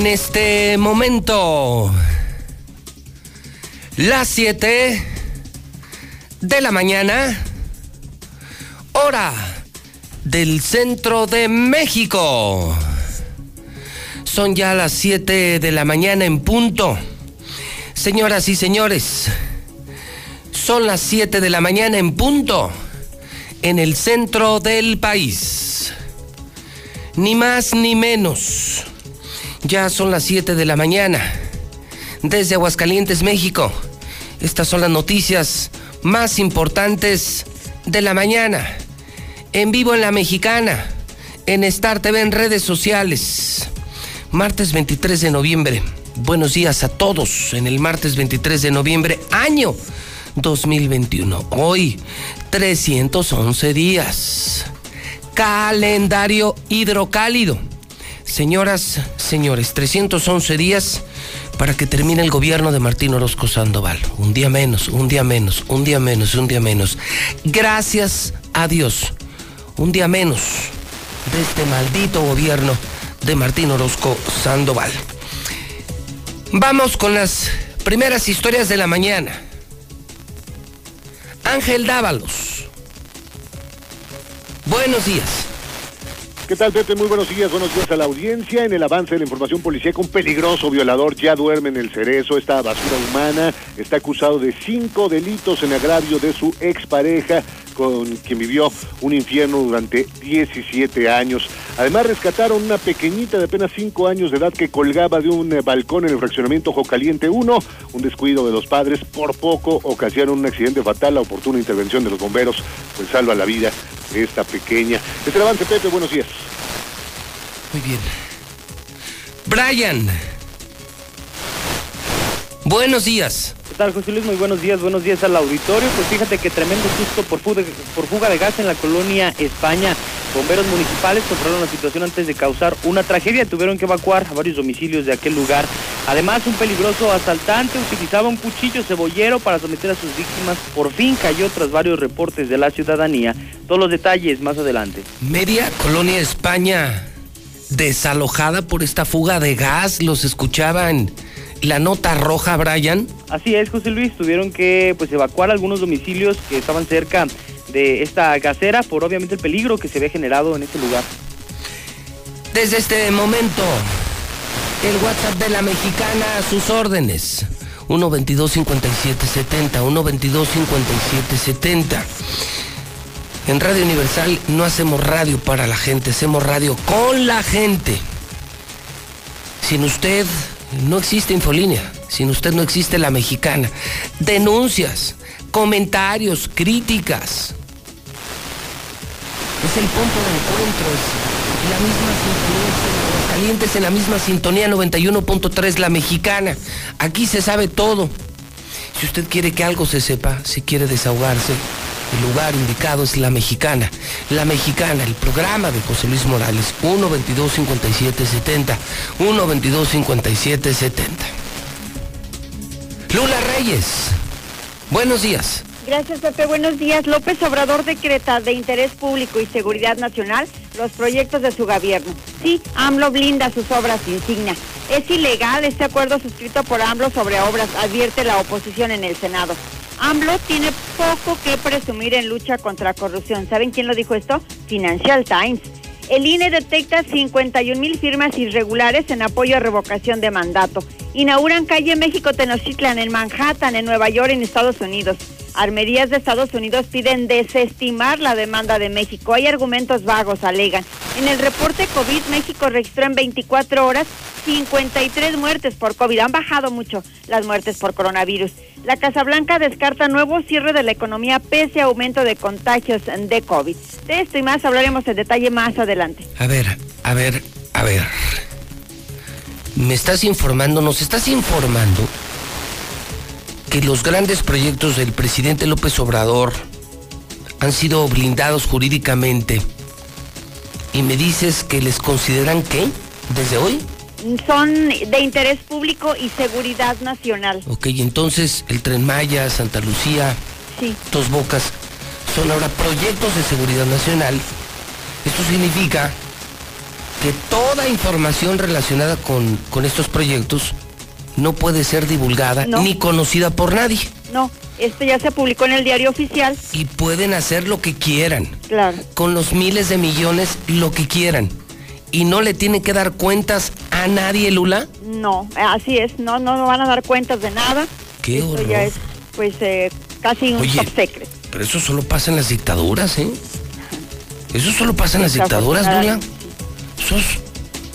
En este momento las 7 de la mañana, hora del centro de México. Son ya las 7 de la mañana en punto. Señoras y señores, son las 7 de la mañana en punto en el centro del país. Ni más ni menos. Ya son las 7 de la mañana. Desde Aguascalientes, México. Estas son las noticias más importantes de la mañana. En vivo en la mexicana. En Star TV en redes sociales. Martes 23 de noviembre. Buenos días a todos en el martes 23 de noviembre, año 2021. Hoy, 311 días. Calendario hidrocálido Señoras, señores, 311 días para que termine el gobierno de Martín Orozco Sandoval. Un día menos, un día menos, un día menos, un día menos. Gracias a Dios, un día menos de este maldito gobierno de Martín Orozco Sandoval. Vamos con las primeras historias de la mañana. Ángel Dávalos. Buenos días. ¿Qué tal, Pepe? Muy buenos días, buenos días a la audiencia. En el avance de la información policíaca, un peligroso violador ya duerme en el cerezo, esta basura humana, está acusado de cinco delitos en agravio de su expareja, con quien vivió un infierno durante 17 años. Además, rescataron una pequeñita de apenas 5 años de edad que colgaba de un eh, balcón en el fraccionamiento Jocaliente 1. Un descuido de los padres por poco ocasionaron un accidente fatal. La oportuna intervención de los bomberos pues salva la vida esta pequeña. Este avance, Pepe, buenos días. Muy bien. Brian. Buenos días. ¿Qué tal, José Luis? Muy buenos días, buenos días al auditorio. Pues fíjate que tremendo susto por fuga, por fuga de gas en la colonia España. Bomberos municipales controlaron la situación antes de causar una tragedia. Tuvieron que evacuar a varios domicilios de aquel lugar. Además, un peligroso asaltante utilizaba un cuchillo cebollero para someter a sus víctimas. Por fin cayó tras varios reportes de la ciudadanía. Todos los detalles más adelante. Media colonia España desalojada por esta fuga de gas. Los escuchaban la nota roja, Brian. Así es, José Luis. Tuvieron que pues evacuar algunos domicilios que estaban cerca de esta gasera por obviamente el peligro que se ve generado en este lugar. Desde este momento, el WhatsApp de la mexicana a sus órdenes. 122-5770, 122-5770. En Radio Universal no hacemos radio para la gente, hacemos radio con la gente. Sin usted no existe Infolínea, sin usted no existe la mexicana. Denuncias, comentarios, críticas, es el punto de encuentro, es la misma sintonía, calientes en la misma sintonía 91.3, la mexicana. Aquí se sabe todo. Si usted quiere que algo se sepa, si quiere desahogarse, el lugar indicado es La Mexicana. La Mexicana, el programa de José Luis Morales, 122-5770. 122-5770. Lula Reyes, buenos días. Gracias, Pepe. Buenos días. López Obrador decreta de interés público y seguridad nacional los proyectos de su gobierno. Sí, AMLO blinda sus obras insignia. Es ilegal este acuerdo suscrito por AMLO sobre obras, advierte la oposición en el Senado. AMLO tiene poco que presumir en lucha contra corrupción. ¿Saben quién lo dijo esto? Financial Times. El INE detecta 51 mil firmas irregulares en apoyo a revocación de mandato. Inauguran calle México Tenochtitlan en Manhattan, en Nueva York, en Estados Unidos. Armerías de Estados Unidos piden desestimar la demanda de México. Hay argumentos vagos, alegan. En el reporte COVID, México registró en 24 horas 53 muertes por COVID. Han bajado mucho las muertes por coronavirus. La Casa Blanca descarta nuevo cierre de la economía pese a aumento de contagios de COVID. De esto y más hablaremos en detalle más adelante. A ver, a ver, a ver. Me estás informando, nos estás informando que los grandes proyectos del presidente López Obrador han sido blindados jurídicamente y me dices que les consideran qué desde hoy son de interés público y seguridad nacional. Ok, entonces el Tren Maya, Santa Lucía, sí. Dos Bocas, son ahora proyectos de seguridad nacional. Esto significa que toda información relacionada con, con estos proyectos no puede ser divulgada ni conocida por nadie. No, esto ya se publicó en el diario oficial. Y pueden hacer lo que quieran. Claro. Con los miles de millones, lo que quieran y no le tienen que dar cuentas a nadie, Lula? No, así es, no, no van a dar cuentas de nada. Qué Esto ya es, pues, eh, casi un top secret. Pero eso solo pasa en las dictaduras, ¿eh? Eso solo pasa en las dictaduras, Lula. Esos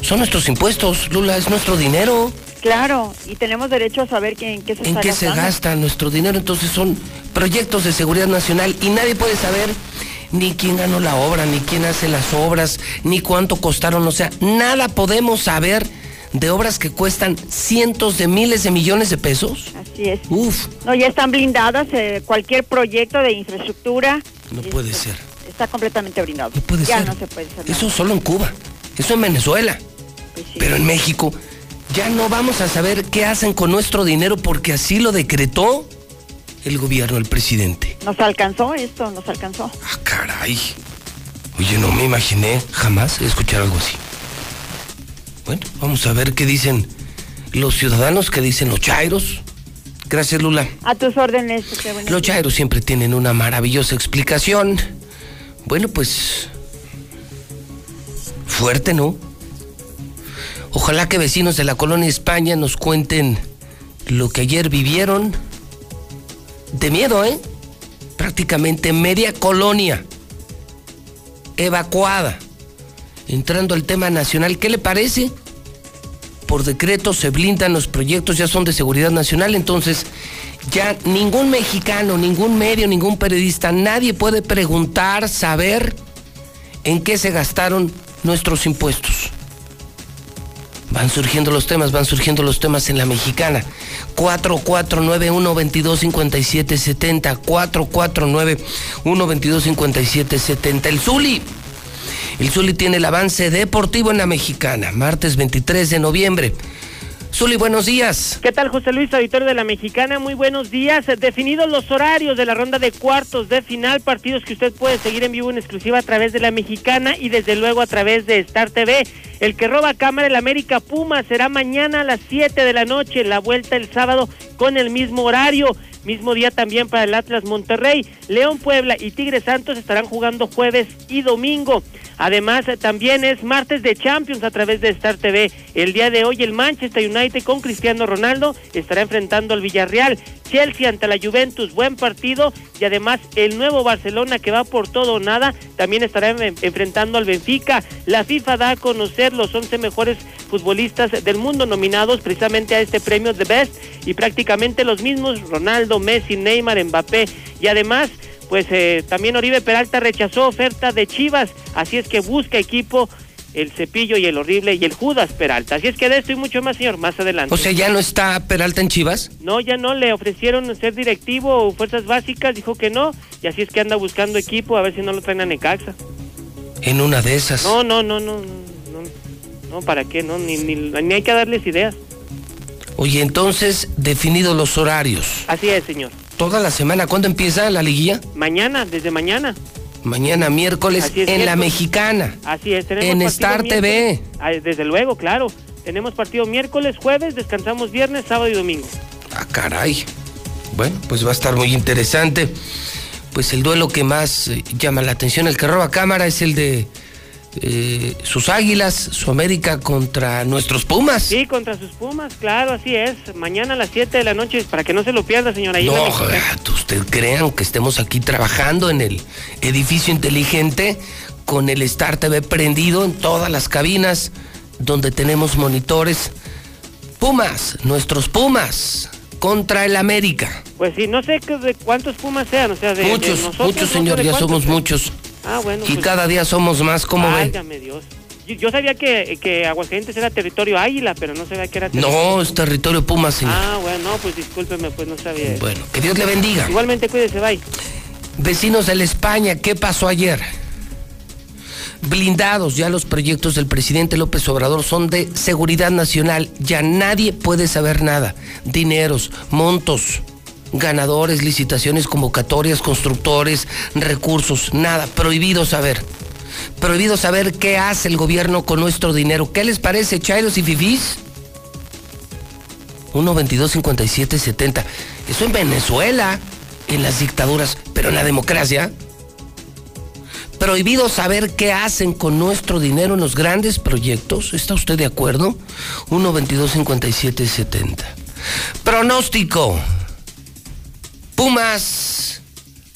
son nuestros impuestos, Lula, es nuestro dinero. Claro, y tenemos derecho a saber en qué se ¿En qué se gasta nuestro dinero? Entonces son proyectos de seguridad nacional y nadie puede saber ni quién ganó la obra, ni quién hace las obras, ni cuánto costaron, o sea, nada podemos saber de obras que cuestan cientos de miles de millones de pesos. Así es. Uf. No, ya están blindadas, eh, cualquier proyecto de infraestructura. No puede ser. Está completamente blindado. No puede ya ser. no se puede hacer. Eso solo en Cuba, eso en Venezuela. Pues Pero en México ya no vamos a saber qué hacen con nuestro dinero porque así lo decretó el gobierno, el presidente. Nos alcanzó esto, nos alcanzó. Ah, caray. Oye, no me imaginé jamás escuchar algo así. Bueno, vamos a ver qué dicen los ciudadanos, qué dicen los chairos. Gracias, Lula. A tus órdenes. Los chairos siempre tienen una maravillosa explicación. Bueno, pues... Fuerte, ¿no? Ojalá que vecinos de la colonia España nos cuenten lo que ayer vivieron de miedo, ¿eh? Prácticamente media colonia evacuada. Entrando al tema nacional, ¿qué le parece? Por decreto se blindan los proyectos, ya son de seguridad nacional, entonces ya ningún mexicano, ningún medio, ningún periodista, nadie puede preguntar, saber en qué se gastaron nuestros impuestos. Van surgiendo los temas, van surgiendo los temas en la mexicana. 4491-225770. 4491-225770. El Zuli. El Zuli tiene el avance deportivo en la mexicana. Martes 23 de noviembre. Zuli, buenos días. ¿Qué tal, José Luis, auditorio de la Mexicana? Muy buenos días. Definidos los horarios de la ronda de cuartos de final, partidos que usted puede seguir en vivo en exclusiva a través de la Mexicana y desde luego a través de Star TV. El que roba cámara, el América Puma, será mañana a las 7 de la noche, la vuelta el sábado con el mismo horario. Mismo día también para el Atlas Monterrey. León Puebla y Tigre Santos estarán jugando jueves y domingo. Además, también es martes de Champions a través de Star TV. El día de hoy el Manchester United con Cristiano Ronaldo estará enfrentando al Villarreal. Chelsea ante la Juventus, buen partido. Y además el nuevo Barcelona que va por todo o nada, también estará enfrentando al Benfica. La FIFA da a conocer los 11 mejores futbolistas del mundo nominados precisamente a este premio The Best. Y prácticamente los mismos, Ronaldo, Messi, Neymar, Mbappé. Y además pues eh, también Oribe Peralta rechazó oferta de Chivas, así es que busca equipo el Cepillo y el Horrible y el Judas Peralta. Así es que de esto y mucho más, señor, más adelante. O sea, ¿ya no está Peralta en Chivas? No, ya no, le ofrecieron ser directivo o fuerzas básicas, dijo que no, y así es que anda buscando equipo a ver si no lo traen a Necaxa. En una de esas. No, no, no, no, no, no, ¿para qué? No, ni, ni, ni hay que darles ideas. Oye, entonces, definidos los horarios. Así es, señor. ¿Toda la semana? ¿Cuándo empieza la liguilla? Mañana, desde mañana. Mañana, miércoles, en la mexicana. Así es, tenemos En Star TV. Desde luego, claro. Tenemos partido miércoles, jueves, descansamos viernes, sábado y domingo. Ah, caray. Bueno, pues va a estar muy interesante. Pues el duelo que más eh, llama la atención, el que roba cámara, es el de eh, sus águilas, su América contra nuestros Pumas. Sí, contra sus Pumas, claro, así es. Mañana a las 7 de la noche, para que no se lo pierda, señora. no, usted crean que estemos aquí trabajando en el edificio inteligente con el Star TV prendido en todas las cabinas donde tenemos monitores. Pumas, nuestros Pumas contra el América. Pues sí, no sé de cuántos Pumas sean, o sea, de muchos, muchos, señor, ya somos muchos. Ah, bueno. Y pues, cada día somos más, ¿cómo ven? Dios. Yo, sabía que, que Aguascalientes era territorio águila, pero no sabía que era territorio... No, es territorio Puma, señor. Ah, bueno, pues discúlpeme, pues no sabía. Bueno, que Dios le bendiga. Igualmente, cuídese, bye. Vecinos de la España, ¿qué pasó ayer? Blindados, ya los proyectos del presidente López Obrador son de seguridad nacional, ya nadie puede saber nada. Dineros, montos ganadores, licitaciones, convocatorias, constructores, recursos, nada, prohibido saber. Prohibido saber qué hace el gobierno con nuestro dinero. ¿Qué les parece, Chairos y Fifís? 1, 22, 57, 70. Eso en Venezuela, en las dictaduras, pero en la democracia. Prohibido saber qué hacen con nuestro dinero en los grandes proyectos. ¿Está usted de acuerdo? 1, 22, 57, 70. Pronóstico. Pumas,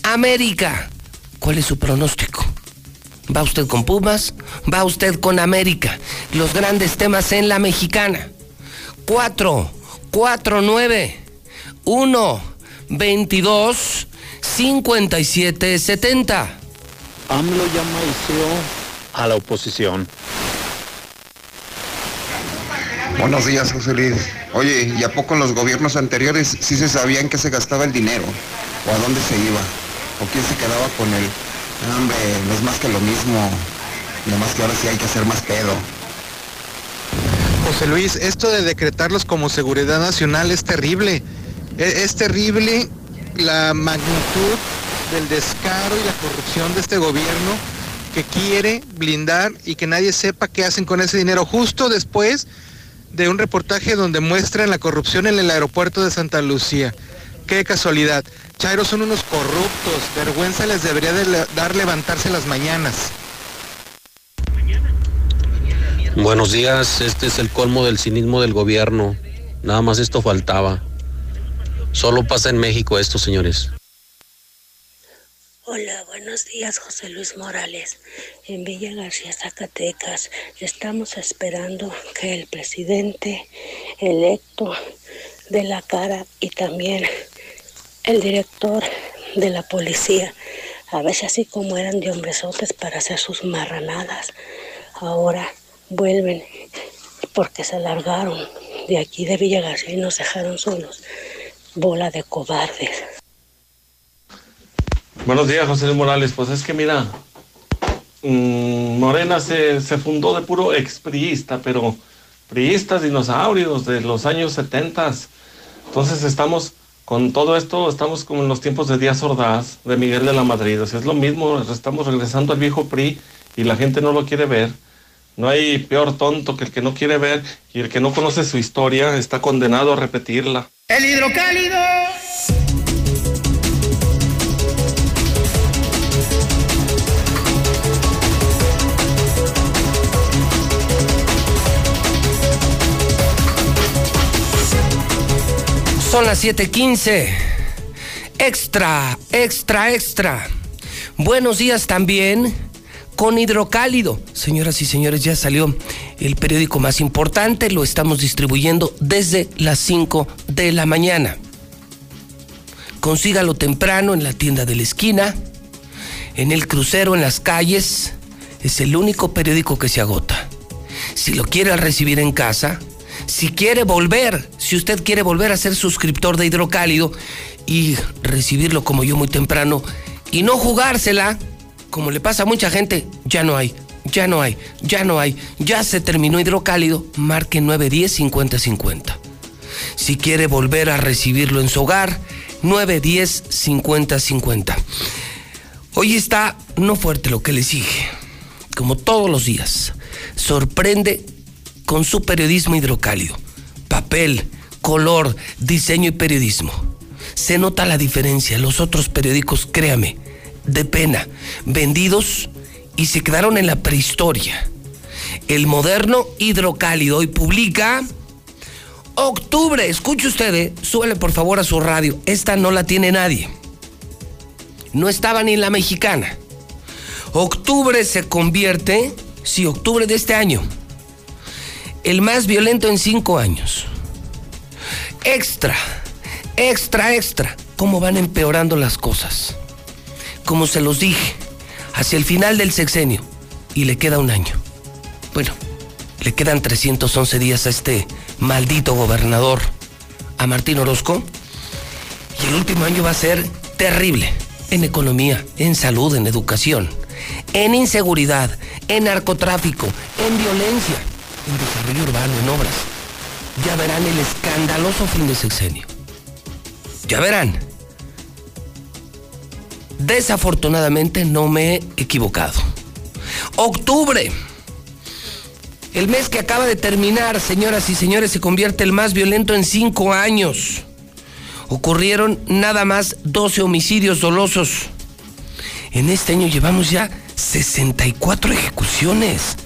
América. ¿Cuál es su pronóstico? ¿Va usted con Pumas? ¿Va usted con América? Los grandes temas en la mexicana. 4, 4, 9, 1, 22, 57, 70. AMLO maestrió a la oposición. Buenos días, José Luis. Oye, ¿y a poco los gobiernos anteriores sí se sabían que se gastaba el dinero? ¿O a dónde se iba? ¿O quién se quedaba con él? Hombre, no es más que lo mismo. más que ahora sí hay que hacer más pedo. José Luis, esto de decretarlos como seguridad nacional es terrible. Es, es terrible la magnitud del descaro y la corrupción de este gobierno que quiere blindar y que nadie sepa qué hacen con ese dinero justo después de un reportaje donde muestran la corrupción en el aeropuerto de Santa Lucía. Qué casualidad. Chairo son unos corruptos. Vergüenza les debería de dar levantarse las mañanas. Buenos días, este es el colmo del cinismo del gobierno. Nada más esto faltaba. Solo pasa en México esto, señores. Hola, buenos días, José Luis Morales. En Villa García, Zacatecas, estamos esperando que el presidente electo de la cara y también el director de la policía, a veces así como eran de hombresotes para hacer sus marranadas, ahora vuelven porque se largaron de aquí de Villa García y nos dejaron solos. Bola de cobardes. Buenos días, José Luis Morales. Pues es que mira, mm, Morena se, fundó de puro expriista, pero priistas dinosaurios de los años 70. Entonces estamos con todo esto, estamos como en los tiempos de Díaz Ordaz, de Miguel de la Madrid. O sea, es lo mismo, estamos regresando al viejo PRI y la gente no lo quiere ver. No hay peor tonto que el que no quiere ver y el que no conoce su historia está condenado a repetirla. El hidrocálido. Son las 7:15. Extra, extra, extra. Buenos días también con Hidrocálido. Señoras y señores, ya salió el periódico más importante. Lo estamos distribuyendo desde las 5 de la mañana. Consígalo temprano en la tienda de la esquina, en el crucero, en las calles. Es el único periódico que se agota. Si lo quiere recibir en casa, si quiere volver, si usted quiere volver a ser suscriptor de Hidrocálido y recibirlo como yo muy temprano y no jugársela, como le pasa a mucha gente, ya no hay, ya no hay, ya no hay, ya se terminó Hidrocálido, marque 910 5050. Si quiere volver a recibirlo en su hogar, 910 5050. Hoy está no fuerte lo que le sigue, como todos los días. Sorprende con su periodismo hidrocálido. Papel, color, diseño y periodismo. Se nota la diferencia. Los otros periódicos, créame, de pena, vendidos y se quedaron en la prehistoria. El moderno hidrocálido hoy publica octubre. Escuche usted, eh, súbele por favor a su radio. Esta no la tiene nadie. No estaba ni en la mexicana. Octubre se convierte, sí, octubre de este año, el más violento en cinco años. Extra, extra, extra. ¿Cómo van empeorando las cosas? Como se los dije, hacia el final del sexenio. Y le queda un año. Bueno, le quedan 311 días a este maldito gobernador, a Martín Orozco. Y el último año va a ser terrible en economía, en salud, en educación, en inseguridad, en narcotráfico, en violencia, en desarrollo urbano, en obras. Ya verán el escandaloso fin de sexenio. Ya verán. Desafortunadamente no me he equivocado. Octubre. El mes que acaba de terminar, señoras y señores, se convierte el más violento en cinco años. Ocurrieron nada más 12 homicidios dolosos. En este año llevamos ya 64 ejecuciones.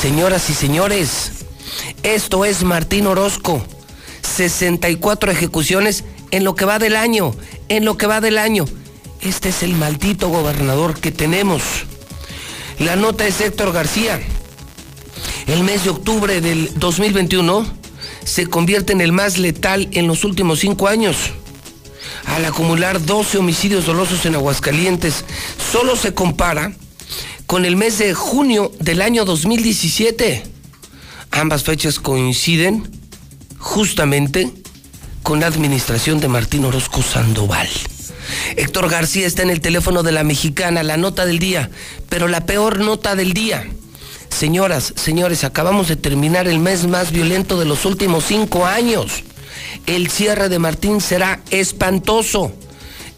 Señoras y señores, esto es Martín Orozco. 64 ejecuciones en lo que va del año, en lo que va del año. Este es el maldito gobernador que tenemos. La nota es Héctor García. El mes de octubre del 2021 se convierte en el más letal en los últimos cinco años. Al acumular 12 homicidios dolosos en Aguascalientes, solo se compara con el mes de junio del año 2017. Ambas fechas coinciden justamente con la administración de Martín Orozco Sandoval. Héctor García está en el teléfono de la mexicana, la nota del día, pero la peor nota del día. Señoras, señores, acabamos de terminar el mes más violento de los últimos cinco años. El cierre de Martín será espantoso.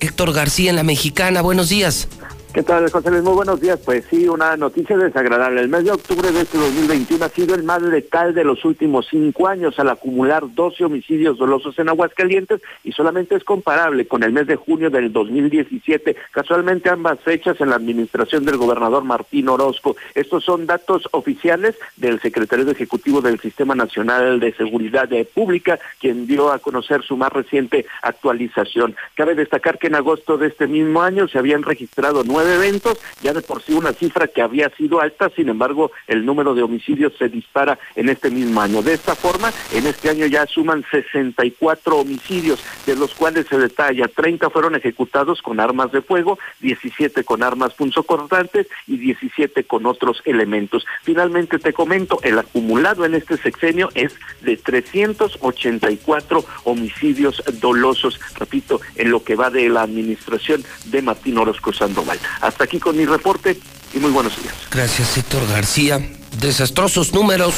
Héctor García en la mexicana, buenos días. ¿Qué tal, José Luis? Muy buenos días. Pues sí, una noticia desagradable. El mes de octubre de este 2021 ha sido el más letal de los últimos cinco años al acumular 12 homicidios dolosos en Aguascalientes y solamente es comparable con el mes de junio del 2017. Casualmente ambas fechas en la administración del gobernador Martín Orozco. Estos son datos oficiales del secretario ejecutivo del Sistema Nacional de Seguridad Pública, quien dio a conocer su más reciente actualización. Cabe destacar que en agosto de este mismo año se habían registrado nueve eventos, ya de por sí una cifra que había sido alta, sin embargo, el número de homicidios se dispara en este mismo año. De esta forma, en este año ya suman 64 homicidios, de los cuales se detalla 30 fueron ejecutados con armas de fuego, 17 con armas punzocortantes y 17 con otros elementos. Finalmente te comento, el acumulado en este sexenio es de 384 homicidios dolosos, repito, en lo que va de la administración de Martín Orozco Sandoval. Hasta aquí con mi reporte y muy buenos días. Gracias, Héctor García. Desastrosos números.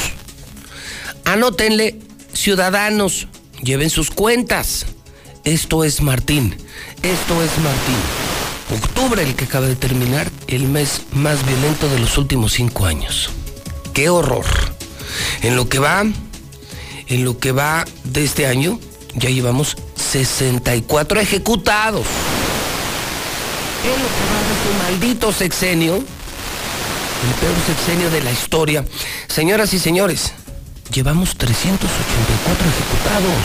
Anótenle, ciudadanos, lleven sus cuentas. Esto es Martín. Esto es Martín. Octubre, el que acaba de terminar, el mes más violento de los últimos cinco años. ¡Qué horror! En lo que va, en lo que va de este año, ya llevamos 64 ejecutados maldito sexenio, el peor sexenio de la historia. Señoras y señores, llevamos 384 ejecutados.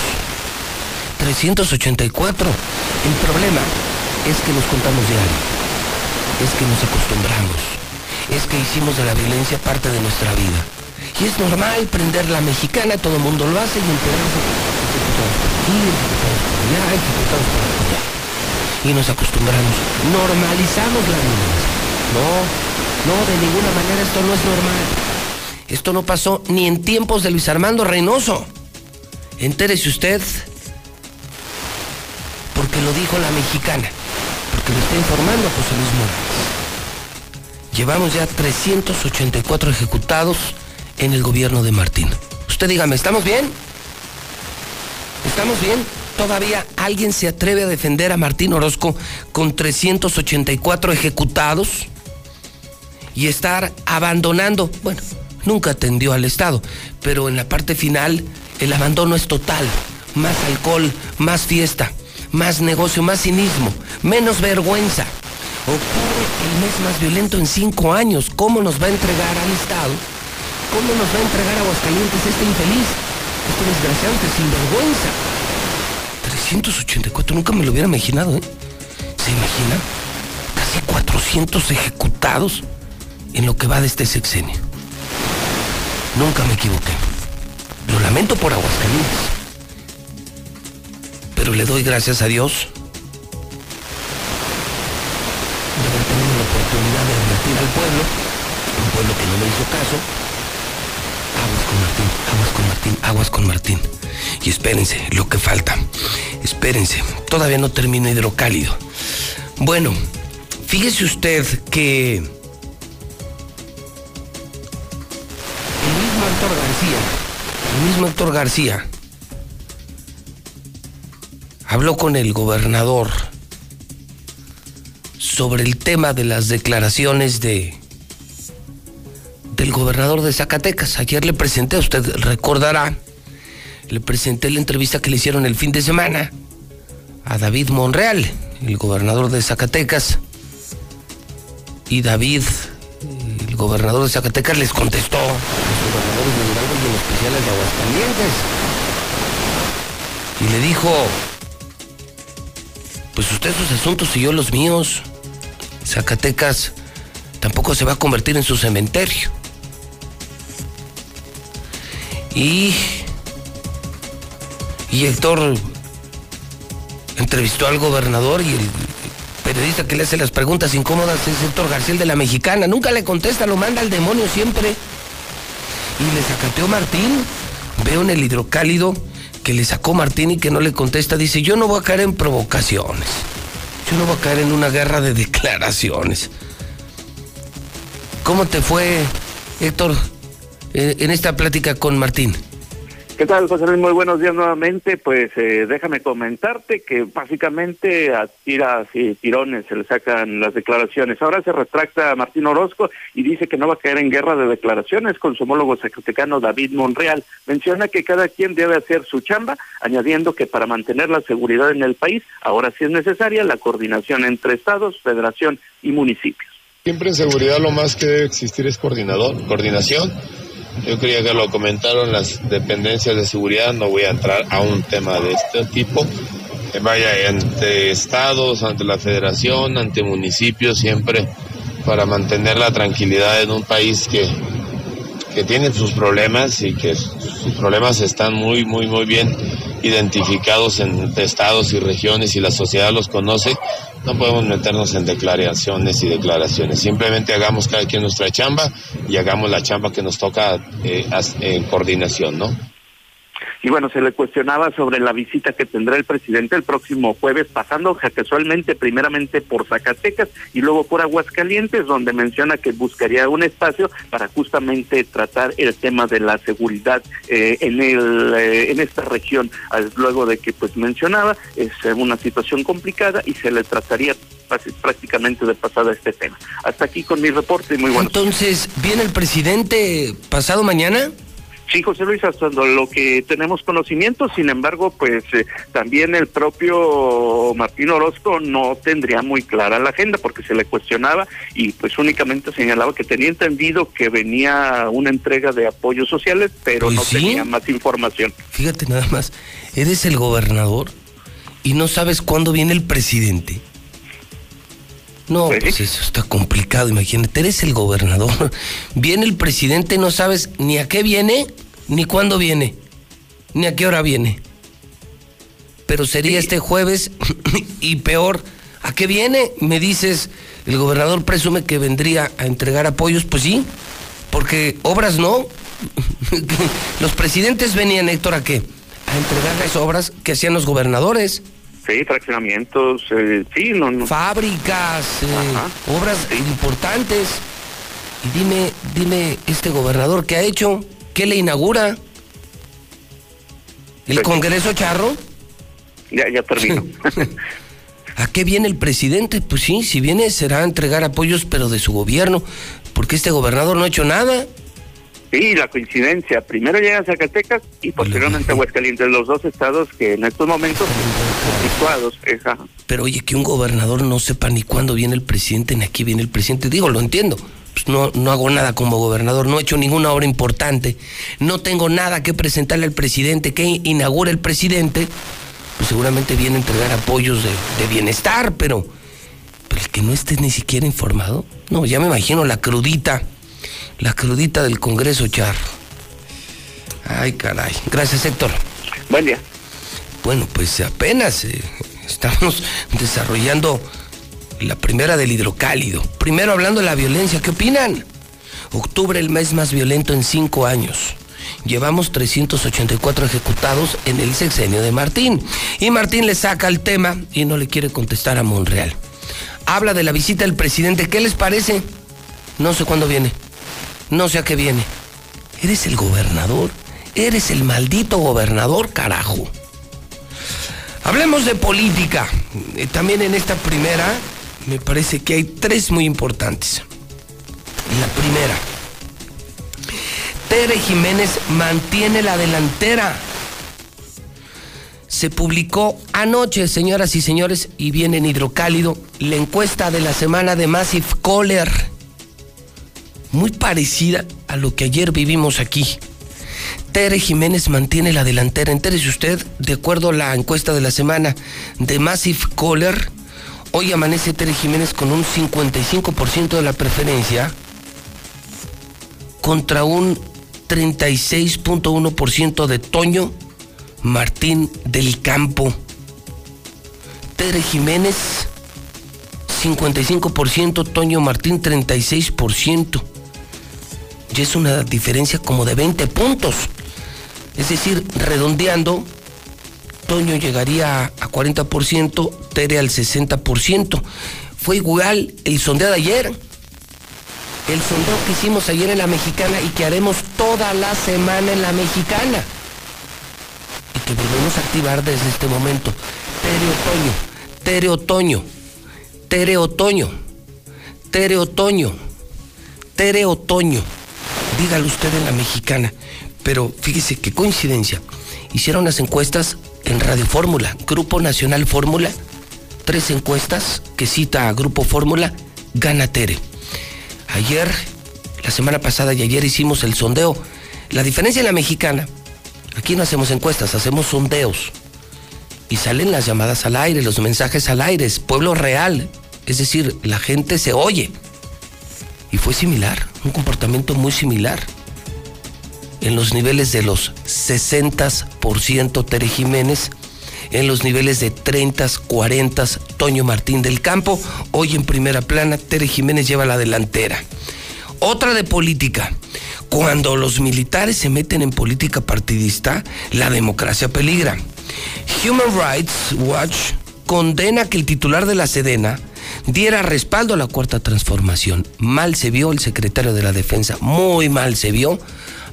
384. El problema es que nos contamos diario. Es que nos acostumbramos. Es que hicimos de la violencia parte de nuestra vida. Y es normal prender la mexicana, todo el mundo lo hace y enterarse. Ejecutados por aquí, ejecutados y nos acostumbramos. Normalizamos la violencia. No, no, de ninguna manera esto no es normal. Esto no pasó ni en tiempos de Luis Armando Reynoso. Entérese usted, porque lo dijo la mexicana, porque lo está informando José Luis Morales. Llevamos ya 384 ejecutados en el gobierno de Martín. Usted dígame, ¿estamos bien? ¿Estamos bien? Todavía alguien se atreve a defender a Martín Orozco con 384 ejecutados y estar abandonando, bueno, nunca atendió al Estado, pero en la parte final el abandono es total, más alcohol, más fiesta, más negocio, más cinismo, menos vergüenza. Ocurre el mes más violento en cinco años. ¿Cómo nos va a entregar al Estado? ¿Cómo nos va a entregar a Aguascalientes este infeliz? Este desgraciado, este sinvergüenza. 384, nunca me lo hubiera imaginado, ¿eh? ¿Se imagina? Casi 400 ejecutados en lo que va de este sexenio. Nunca me equivoqué. Lo lamento por Aguascalientes. Pero le doy gracias a Dios de haber tenido la oportunidad de advertir al pueblo, un pueblo que no me hizo caso. Aguas con Martín, aguas con Martín, aguas con Martín. Y espérense, lo que falta. Espérense, todavía no termina hidrocálido. Bueno, fíjese usted que el mismo Héctor García, el mismo Héctor García, habló con el gobernador sobre el tema de las declaraciones de del gobernador de Zacatecas. Ayer le presenté, usted recordará, le presenté la entrevista que le hicieron el fin de semana a David Monreal, el gobernador de Zacatecas. Y David, el gobernador de Zacatecas, les contestó los gobernadores de y en especiales de Aguascalientes. Y le dijo, pues usted sus asuntos y yo los míos. Zacatecas tampoco se va a convertir en su cementerio. Y. Y Héctor entrevistó al gobernador y el periodista que le hace las preguntas incómodas es Héctor García de la Mexicana. Nunca le contesta, lo manda al demonio siempre. Y le sacateó Martín. Veo en el hidrocálido que le sacó Martín y que no le contesta. Dice, yo no voy a caer en provocaciones. Yo no voy a caer en una guerra de declaraciones. ¿Cómo te fue, Héctor, eh, en esta plática con Martín? ¿Qué tal, José Luis? Muy buenos días nuevamente. Pues eh, déjame comentarte que básicamente a tiras y tirones se le sacan las declaraciones. Ahora se retracta Martín Orozco y dice que no va a caer en guerra de declaraciones con su homólogo zacatecano David Monreal. Menciona que cada quien debe hacer su chamba, añadiendo que para mantener la seguridad en el país, ahora sí es necesaria la coordinación entre estados, federación y municipios. Siempre en seguridad lo más que debe existir es coordinador, coordinación yo creía que lo comentaron las dependencias de seguridad, no voy a entrar a un tema de este tipo. Vaya, ante estados, ante la federación, ante municipios, siempre para mantener la tranquilidad en un país que, que tiene sus problemas y que sus problemas están muy, muy, muy bien identificados en estados y regiones y la sociedad los conoce, no podemos meternos en declaraciones y declaraciones. Simplemente hagamos cada quien nuestra chamba y hagamos la chamba que nos toca eh, en coordinación, ¿no? Y bueno, se le cuestionaba sobre la visita que tendrá el presidente el próximo jueves, pasando casualmente primeramente por Zacatecas y luego por Aguascalientes, donde menciona que buscaría un espacio para justamente tratar el tema de la seguridad eh, en el eh, en esta región. Luego de que pues mencionaba es una situación complicada y se le trataría prácticamente de pasada este tema. Hasta aquí con mi reporte y muy bueno. Entonces, ¿viene el presidente pasado mañana? Sí, José Luis, hasta lo que tenemos conocimiento, sin embargo, pues eh, también el propio Martín Orozco no tendría muy clara la agenda porque se le cuestionaba y pues únicamente señalaba que tenía entendido que venía una entrega de apoyos sociales, pero Pues no sí. tenía más información. Fíjate nada más, eres el gobernador y no sabes cuándo viene el presidente. No, pues eso está complicado, imagínate, eres el gobernador. Viene el presidente, no sabes ni a qué viene, ni cuándo viene, ni a qué hora viene. Pero sería este jueves y peor, ¿a qué viene? Me dices, el gobernador presume que vendría a entregar apoyos, pues sí, porque obras no. Los presidentes venían, Héctor, ¿a qué? A entregarles obras que hacían los gobernadores. Sí, fraccionamientos, eh, sí, no, no. Fábricas, eh, obras importantes. Y dime, dime, este gobernador, ¿qué ha hecho? ¿Qué le inaugura? ¿El Congreso Charro? Ya, ya termino. ¿A qué viene el presidente? Pues sí, si viene será a entregar apoyos, pero de su gobierno, porque este gobernador no ha hecho nada. Sí, la coincidencia. Primero llega Zacatecas y posteriormente Aguascalientes, los dos estados que en estos momentos situados. Esa. Pero oye, que un gobernador no sepa ni cuándo viene el presidente ni aquí viene el presidente. Digo, lo entiendo. Pues no, no hago nada como gobernador, no he hecho ninguna obra importante, no tengo nada que presentarle al presidente, que inaugure el presidente, pues seguramente viene a entregar apoyos de, de bienestar, pero, pero el que no esté ni siquiera informado, no, ya me imagino la crudita la crudita del Congreso Char. Ay, caray. Gracias, Héctor. Buen día. Bueno, pues apenas eh, estamos desarrollando la primera del hidrocálido. Primero hablando de la violencia, ¿qué opinan? Octubre, el mes más violento en cinco años. Llevamos 384 ejecutados en el sexenio de Martín. Y Martín le saca el tema y no le quiere contestar a Monreal. Habla de la visita del presidente. ¿Qué les parece? No sé cuándo viene. No sé a qué viene. Eres el gobernador. Eres el maldito gobernador, carajo. Hablemos de política. Eh, también en esta primera me parece que hay tres muy importantes. La primera, Tere Jiménez mantiene la delantera. Se publicó anoche, señoras y señores, y viene en hidrocálido, la encuesta de la semana de Massive Caller muy parecida a lo que ayer vivimos aquí. Tere Jiménez mantiene la delantera. Entérese usted, de acuerdo a la encuesta de la semana de Massive Caller, hoy amanece Tere Jiménez con un 55% de la preferencia contra un 36.1% de Toño Martín del Campo. Tere Jiménez, 55%, Toño Martín, 36% ya es una diferencia como de 20 puntos. Es decir, redondeando, Toño llegaría a 40%, Tere al 60%. Fue igual el sondeo de ayer. El sondeo que hicimos ayer en la mexicana y que haremos toda la semana en la mexicana. Y que volvemos a activar desde este momento. Tere Otoño, Tere Otoño, Tere Otoño, Tere Otoño, Tere Otoño dígalo usted en la mexicana. Pero fíjese qué coincidencia. Hicieron las encuestas en Radio Fórmula, Grupo Nacional Fórmula, tres encuestas que cita a Grupo Fórmula, gana Tere. Ayer, la semana pasada y ayer hicimos el sondeo. La diferencia en la mexicana, aquí no hacemos encuestas, hacemos sondeos. Y salen las llamadas al aire, los mensajes al aire, pueblo real. Es decir, la gente se oye. Y fue similar, un comportamiento muy similar. En los niveles de los 60% Tere Jiménez, en los niveles de 30, 40 Toño Martín del Campo, hoy en primera plana Tere Jiménez lleva la delantera. Otra de política. Cuando los militares se meten en política partidista, la democracia peligra. Human Rights Watch condena que el titular de la Sedena diera respaldo a la cuarta transformación. Mal se vio el secretario de la defensa, muy mal se vio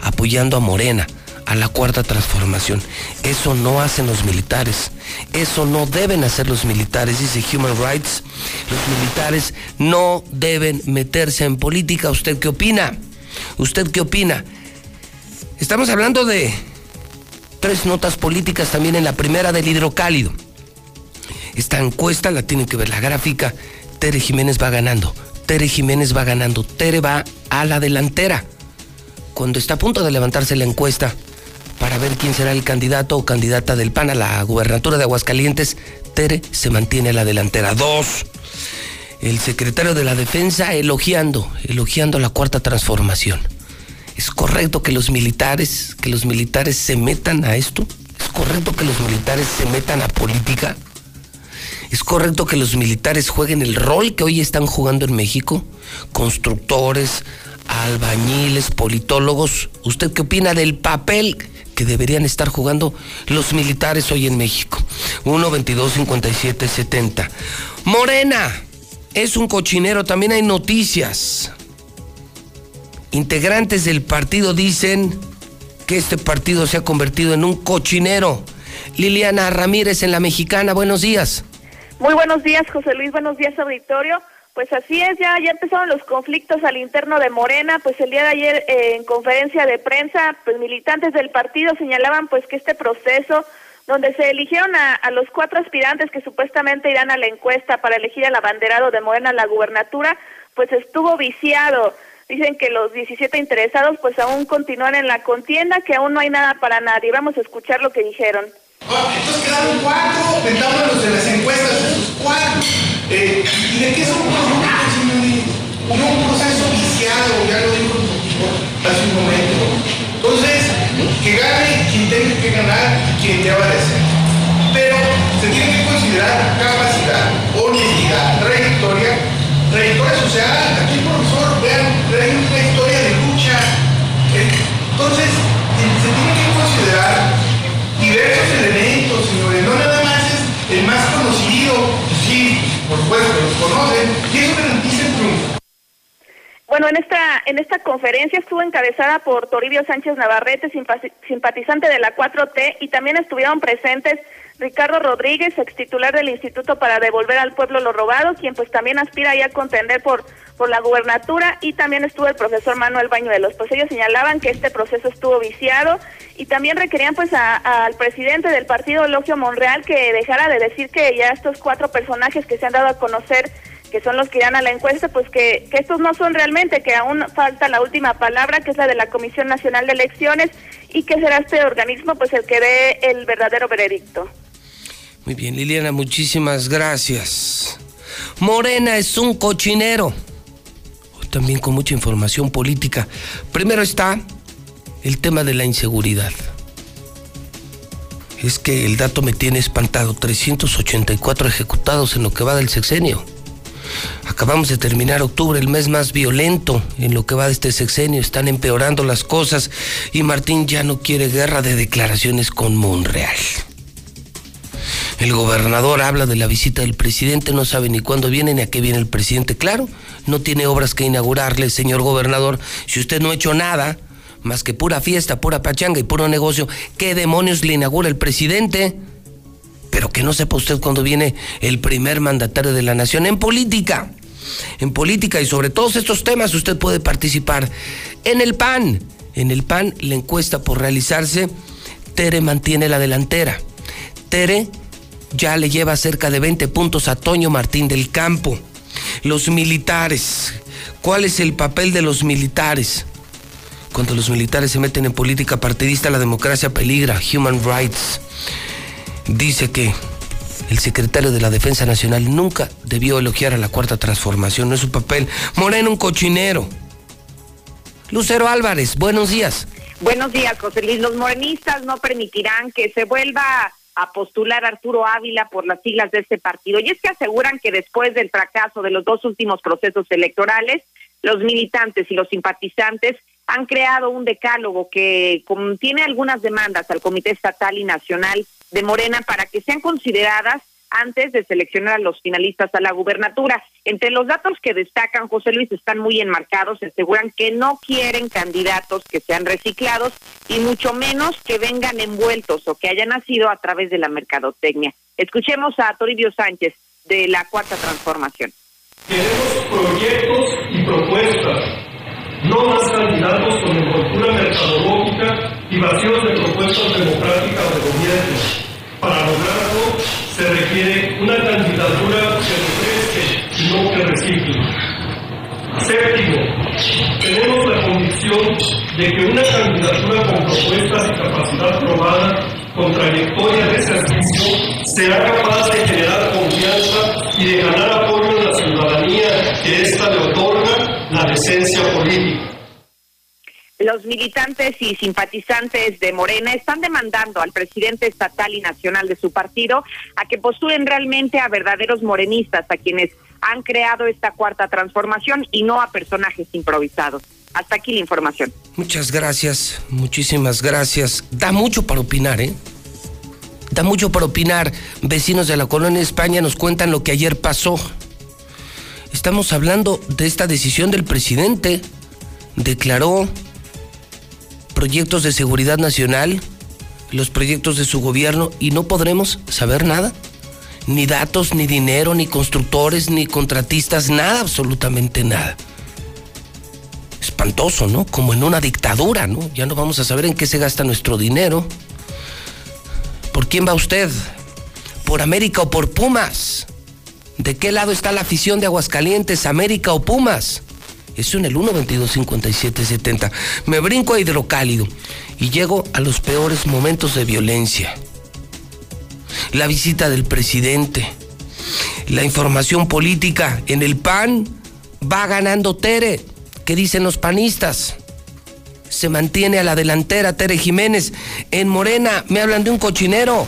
apoyando a Morena a la cuarta transformación. Eso no hacen los militares. Eso no deben hacer los militares, dice Human Rights. Los militares no deben meterse en política. ¿Usted qué opina? ¿Usted qué opina? Estamos hablando de tres notas políticas también en la primera del hidrocálido. Esta encuesta la tienen que ver la gráfica. Tere Jiménez va ganando. Tere Jiménez va ganando. Tere va a la delantera. Cuando está a punto de levantarse la encuesta para ver quién será el candidato o candidata del PAN a la gubernatura de Aguascalientes, Tere se mantiene a la delantera. Dos. El secretario de la Defensa elogiando, elogiando la cuarta transformación. ¿Es correcto que los militares, que los militares se metan a esto? ¿Es correcto que los militares se metan a política? ¿Es correcto que los militares jueguen el rol que hoy están jugando en México? Constructores, albañiles, politólogos. ¿Usted qué opina del papel que deberían estar jugando los militares hoy en México? 1 22 57 70. Morena es un cochinero, también hay noticias. Integrantes del partido dicen que este partido se ha convertido en un cochinero. Liliana Ramírez en la Mexicana, buenos días. Muy buenos días, José Luis. Buenos días, auditorio. Pues así es, ya, ya empezaron los conflictos al interno de Morena, pues el día de ayer eh, en conferencia de prensa, pues militantes del partido señalaban pues que este proceso donde se eligieron a, los cuatro aspirantes que supuestamente irán a la encuesta para elegir al abanderado de Morena a la gubernatura, pues estuvo viciado. Dicen que los 17 interesados pues aún continúan en la contienda, que aún no hay nada para nadie. Vamos a escuchar lo que dijeron. Entonces quedaron cuatro, metámonos en las encuestas de esos cuatro. Eh, ¿Y de qué son productos, señores? Un proceso viciado, ya lo dijo hace un momento. Entonces, que gane quien tenga que ganar, quien deba de ser. Pero se tiene que considerar capacidad, honestidad, trayectoria, trayectoria social. Aquí, profesor, vean, hay una historia de lucha. Entonces, se tiene que considerar diversos elementos, señores. No nada más es el más conocido, sí, por supuesto, los conocen, y eso garantiza el triunfo. Bueno, en esta, en esta conferencia estuvo encabezada por Toribio Sánchez Navarrete, simpatizante de la 4T, y también estuvieron presentes Ricardo Rodríguez, ex titular del Instituto para Devolver al Pueblo lo Robado, quien pues también aspira ya a contender por, por la gubernatura, y también estuvo el profesor Manuel Bañuelos. Pues ellos señalaban que este proceso estuvo viciado y también requerían pues al presidente del partido, Logio Monreal, que dejara de decir que ya estos cuatro personajes que se han dado a conocer que son los que irán a la encuesta, pues que, que estos no son realmente, que aún falta la última palabra, que es la de la Comisión Nacional de Elecciones, y que será este organismo pues el que dé el verdadero veredicto. Muy bien, Liliana, muchísimas gracias. Morena es un cochinero. También con mucha información política. Primero está el tema de la inseguridad. Es que el dato me tiene espantado. 384 ejecutados en lo que va del sexenio. Acabamos de terminar octubre, el mes más violento en lo que va de este sexenio. Están empeorando las cosas y Martín ya no quiere guerra de declaraciones con Monreal. El gobernador habla de la visita del presidente, no sabe ni cuándo viene ni a qué viene el presidente. Claro, no tiene obras que inaugurarle, señor gobernador. Si usted no ha hecho nada, más que pura fiesta, pura pachanga y puro negocio, ¿qué demonios le inaugura el presidente? pero que no sepa usted cuándo viene el primer mandatario de la nación en política. En política y sobre todos estos temas usted puede participar en el PAN. En el PAN la encuesta por realizarse, Tere mantiene la delantera. Tere ya le lleva cerca de 20 puntos a Toño Martín del Campo. Los militares, ¿cuál es el papel de los militares? Cuando los militares se meten en política partidista, la democracia peligra, human rights dice que el secretario de la Defensa Nacional nunca debió elogiar a la Cuarta Transformación, no es su papel. Moreno, un cochinero. Lucero Álvarez, buenos días. Buenos días, José Luis. Los morenistas no permitirán que se vuelva a postular Arturo Ávila por las siglas de este partido. Y es que aseguran que después del fracaso de los dos últimos procesos electorales, los militantes y los simpatizantes han creado un decálogo que contiene algunas demandas al Comité Estatal y Nacional de Morena para que sean consideradas antes de seleccionar a los finalistas a la gubernatura. Entre los datos que destacan, José Luis, están muy enmarcados, aseguran que no quieren candidatos que sean reciclados y mucho menos que vengan envueltos o que hayan nacido a través de la mercadotecnia. Escuchemos a Toribio Sánchez de la Cuarta Transformación. Queremos proyectos y propuestas no más candidatos con envoltura mercadológica y vacíos de propuestas democráticas de gobierno. Para lograrlo se requiere una candidatura que y no que recicle. Séptimo, tenemos la convicción de que una candidatura con propuestas y capacidad probada, con trayectoria de servicio, será capaz de generar confianza y de ganar apoyo de la ciudadanía que ésta le otorga la decencia. Los militantes y simpatizantes de Morena están demandando al presidente estatal y nacional de su partido a que postulen realmente a verdaderos morenistas, a quienes han creado esta cuarta transformación y no a personajes improvisados. Hasta aquí la información. Muchas gracias, muchísimas gracias. Da mucho para opinar, ¿eh? Da mucho para opinar. Vecinos de la colonia España nos cuentan lo que ayer pasó. Estamos hablando de esta decisión del presidente. Declaró proyectos de seguridad nacional, los proyectos de su gobierno y no podremos saber nada. Ni datos, ni dinero, ni constructores, ni contratistas, nada, absolutamente nada. Espantoso, ¿no? Como en una dictadura, ¿no? Ya no vamos a saber en qué se gasta nuestro dinero. ¿Por quién va usted? ¿Por América o por Pumas? ¿De qué lado está la afición de Aguascalientes, América o Pumas? Eso en el 1225770. Me brinco a hidrocálido y llego a los peores momentos de violencia. La visita del presidente, la información política en el PAN va ganando Tere. ¿Qué dicen los panistas? Se mantiene a la delantera Tere Jiménez. En Morena me hablan de un cochinero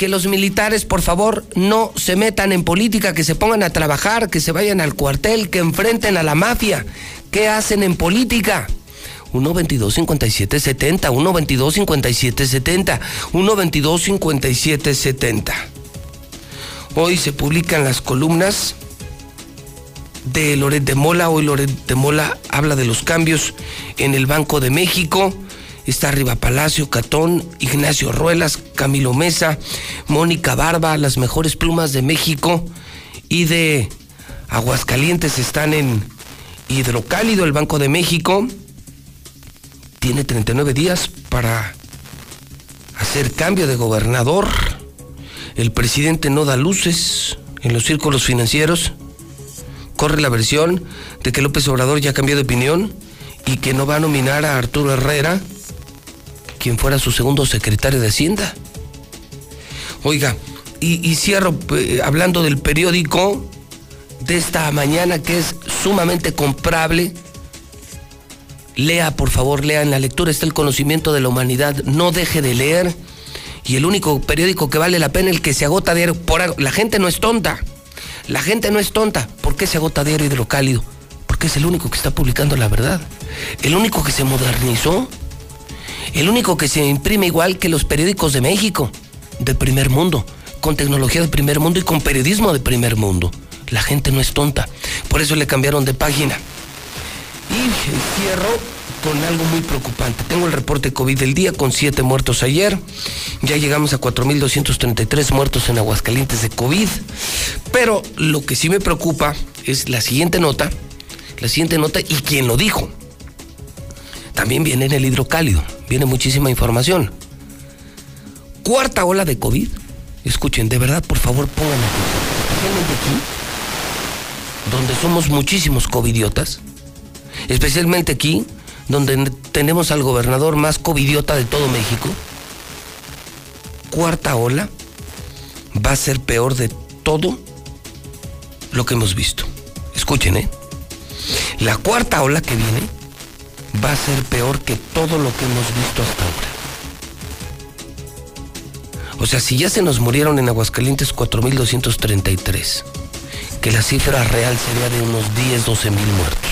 que los militares, por favor, no se metan en política, que se pongan a trabajar, que se vayan al cuartel, que enfrenten a la mafia. ¿Qué hacen en política? 122-5770, 122-5770, 122-5770. Hoy se publican las columnas de Loret de Mola. Hoy Loret de Mola habla de los cambios en el Banco de México está arriba Palacio, Catón, Ignacio Ruelas, Camilo Mesa, Mónica Barba, las mejores plumas de México y de Aguascalientes están en Hidrocálido, el Banco de México. Tiene 39 días para hacer cambio de gobernador. El presidente no da luces en los círculos financieros. Corre la versión de que López Obrador ya cambió de opinión y que no va a nominar a Arturo Herrera quien fuera su segundo secretario de Hacienda. Oiga, y, cierro eh, hablando del periódico de esta mañana que es sumamente comprable. Lea, por favor, lea. En la lectura está el conocimiento de la humanidad. No deje de leer. Y el único periódico que vale la pena, el que se agota diario. Por, la gente no es tonta. La gente no es tonta. ¿Por qué se agota diario hidrocálido? Porque es el único que está publicando la verdad. El único que se modernizó el único que se imprime igual que los periódicos de México, de primer mundo, con tecnología de primer mundo y con periodismo de primer mundo. La gente no es tonta, por eso le cambiaron de página. Y cierro con algo muy preocupante. Tengo el reporte COVID del día con siete muertos ayer. Ya llegamos a 4.233 muertos en Aguascalientes de COVID. Pero lo que sí me preocupa es la siguiente nota. La siguiente nota y quién lo dijo. También viene en el hidrocálido viene muchísima información. Cuarta ola de COVID. Escuchen, de verdad, por favor, pongan Especialmente aquí, donde somos muchísimos covidiotas. Especialmente aquí, donde tenemos al gobernador más covidiota de todo México. Cuarta ola va a ser peor de todo lo que hemos visto. Escuchen, ¿eh? La cuarta ola que viene va a ser peor que todo lo que hemos visto hasta ahora. O sea, si ya se nos murieron en Aguascalientes 4.233, que la cifra real sería de unos 10, 12 mil muertos.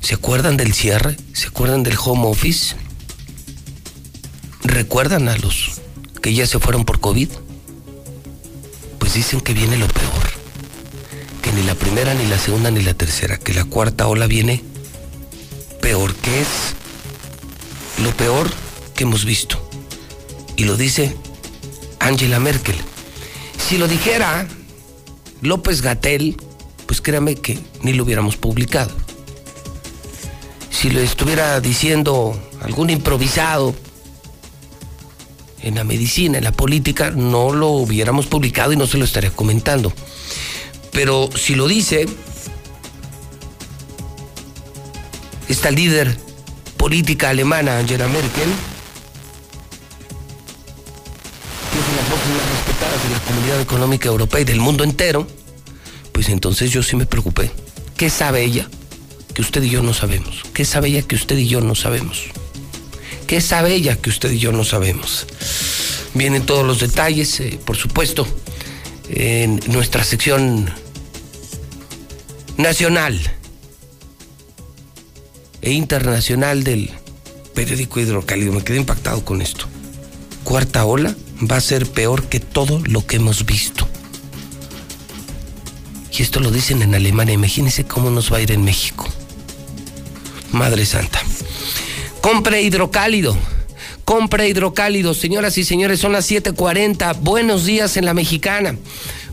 ¿Se acuerdan del cierre? ¿Se acuerdan del home office? ¿Recuerdan a los que ya se fueron por COVID? Pues dicen que viene lo peor ni la primera, ni la segunda, ni la tercera, que la cuarta ola viene peor, que es lo peor que hemos visto. Y lo dice Angela Merkel. Si lo dijera López Gatel, pues créame que ni lo hubiéramos publicado. Si lo estuviera diciendo algún improvisado en la medicina, en la política, no lo hubiéramos publicado y no se lo estaría comentando. Pero si lo dice esta líder política alemana, Angela Merkel, que es una voz más respetada de la comunidad económica europea y del mundo entero, pues entonces yo sí me preocupé. ¿Qué sabe ella que usted y yo no sabemos? ¿Qué sabe ella que usted y yo no sabemos? ¿Qué sabe ella que usted y yo no sabemos? Vienen todos los detalles, eh, por supuesto, en nuestra sección nacional e internacional del periódico Hidrocálido. Me quedé impactado con esto. Cuarta ola va a ser peor que todo lo que hemos visto. Y esto lo dicen en Alemania. Imagínense cómo nos va a ir en México. Madre Santa. Compre hidrocálido. Compra hidrocálidos. Señoras y señores, son las 7:40. Buenos días en la mexicana.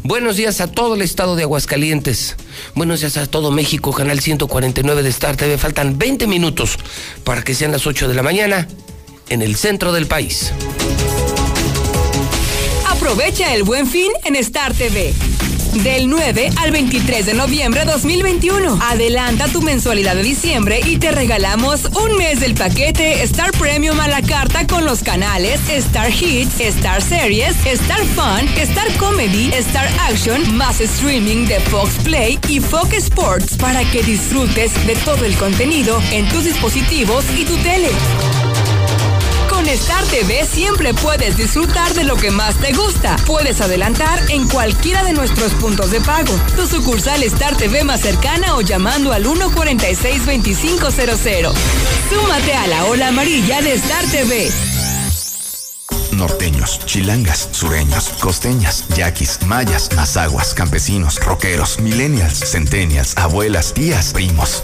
Buenos días a todo el estado de Aguascalientes. Buenos días a todo México, canal 149 de Star TV. Faltan 20 minutos para que sean las 8 de la mañana en el centro del país. Aprovecha el buen fin en Star TV. Del 9 al 23 de noviembre 2021. Adelanta tu mensualidad de diciembre y te regalamos un mes del paquete Star Premium a la carta con los canales Star Hits, Star Series, Star Fun, Star Comedy, Star Action, más streaming de Fox Play y Fox Sports para que disfrutes de todo el contenido en tus dispositivos y tu tele. Con Star TV siempre puedes disfrutar de lo que más te gusta. Puedes adelantar en cualquiera de nuestros puntos de pago. Tu sucursal Star TV más cercana o llamando al 146-2500. Súmate a la ola amarilla de Star TV. Norteños, chilangas, sureños, costeñas, yaquis, mayas, mazaguas, campesinos, rockeros, millennials, centennials, abuelas, tías, primos.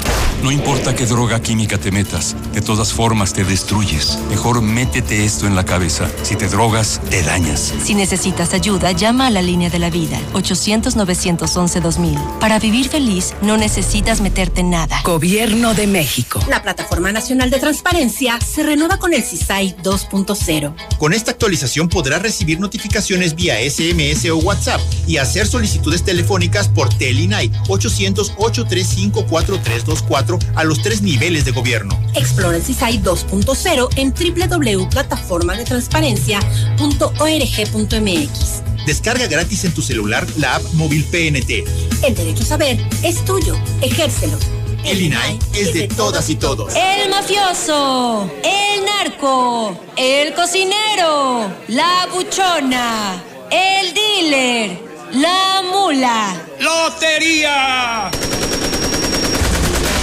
No importa qué droga química te metas, de todas formas te destruyes. Mejor métete esto en la cabeza. Si te drogas, te dañas. Si necesitas ayuda, llama a la línea de la vida, 800-911-2000. Para vivir feliz, no necesitas meterte en nada. Gobierno de México. La Plataforma Nacional de Transparencia se renueva con el CISAI 2.0. Con esta actualización podrás recibir notificaciones vía SMS o WhatsApp y hacer solicitudes telefónicas por Telinai 800 835 4324 a los tres niveles de gobierno. Explora el CISAI 2.0 en www.plataformadetransparencia.org.mx. Descarga gratis en tu celular la app móvil PNT. El derecho a saber es tuyo. Ejércelo. El INAI es de todas y todos. El mafioso, el narco, el cocinero, la buchona, el dealer, la mula. ¡Lotería!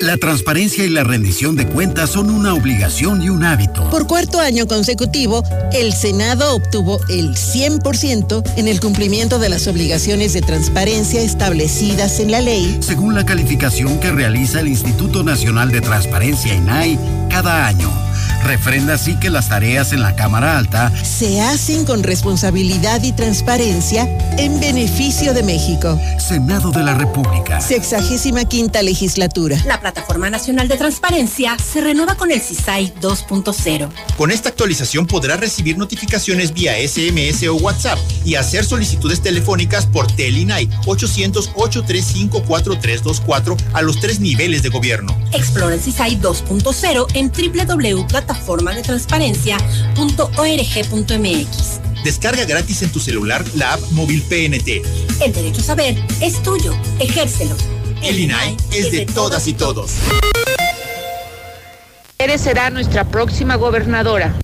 La transparencia y la rendición de cuentas son una obligación y un hábito. Por cuarto año consecutivo, el Senado obtuvo el 100% en el cumplimiento de las obligaciones de transparencia establecidas en la ley. Según la calificación que realiza el Instituto Nacional de Transparencia INAI cada año. Refrenda así que las tareas en la Cámara Alta se hacen con responsabilidad y transparencia en beneficio de México. Senado de la República. Sexagésima quinta legislatura. La Plataforma Nacional de Transparencia se renueva con el CISAI 2.0. Con esta actualización podrás recibir notificaciones vía SMS o WhatsApp y hacer solicitudes telefónicas por Telinai 800 835 4324 a los tres niveles de gobierno. Explora el CISAI 2.0 en www.plataformadetransparencia.org.mx. Descarga gratis en tu celular la app móvil PNT. El derecho a saber es tuyo. Ejércelo. El INAI es de todas y todos. Eres será nuestra próxima gobernadora.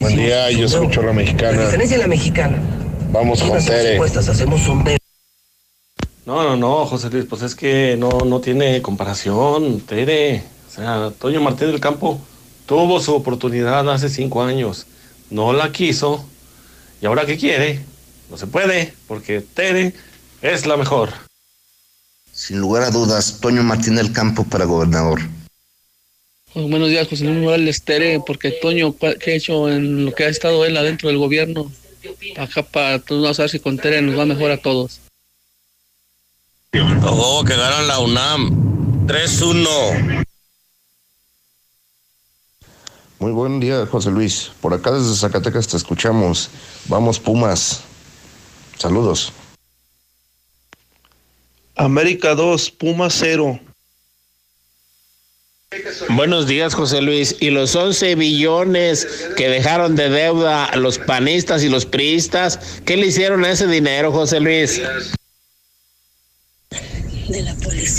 Buen día, yo escucho la mexicana. diferencia la mexicana. Vamos con Tere. hacemos un No, no, no, José Luis, pues es que no, no tiene comparación, Tere. O sea, Toño Martín del Campo tuvo su oportunidad hace cinco años, no la quiso, y ahora que quiere, no se puede, porque Tere es la mejor. Sin lugar a dudas, Toño Martín del Campo para gobernador. Pues, buenos días, José Luis Morales Tere, porque Toño, ¿qué ha hecho en lo que ha estado él adentro del gobierno? Acá para todos vamos a ver si con Tere nos va mejor a todos. Oh, que ganan la UNAM. 3-1. Muy buen día, José Luis. Por acá desde Zacatecas te escuchamos. Vamos, Pumas. Saludos. América 2, Puma 0. Buenos días, José Luis. Y los 11 billones que dejaron de deuda los panistas y los priistas, ¿qué le hicieron a ese dinero, José Luis?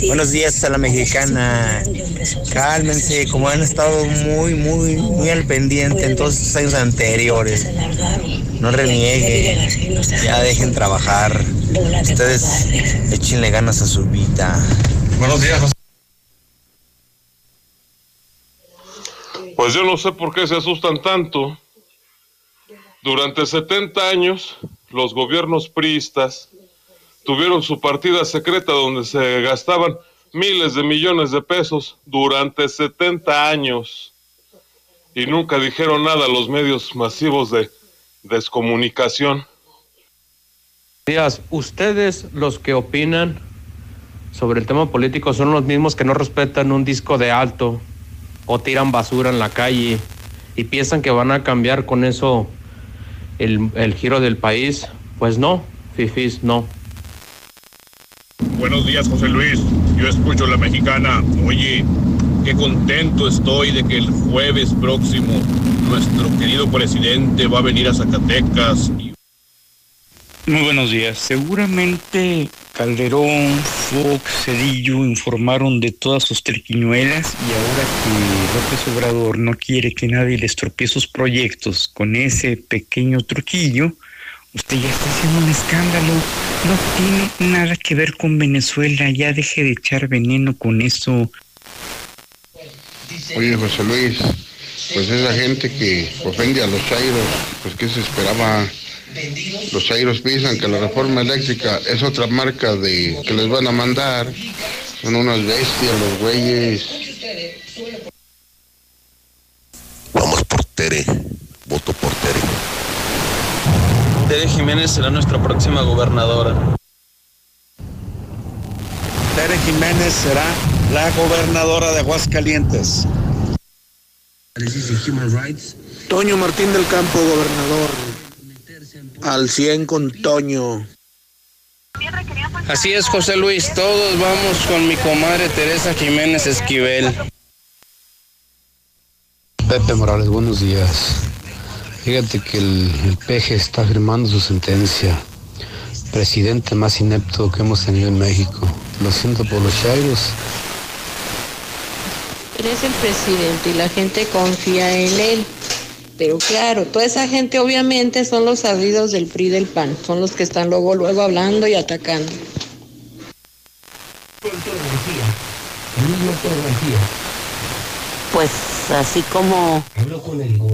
Buenos días a la mexicana. Cálmense, como han estado muy, muy, muy al pendiente en todos estos años anteriores. No renieguen, ya dejen trabajar. Ustedes échenle ganas a su vida. Buenos días, José. Pues yo no sé por qué se asustan tanto. Durante 70 años, los gobiernos priistas tuvieron su partida secreta donde se gastaban miles de millones de pesos durante 70 años y nunca dijeron nada a los medios masivos de descomunicación. Días, ustedes los que opinan sobre el tema político son los mismos que no respetan un disco de alto o tiran basura en la calle y piensan que van a cambiar con eso el, el giro del país. Pues no, fifis, no. Buenos días, José Luis. Yo escucho la mexicana. Oye, qué contento estoy de que el jueves próximo nuestro querido presidente va a venir a Zacatecas. Muy buenos días. Seguramente Calderón, Fox, Cedillo informaron de todas sus triquiñuelas y ahora que López Obrador no quiere que nadie le estropee sus proyectos con ese pequeño truquillo, usted ya está haciendo un escándalo. No tiene nada que ver con Venezuela. Ya deje de echar veneno con eso. Oye, José Luis, pues esa gente que ofende a los chairos, pues ¿qué se esperaba? Los chairos piensan que la reforma eléctrica es otra marca de que les van a mandar. Son unas bestias los güeyes. Vamos por Tere. Voto por Tere. Tere Jiménez será nuestra próxima gobernadora. Tere Jiménez será la gobernadora de Aguascalientes. Toño Martín del Campo, gobernador. Al 100 con Toño. Así es, José Luis. Todos vamos con mi comadre Teresa Jiménez Esquivel. Pepe Morales, buenos días. Fíjate que el, el peje está firmando su sentencia. Presidente más inepto que hemos tenido en México. Lo siento por los chairos. Eres el presidente y la gente confía en él. Pero claro, toda esa gente obviamente son los ardidos del PRI del PAN. Son los que están luego, luego hablando y atacando. Pues así como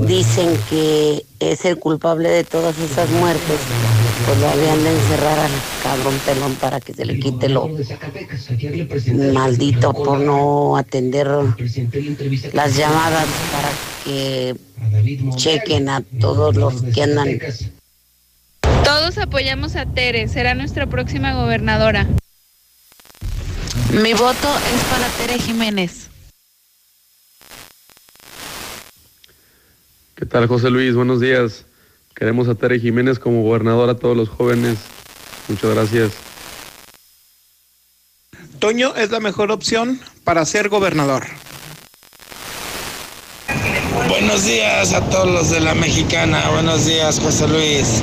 dicen que es el culpable de todas esas muertes, pues lo habían de encerrar al cabrón pelón para que se le quite lo maldito por no atender las llamadas para que chequen a todos los que andan. Todos apoyamos a Tere, será nuestra próxima gobernadora. Mi voto es para Tere Jiménez. ¿Qué tal, José Luis? Buenos días. Queremos a Tere Jiménez como gobernadora a todos los jóvenes. Muchas gracias. Toño es la mejor opción para ser gobernador. Buenos días a todos los de la mexicana. Buenos días, José Luis.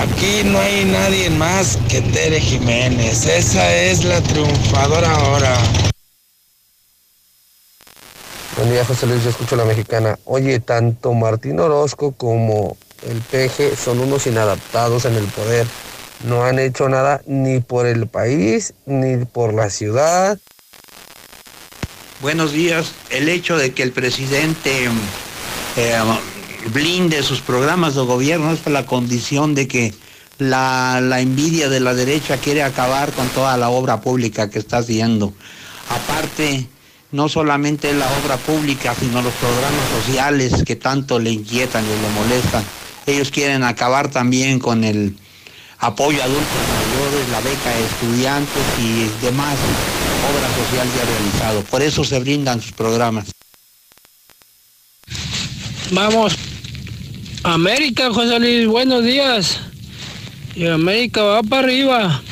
Aquí no hay nadie más que Tere Jiménez. Esa es la triunfadora ahora. Buen día, José Luis. Yo escucho la mexicana. Oye, tanto Martín Orozco como el peje son unos inadaptados en el poder. No han hecho nada ni por el país, ni por la ciudad. Buenos días. El hecho de que el presidente eh, blinde sus programas de gobierno es por la condición de que la, la envidia de la derecha quiere acabar con toda la obra pública que está haciendo. Aparte, no solamente la obra pública, sino los programas sociales que tanto le inquietan y le molestan. Ellos quieren acabar también con el apoyo a adultos mayores, la beca de estudiantes y demás obra social ya realizado. Por eso se brindan sus programas. Vamos. América, José Luis, buenos días. Y América va para arriba.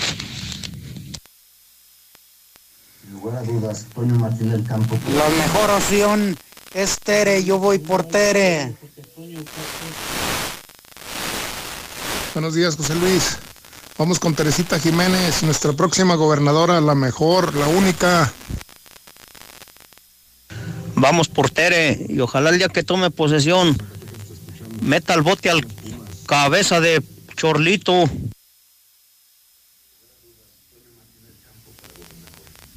Toño Martín del Campo. La mejor opción es Tere, yo voy por Tere. Buenos días, José Luis. Vamos con Teresita Jiménez, nuestra próxima gobernadora, la mejor, la única. Vamos por Tere y ojalá el día que tome posesión meta el bote al cabeza de Chorlito.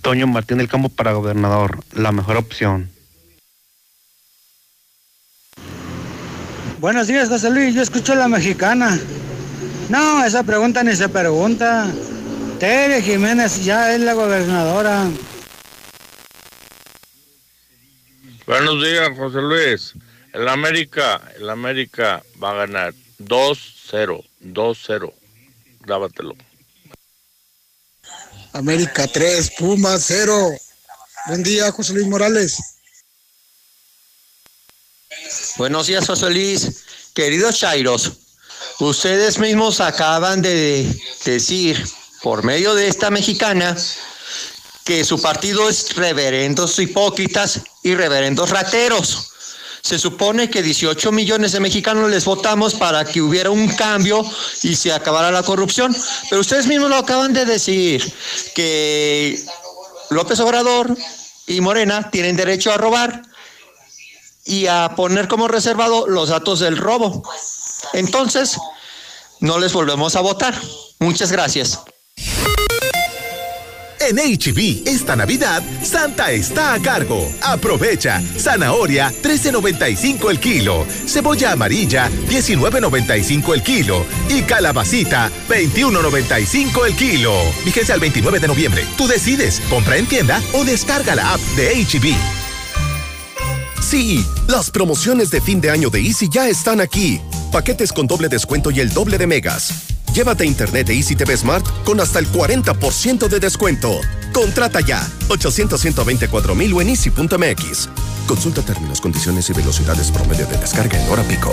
Toño Martín del Campo para gobernador, la mejor opción. Buenos días, José Luis. Yo escucho la mexicana. No, esa pregunta ni se pregunta. Tere Jiménez ya es la gobernadora. Buenos días, José Luis. El América, el América va a ganar 2-0, 2-0. Grábatelo. América 3, Puma 0. Buen día, José Luis Morales. Buenos días, José Luis. Queridos Chairos, ustedes mismos acaban de decir por medio de esta mexicana que su partido es reverendos hipócritas y reverendos rateros. Se supone que 18 millones de mexicanos les votamos para que hubiera un cambio y se acabara la corrupción. Pero ustedes mismos lo acaban de decir, que López Obrador y Morena tienen derecho a robar y a poner como reservado los datos del robo. Entonces, no les volvemos a votar. Muchas gracias. En HB, esta Navidad, Santa está a cargo. Aprovecha. Zanahoria, 13.95 el kilo. Cebolla amarilla, 19.95 el kilo. Y calabacita, 21.95 el kilo. Fíjense al 29 de noviembre. Tú decides. Compra en tienda o descarga la app de HB. Sí, las promociones de fin de año de Easy ya están aquí. Paquetes con doble descuento y el doble de megas. Llévate internet de Easy TV Smart con hasta el 40% de descuento. Contrata ya 800 124 mil o en easy.mx. Consulta términos, condiciones y velocidades promedio de descarga en hora pico.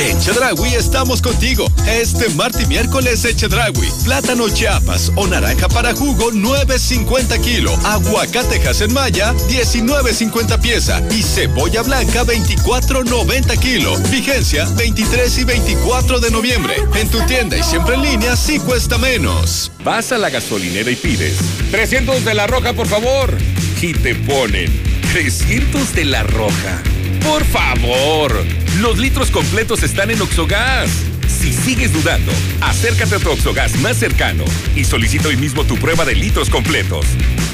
En Chedragui estamos contigo. Este martes y miércoles en Chedragui. Plátano Chiapas o naranja para jugo 9.50 kilo. Aguacate en Maya 19.50 pieza. Y cebolla blanca 24.90 kilo. Vigencia 23 y 24 de noviembre. En tu tienda y siempre en línea sí cuesta menos. Vas a la gasolinera y pides 300 de la roja, por favor. Y te ponen 300 de la roja. Por favor, los litros completos están en Oxogas. Si sigues dudando, acércate a tu Oxogas más cercano y solicita hoy mismo tu prueba de litros completos.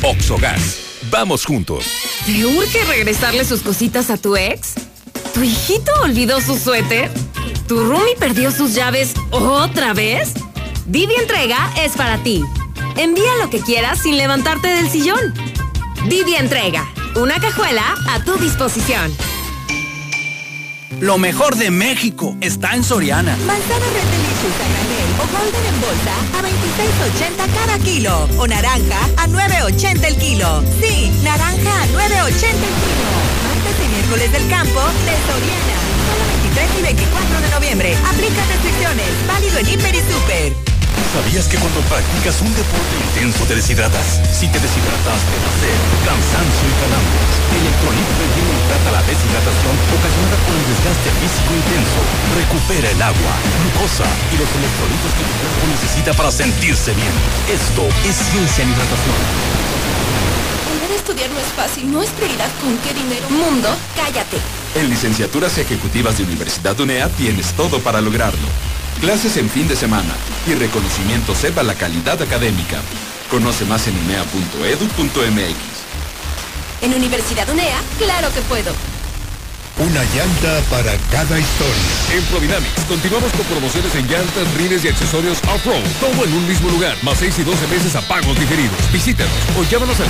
Oxogas, vamos juntos. ¿Te urge regresarle sus cositas a tu ex? ¿Tu hijito olvidó su suéter? ¿Tu roomie perdió sus llaves otra vez? Didi Entrega es para ti. Envía lo que quieras sin levantarte del sillón. Didi Entrega, una cajuela a tu disposición. Lo mejor de México está en Soriana. Manzana Red Delicious a granel o Golden en bolsa a 26.80 cada kilo. O naranja a 9.80 el kilo. Sí, naranja a 9.80 el kilo. Martes y miércoles del campo de Soriana. Solo 23 y 24 de noviembre. Aplica restricciones. Válido en Hiper y Super. ¿Sabías que cuando practicas un deporte intenso te deshidratas? Si te deshidratas, te da sed, cansancio y calambres. Electrolit trata la deshidratación ocasionada por el desgaste físico intenso. Recupera el agua, glucosa y los electrolitos que tu cuerpo necesita para sentirse bien. Esto es ciencia en hidratación. Volver a estudiar no es fácil, no es prioridad con qué dinero. Mundo, cállate. En licenciaturas ejecutivas de Universidad UNEA tienes todo para lograrlo clases en fin de semana y reconocimiento sepa la calidad académica. Conoce más en unea.edu.mx. En Universidad UNEA, claro que puedo. Una llanta para cada historia. En Prodynamics continuamos con promociones en llantas, rines y accesorios off-road. Todo en un mismo lugar, más 6 y 12 meses a pagos diferidos. Visítanos o llámanos al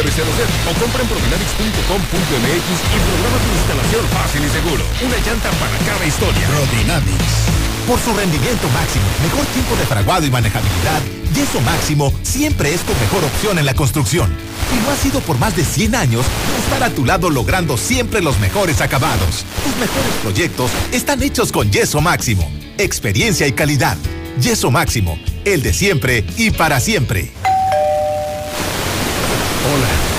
449-322-1900 o compra en prodynamics.com.mx y programa tu instalación fácil y seguro. Una llanta para cada historia. Prodynamics. Por su rendimiento máximo, mejor tiempo de fraguado y manejabilidad, Yeso Máximo siempre es tu mejor opción en la construcción. Y lo ha sido por más de 100 años estar a tu lado logrando siempre los mejores acabados. Tus mejores proyectos están hechos con Yeso Máximo. Experiencia y calidad. Yeso Máximo, el de siempre y para siempre.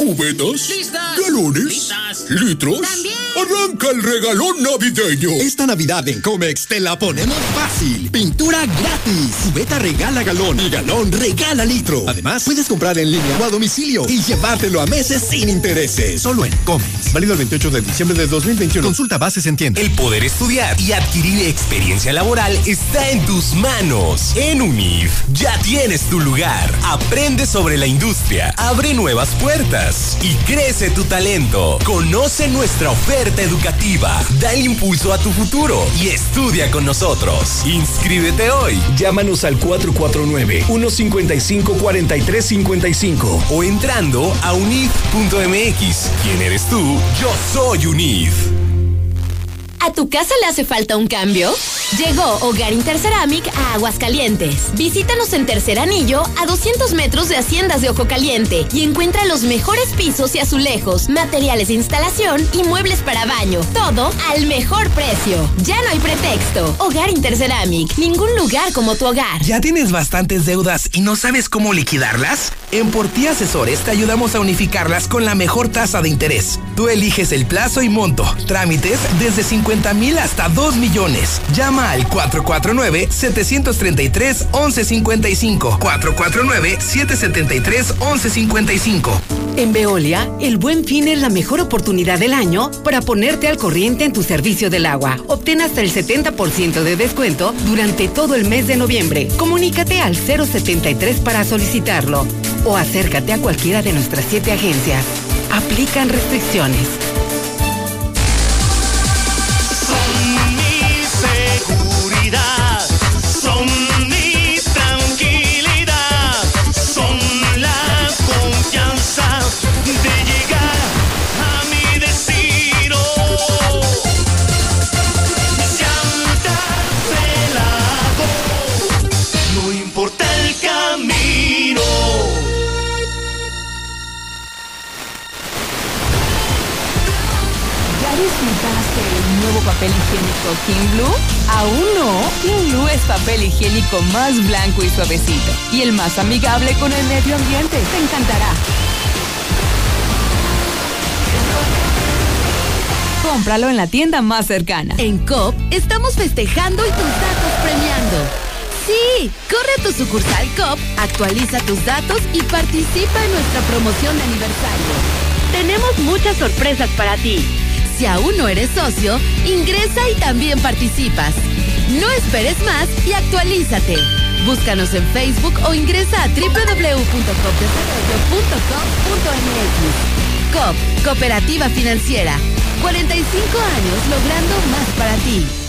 ¿Cubetas? ¿Galones? ¿Litros? Arranca el regalón navideño. Esta Navidad en Comex te la ponemos fácil. Pintura gratis. Cubeta regala galón y galón regala litro. Además, puedes comprar en línea o a domicilio y llevártelo a meses sin intereses. Solo en Comex. Válido el 28 de diciembre de 2021. Consulta bases en tienda. El poder estudiar y adquirir experiencia laboral está en tus manos. En UNIF ya tienes tu lugar. Aprende sobre la industria, abre nuevas puertas y crece tu talento. Conoce nuestra oferta educativa, da el impulso a tu futuro y estudia con nosotros. Inscríbete hoy. Llámanos al 449-155-4355 o entrando a unif.mx. ¿Quién eres tú? Yo soy UNIF. ¿A tu casa le hace falta un cambio? Llegó Hogar Interceramic a Aguascalientes. Visítanos en Tercer Anillo, a 200 metros de Haciendas de Ojo Caliente, y encuentra los mejores pisos y azulejos, materiales de instalación y muebles para baño. Todo al mejor precio. Ya no hay pretexto. Hogar Interceramic. Ningún lugar como tu hogar. ¿Ya tienes bastantes deudas y no sabes cómo liquidarlas? En Por Ti Asesores te ayudamos a unificarlas con la mejor tasa de interés. Tú eliges el plazo y monto. Trámites desde 50 mil hasta 2 millones. Llama al 449-733-1155. 449-773-1155. En Veolia, el buen fin es la mejor oportunidad del año para ponerte al corriente en tu servicio del agua. Obtén hasta el 70% de descuento durante todo el mes de noviembre. Comunícate al 073 para solicitarlo o acércate a cualquiera de nuestras siete agencias. Aplican restricciones. Nuevo papel higiénico King Blue? Aún no. King Blue es papel higiénico más blanco y suavecito. Y el más amigable con el medio ambiente. Te encantará. Cómpralo en la tienda más cercana. En COP estamos festejando y tus datos premiando. Sí, corre a tu sucursal COP, actualiza tus datos y participa en nuestra promoción de aniversario. Tenemos muchas sorpresas para ti. Si aún no eres socio, ingresa y también participas. No esperes más y actualízate. Búscanos en Facebook o ingresa a www.copdesarrollo.com.mx. COP, Cooperativa Financiera. 45 años logrando más para ti.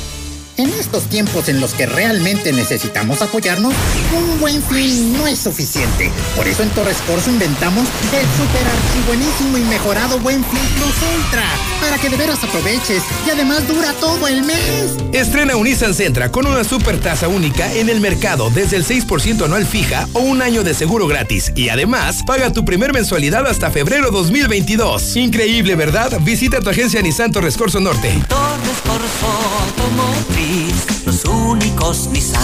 En estos tiempos en los que realmente necesitamos apoyarnos, un buen fin no es suficiente. Por eso en Torres Corso inventamos el super archibuenísimo y mejorado Buen Fin Plus Ultra, para que de veras aproveches y además dura todo el mes. Estrena un Nissan Sentra con una super tasa única en el mercado desde el 6% anual fija o un año de seguro gratis. Y además, paga tu primer mensualidad hasta febrero 2022. Increíble, ¿verdad? Visita tu agencia Nissan Torres Corso Norte. Torres Corso Automotriz, los únicos Nissan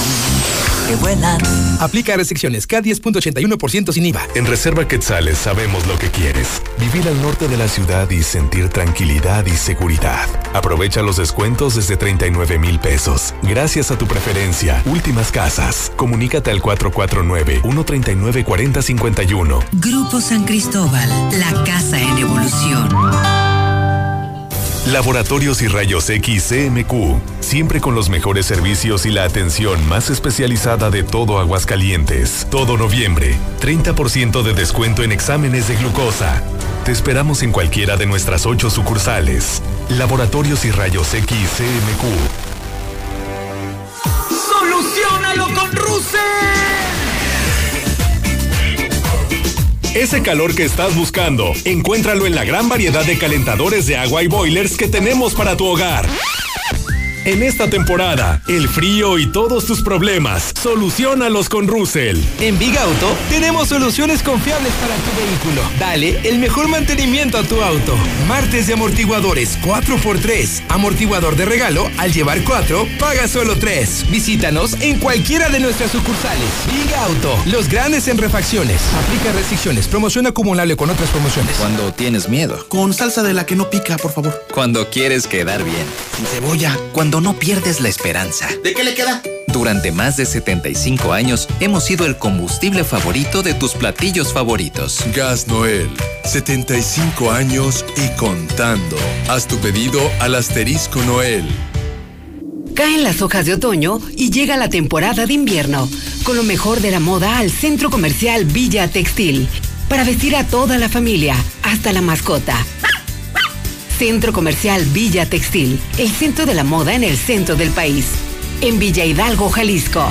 que vuelan. Aplica restricciones K10.81% sin IVA. En Reserva Quetzales sabemos lo que quieres. Vivir al norte de la ciudad y sentir tranquilidad y seguridad. Aprovecha los descuentos desde 39 mil pesos. Gracias a tu preferencia. Últimas casas. Comunícate al 449-139-4051. Grupo San Cristóbal, la casa en evolución. Laboratorios y Rayos X CMQ, siempre con los mejores servicios y la atención más especializada de todo Aguascalientes. Todo noviembre, 30% de descuento en exámenes de glucosa. Te esperamos en cualquiera de nuestras ocho sucursales. Laboratorios y Rayos X CMQ. ¡Solucionalo con Russell! Ese calor que estás buscando, encuéntralo en la gran variedad de calentadores de agua y boilers que tenemos para tu hogar. En esta temporada, el frío y todos tus problemas, solucionalos con Russell. En Big Auto tenemos soluciones confiables para tu vehículo. Dale el mejor mantenimiento a tu auto. Martes de amortiguadores 4x3. Amortiguador de regalo, al llevar 4, paga solo 3. Visítanos en cualquiera de nuestras sucursales. Big Auto, los grandes en refacciones. Aplica restricciones. Promoción acumulable con otras promociones. Cuando tienes miedo. Con salsa de la que no pica, por favor. Cuando quieres quedar bien. Sin cebolla. Cuando no pierdes la esperanza. ¿De qué le queda? Durante más de 75 años hemos sido el combustible favorito de tus platillos favoritos. Gas Noel, 75 años y contando. Haz tu pedido al asterisco Noel. Caen las hojas de otoño y llega la temporada de invierno, con lo mejor de la moda al centro comercial Villa Textil, para vestir a toda la familia, hasta la mascota. Centro Comercial Villa Textil, el centro de la moda en el centro del país, en Villa Hidalgo, Jalisco.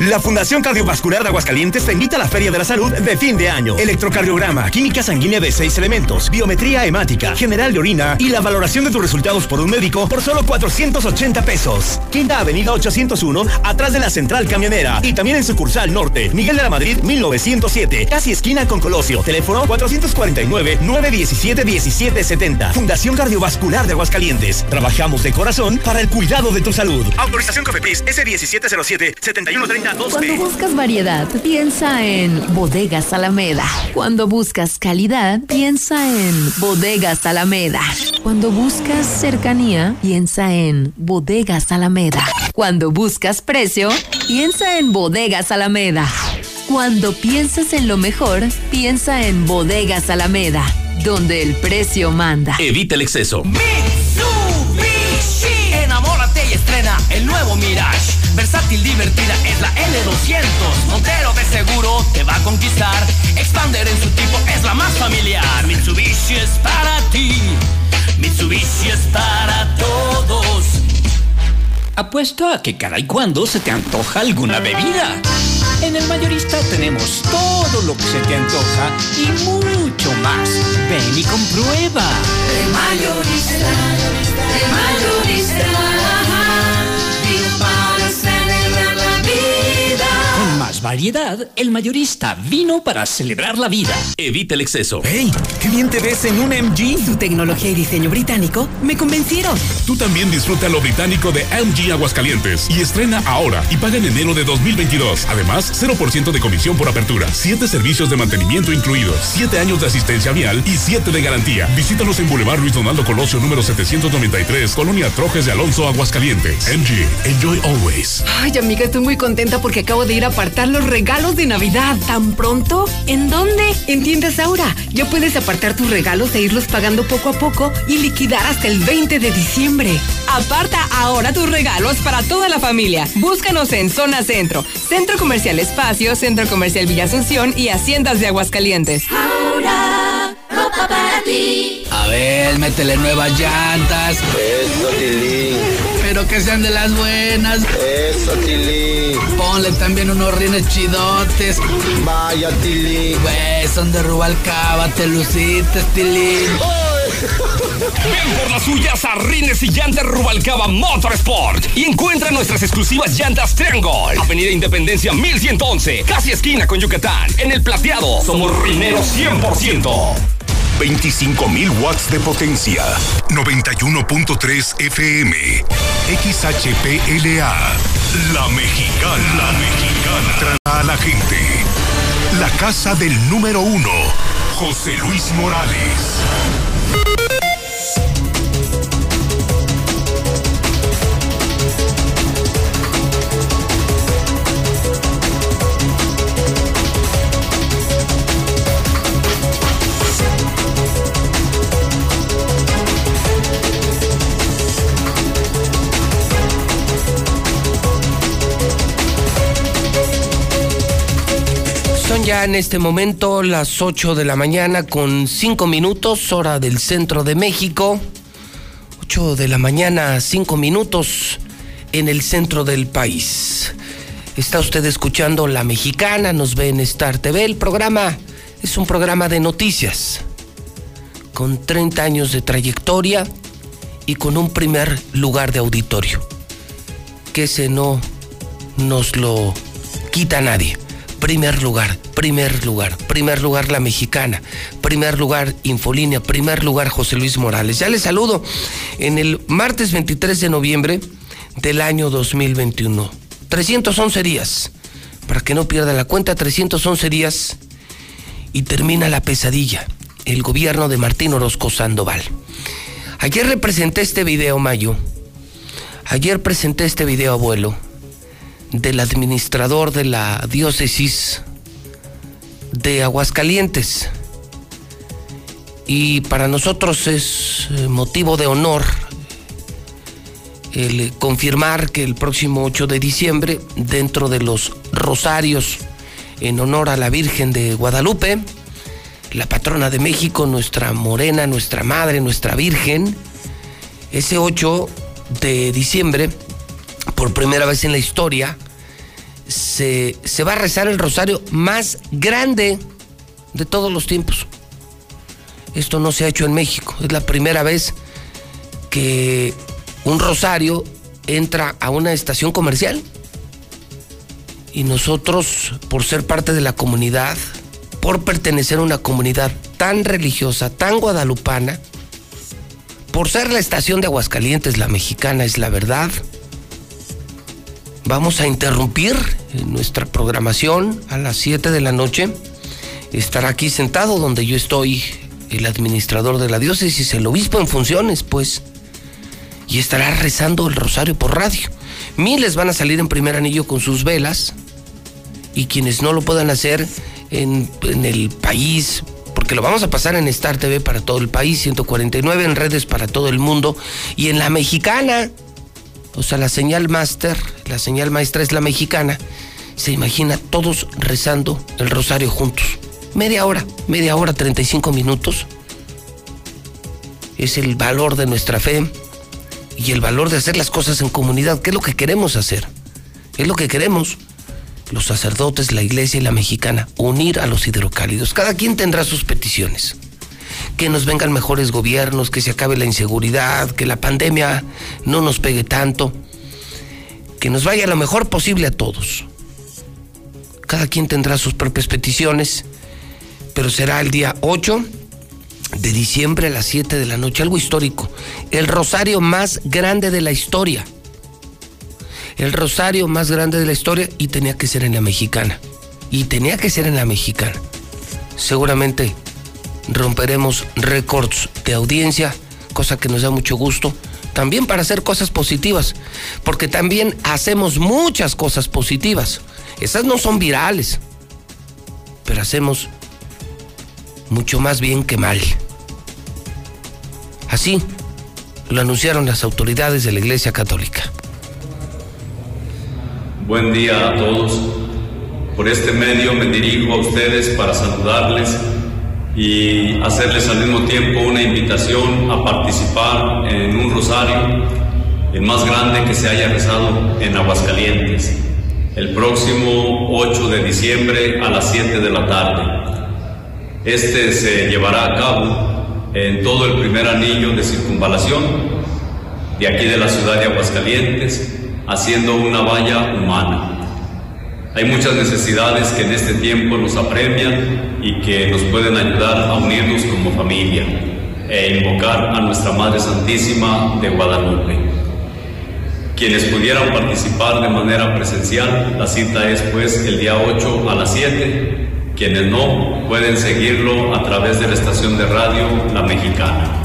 La Fundación Cardiovascular de Aguascalientes te invita a la Feria de la Salud de fin de año. Electrocardiograma, química sanguínea de seis elementos, biometría hemática, general de orina y la valoración de tus resultados por un médico por solo 480 pesos. Quinta Avenida 801, atrás de la Central Camionera. Y también en sucursal norte, Miguel de la Madrid, 1907, casi esquina con Colosio. Teléfono 449-917-1770. Fundación Cardiovascular de Aguascalientes. Trabajamos de corazón para el cuidado de tu salud. Autorización COFEPRIS S1707-7130. Cuando buscas variedad, piensa en Bodegas Alameda. Cuando buscas calidad, piensa en Bodegas Alameda. Cuando buscas cercanía, piensa en Bodegas Alameda. Cuando buscas precio, piensa en Bodegas Alameda. Cuando piensas en lo mejor, piensa en Bodegas Alameda, donde el precio manda. Evita el exceso. Mitsubishi. Enamórate y estrena el nuevo Mirage. Versátil, divertida es la L200. Montero de seguro te va a conquistar. Expander en su tipo es la más familiar. Mitsubishi es para ti. Mitsubishi es para todos. Apuesto a que cada y cuando se te antoja alguna bebida. En el mayorista tenemos todo lo que se te antoja y mucho más. Ven y comprueba. El mayorista, el mayorista. Más variedad, el mayorista vino para celebrar la vida. Evita el exceso. ¡Hey! ¡Qué bien te ves en un MG! Su tecnología y diseño británico me convencieron. Tú también disfruta lo británico de MG Aguascalientes y estrena ahora y paga en enero de 2022. Además, 0% de comisión por apertura, 7 servicios de mantenimiento incluidos, 7 años de asistencia vial y 7 de garantía. Visítanos en Boulevard Luis Donaldo Colosio número 793, Colonia Trojes de Alonso, Aguascalientes. MG, enjoy always. Ay, amiga, estoy muy contenta porque acabo de ir a apartar los regalos de Navidad. ¿Tan pronto? ¿En dónde? En Tiendas Aura. Ya puedes apartar tus regalos e irlos pagando poco a poco y liquidar hasta el 20 de diciembre. Aparta ahora tus regalos para toda la familia. Búscanos en Zona Centro, Centro Comercial Espacio, Centro Comercial Villa Asunción y Haciendas de Aguascalientes. Ahora, ropa para ti. A ver, métele nuevas llantas. Eso, Tilín. Pero que sean de las buenas. Eso, Tilín. Ponle también unos rines chidotes. Vaya, Tilín. Güey, son de Rubalcaba, te luciste, Tilín. Ven por las suyas a Rines y Llantas Rubalcaba Motorsport y encuentra nuestras exclusivas llantas Triangle. Avenida Independencia 1111, casi esquina con Yucatán. En el plateado somos rineros 100%. 25.000 watts de potencia. 91.3 FM. XHPLA. La mexicana. La mexicana. Trata a la gente. La casa del número uno. José Luis Morales. Son ya en este momento las 8 de la mañana con 5 minutos, hora del centro de México. 8 de la mañana, 5 minutos en el centro del país. Está usted escuchando La Mexicana, nos ve en Star TV. El programa es un programa de noticias con 30 años de trayectoria y con un primer lugar de auditorio. Que ese no nos lo quita nadie. Primer lugar, primer lugar, primer lugar la mexicana, primer lugar Infolínea, primer lugar José Luis Morales. Ya les saludo en el martes 23 de noviembre del año 2021. 311 días, para que no pierda la cuenta, 311 días y termina la pesadilla, el gobierno de Martín Orozco Sandoval. Ayer representé este video, Mayo. Ayer presenté este video, abuelo del administrador de la diócesis de Aguascalientes. Y para nosotros es eh, motivo de honor el confirmar que el próximo 8 de diciembre, dentro de los rosarios en honor a la Virgen de Guadalupe, la patrona de México, nuestra morena, nuestra madre, nuestra Virgen, ese 8 de diciembre por primera vez en la historia, se, se, va a rezar el rosario más grande de todos los tiempos. Esto no se ha hecho en México. Es la primera vez que un rosario entra a una estación comercial. Y nosotros, por ser parte de la comunidad, por pertenecer a una comunidad tan religiosa, tan guadalupana, por ser la estación de Aguascalientes, la mexicana es la verdad, vamos a interrumpir nuestra programación a las 7 de la noche. Estará aquí sentado donde yo estoy, el administrador de la diócesis, el obispo en funciones, pues, y estará rezando el rosario por radio. Miles van a salir en primer anillo con sus velas y quienes no lo puedan hacer en, en el país, porque lo vamos a pasar en Star TV para todo el país, 149 en redes para todo el mundo y en la mexicana. O sea, la señal máster, la señal maestra es la mexicana. Se imagina todos rezando el rosario juntos. Media hora, media hora, 35 minutos. Es el valor de nuestra fe y el valor de hacer las cosas en comunidad, que es lo que queremos hacer. Es lo que queremos los sacerdotes, la iglesia y la mexicana, unir a los hidrocálidos. Cada quien tendrá sus peticiones. Que nos vengan mejores gobiernos, que se acabe la inseguridad, que la pandemia no nos pegue tanto, que nos vaya lo mejor posible a todos. Cada quien tendrá sus propias peticiones, pero será el día 8 de diciembre a las 7 de la noche, algo histórico. El rosario más grande de la historia el rosario más grande de la historia y tenía que ser en la mexicana. Y tenía que ser en la mexicana. Seguramente romperemos récords de audiencia, cosa que nos da mucho gusto. También para hacer cosas positivas, porque también hacemos muchas cosas positivas. Esas no son virales, pero hacemos mucho más bien que mal. Así lo anunciaron las autoridades de la Iglesia Católica. Buen día a todos. Por este medio me dirijo a ustedes para saludarles y hacerles al mismo tiempo una invitación a participar en un rosario, el más grande que se haya rezado en Aguascalientes, el próximo 8 de diciembre a las 7 de la tarde. Este se llevará a cabo en todo el primer anillo de circunvalación de aquí de la ciudad de Aguascalientes, haciendo una valla humana. Hay muchas necesidades que en este tiempo nos apremian y que nos pueden ayudar a unirnos como familia e invocar a nuestra Madre Santísima de Guadalupe. Quienes pudieran participar de manera presencial, la cita es pues el día 8 a las 7. Quienes no, pueden seguirlo a través de la estación de radio La Mexicana.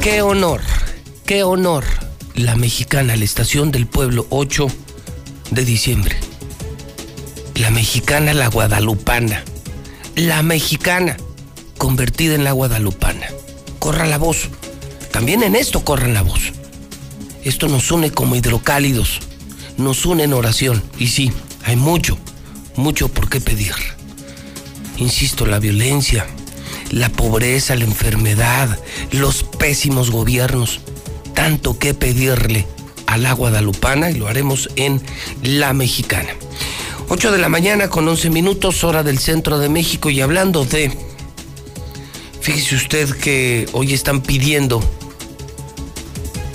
¡Qué honor! Qué honor la mexicana, la estación del pueblo 8 de diciembre. La mexicana, la guadalupana. La mexicana, convertida en la guadalupana. Corra la voz. También en esto corran la voz. Esto nos une como hidrocálidos. Nos une en oración. Y sí, hay mucho, mucho por qué pedir. Insisto, la violencia, la pobreza, la enfermedad, los pésimos gobiernos tanto que pedirle a la guadalupana y lo haremos en la mexicana. 8 de la mañana con 11 minutos, hora del centro de México y hablando de... Fíjese usted que hoy están pidiendo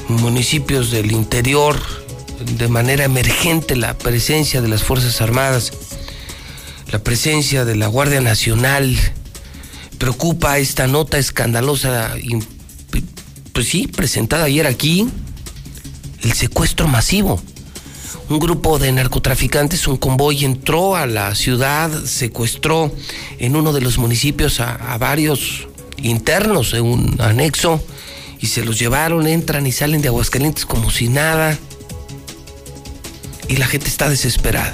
municipios del interior de manera emergente la presencia de las Fuerzas Armadas, la presencia de la Guardia Nacional. Preocupa esta nota escandalosa, pues sí, presentada ayer aquí, el secuestro masivo. Un grupo de narcotraficantes, un convoy entró a la ciudad, secuestró en uno de los municipios a, a varios internos de un anexo y se los llevaron, entran y salen de Aguascalientes como si nada. Y la gente está desesperada.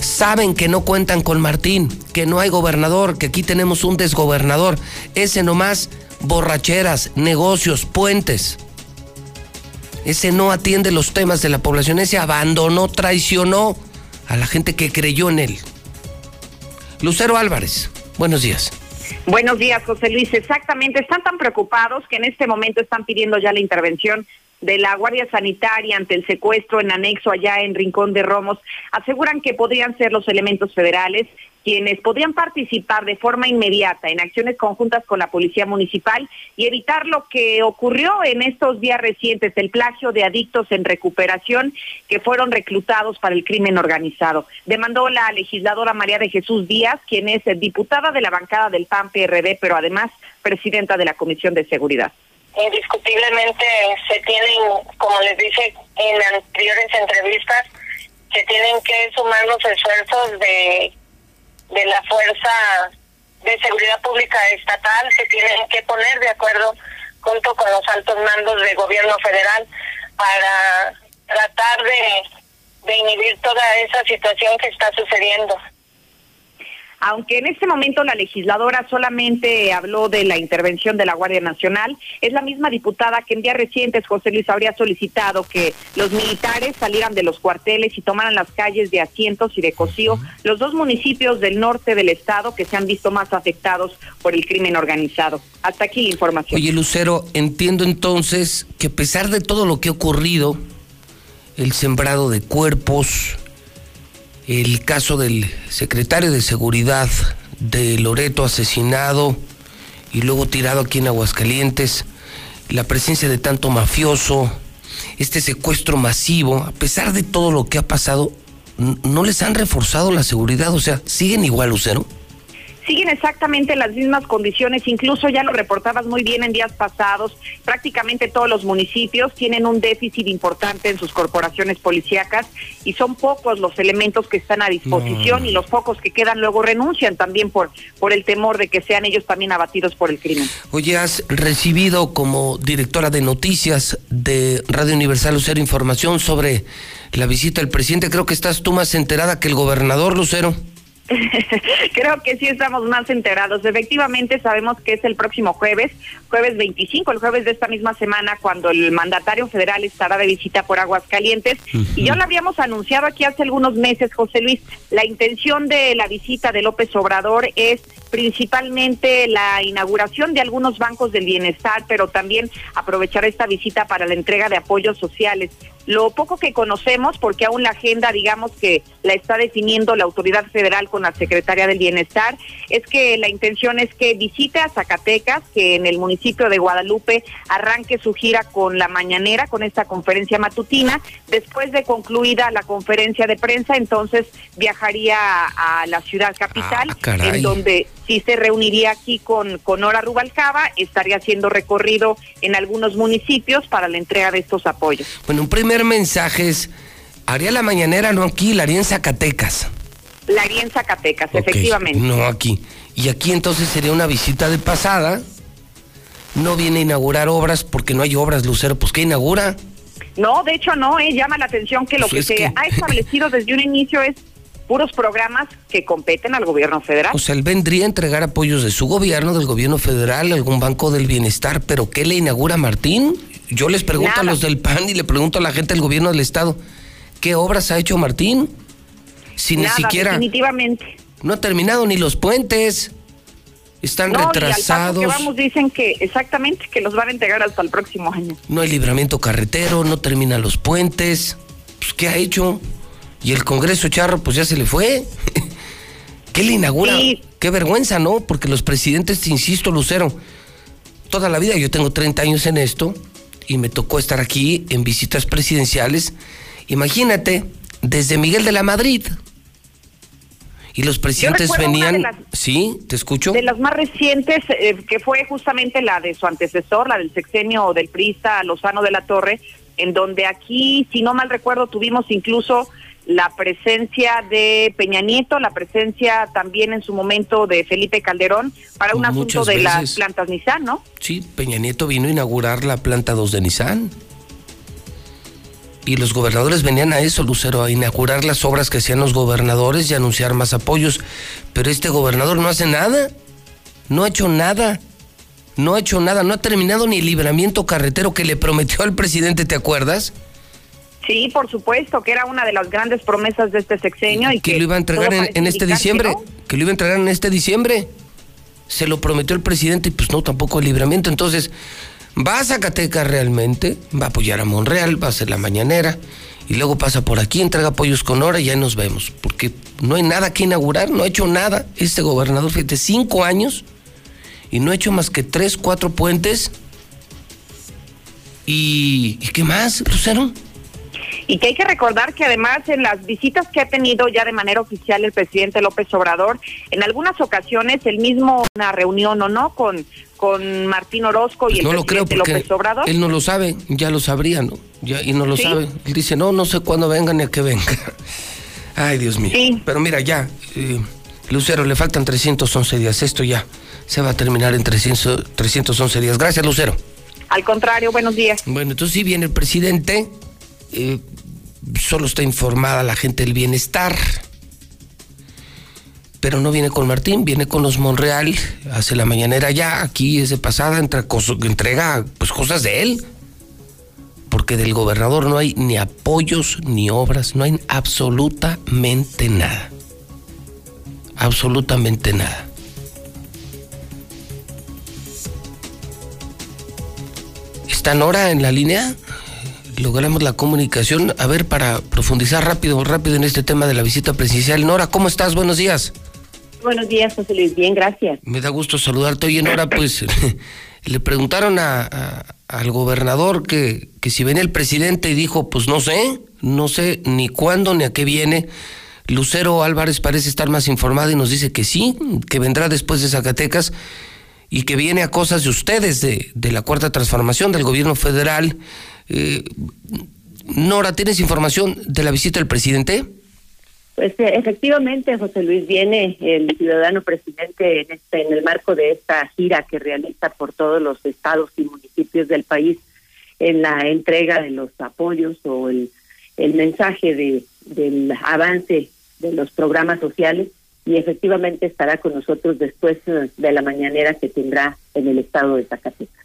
Saben que no cuentan con Martín, que no hay gobernador, que aquí tenemos un desgobernador. Ese nomás, borracheras, negocios, puentes. Ese no atiende los temas de la población, ese abandonó, traicionó a la gente que creyó en él. Lucero Álvarez, buenos días. Buenos días, José Luis. Exactamente, están tan preocupados que en este momento están pidiendo ya la intervención de la Guardia Sanitaria ante el secuestro en anexo allá en Rincón de Romos. Aseguran que podrían ser los elementos federales quienes podrían participar de forma inmediata en acciones conjuntas con la Policía Municipal y evitar lo que ocurrió en estos días recientes, el plagio de adictos en recuperación que fueron reclutados para el crimen organizado. Demandó la legisladora María de Jesús Díaz, quien es diputada de la bancada del PAN-PRD, pero además presidenta de la Comisión de Seguridad indiscutiblemente se tienen, como les dije en anteriores entrevistas, se tienen que sumar los esfuerzos de de la Fuerza de Seguridad Pública Estatal se tienen que poner de acuerdo junto con los altos mandos del gobierno federal para tratar de, de inhibir toda esa situación que está sucediendo. Aunque en este momento la legisladora solamente habló de la intervención de la Guardia Nacional, es la misma diputada que en días recientes José Luis habría solicitado que los militares salieran de los cuarteles y tomaran las calles de Asientos y de Cocío, los dos municipios del norte del estado que se han visto más afectados por el crimen organizado. Hasta aquí la información. Oye, Lucero, entiendo entonces que a pesar de todo lo que ha ocurrido, el sembrado de cuerpos, el caso del secretario de Seguridad de Loreto asesinado y luego tirado aquí en Aguascalientes, la presencia de tanto mafioso, este secuestro masivo, a pesar de todo lo que ha pasado, no les han reforzado la seguridad, o sea, siguen igual, Lucero siguen exactamente las mismas condiciones, incluso ya lo reportabas muy bien en días pasados, prácticamente todos los municipios tienen un déficit importante en sus corporaciones policíacas y son pocos los elementos que están a disposición y los pocos que quedan luego renuncian también por, por el temor de que sean ellos también abatidos por el crimen. Oye, has recibido como directora de noticias de Radio Universal Lucero información sobre la visita del presidente, creo que estás tú más enterada que el gobernador Lucero. Creo que sí estamos más enterados. Efectivamente, sabemos que es el próximo jueves, jueves 25, el jueves de esta misma semana, cuando el mandatario federal estará de visita por Aguascalientes. Y ya lo habíamos anunciado aquí hace algunos meses, José Luis. La intención de la visita de López Obrador es principalmente la inauguración de algunos bancos del bienestar, pero también aprovechar esta visita para la entrega de apoyos sociales. Lo poco que conocemos, porque aún la agenda, digamos que la está definiendo la autoridad federal con la secretaria del Bienestar, es que la intención es que visite a Zacatecas, que en el municipio de Guadalupe arranque su gira con la mañanera, con esta conferencia matutina. Después de concluida la conferencia de prensa, entonces viajaría a, la ciudad capital, Ah, en donde sí se reuniría aquí con, con Nora Rubalcaba, estaría haciendo recorrido en algunos municipios para la entrega de estos apoyos. Bueno, un primer mensaje es, haría la mañanera, no aquí, la haría en Zacatecas. La haría en Zacatecas, efectivamente. No aquí. Y aquí entonces sería una visita de pasada. No viene a inaugurar obras porque no hay obras, Lucero. Pues ¿qué inaugura? No, de hecho no, eh, llama la atención que lo Pues que es se que- ha establecido desde un inicio es puros programas que competen al gobierno federal. O sea, él vendría a entregar apoyos de su gobierno, del gobierno federal, algún banco del bienestar. ¿Pero qué le inaugura Martín? Yo les pregunto Nada. a los del PAN y le pregunto a la gente del gobierno del Estado, ¿qué obras ha hecho Martín? Si ni siquiera definitivamente. no ha terminado ni los puentes. Están no, y al paso retrasados. que vamos dicen que exactamente que los van a entregar hasta el próximo año. No hay libramiento carretero, no terminan los puentes. Pues, ¿qué ha hecho? Y el Congreso Charro, pues ya se le fue. qué le inaugura? Sí. Qué vergüenza, ¿no? Porque los presidentes, te insisto, Lucero, toda la vida, yo tengo 30 años en esto y me tocó estar aquí en visitas presidenciales. Imagínate, desde Miguel de la Madrid. Y los presidentes venían... de las- Sí, te escucho. De las más recientes, eh, que fue justamente la de su antecesor, la del sexenio del priista Lozano de la Torre, en donde aquí, si no mal recuerdo, tuvimos incluso la presencia de Peña Nieto, la presencia también en su momento de Felipe Calderón para un Muchas asunto de las plantas Nissan, ¿no? Sí, Peña Nieto vino a inaugurar la planta 2 de Nissan. Y los gobernadores venían a eso, Lucero, a inaugurar las obras que hacían los gobernadores y anunciar más apoyos. Pero este gobernador no hace nada. No ha hecho nada. No ha hecho nada. No ha terminado ni el libramiento carretero que le prometió al presidente, ¿te acuerdas? Sí, por supuesto, que era una de las grandes promesas de este sexenio y que, Que lo iba a entregar en, este que diciembre. no. Que lo iba a entregar en este diciembre. Se lo prometió el presidente y pues no, tampoco el libramiento. Entonces, va a Zacatecas realmente, va a apoyar a Monreal, va a hacer la mañanera y luego pasa por aquí, entrega apoyos con hora y ya nos vemos. Porque no hay nada que inaugurar, no ha hecho nada este gobernador, fíjate, cinco años y no ha hecho más que tres, cuatro puentes. ¿Y, ¿y qué más, Lucero? Y que hay que recordar que además en las visitas que ha tenido ya de manera oficial el presidente López Obrador, en algunas ocasiones el mismo una reunión o no con, con Martín Orozco y Pues el no lo creo presidente porque López Obrador. él no lo sabe, ya lo sabría, ¿no? Ya, y no lo Sí. sabe. Él dice, no, no sé cuándo venga ni a qué venga. Ay, Dios mío. Pero mira, ya, eh, Lucero, le faltan 311 días. Esto ya se va a terminar en 300, 311 días. Gracias, Lucero. Al contrario, buenos días. Bueno, entonces sí viene el presidente, eh, solo está informada la gente del bienestar, pero no viene con Martín, viene con los Monreal, hace la mañanera ya, aquí es de pasada, entra entrega pues cosas de él, porque del gobernador no hay ni apoyos ni obras, no hay absolutamente nada, absolutamente nada. ¿Está Nora en la línea? Logramos la comunicación. A ver, para profundizar rápido, rápido en este tema de la visita presidencial. Nora, ¿cómo estás? Buenos días. Buenos días, José Luis. Bien, gracias. Me da gusto saludarte. Oye, Nora, pues le preguntaron a- a- al gobernador que, que si venía el presidente y dijo, pues no sé, no sé ni cuándo ni a qué viene. Lucero Álvarez parece estar más informada y nos dice que sí, que vendrá después de Zacatecas y que viene a cosas de ustedes, de, de la cuarta transformación del gobierno federal. Eh, Nora, ¿tienes información de la visita del presidente? Pues eh, efectivamente, José Luis, viene el ciudadano presidente en, este, en el marco de esta gira que realiza por todos los estados y municipios del país en la entrega de los apoyos o el, el mensaje de, del avance de los programas sociales y efectivamente estará con nosotros después eh, de la mañanera que tendrá en el estado de Zacatecas.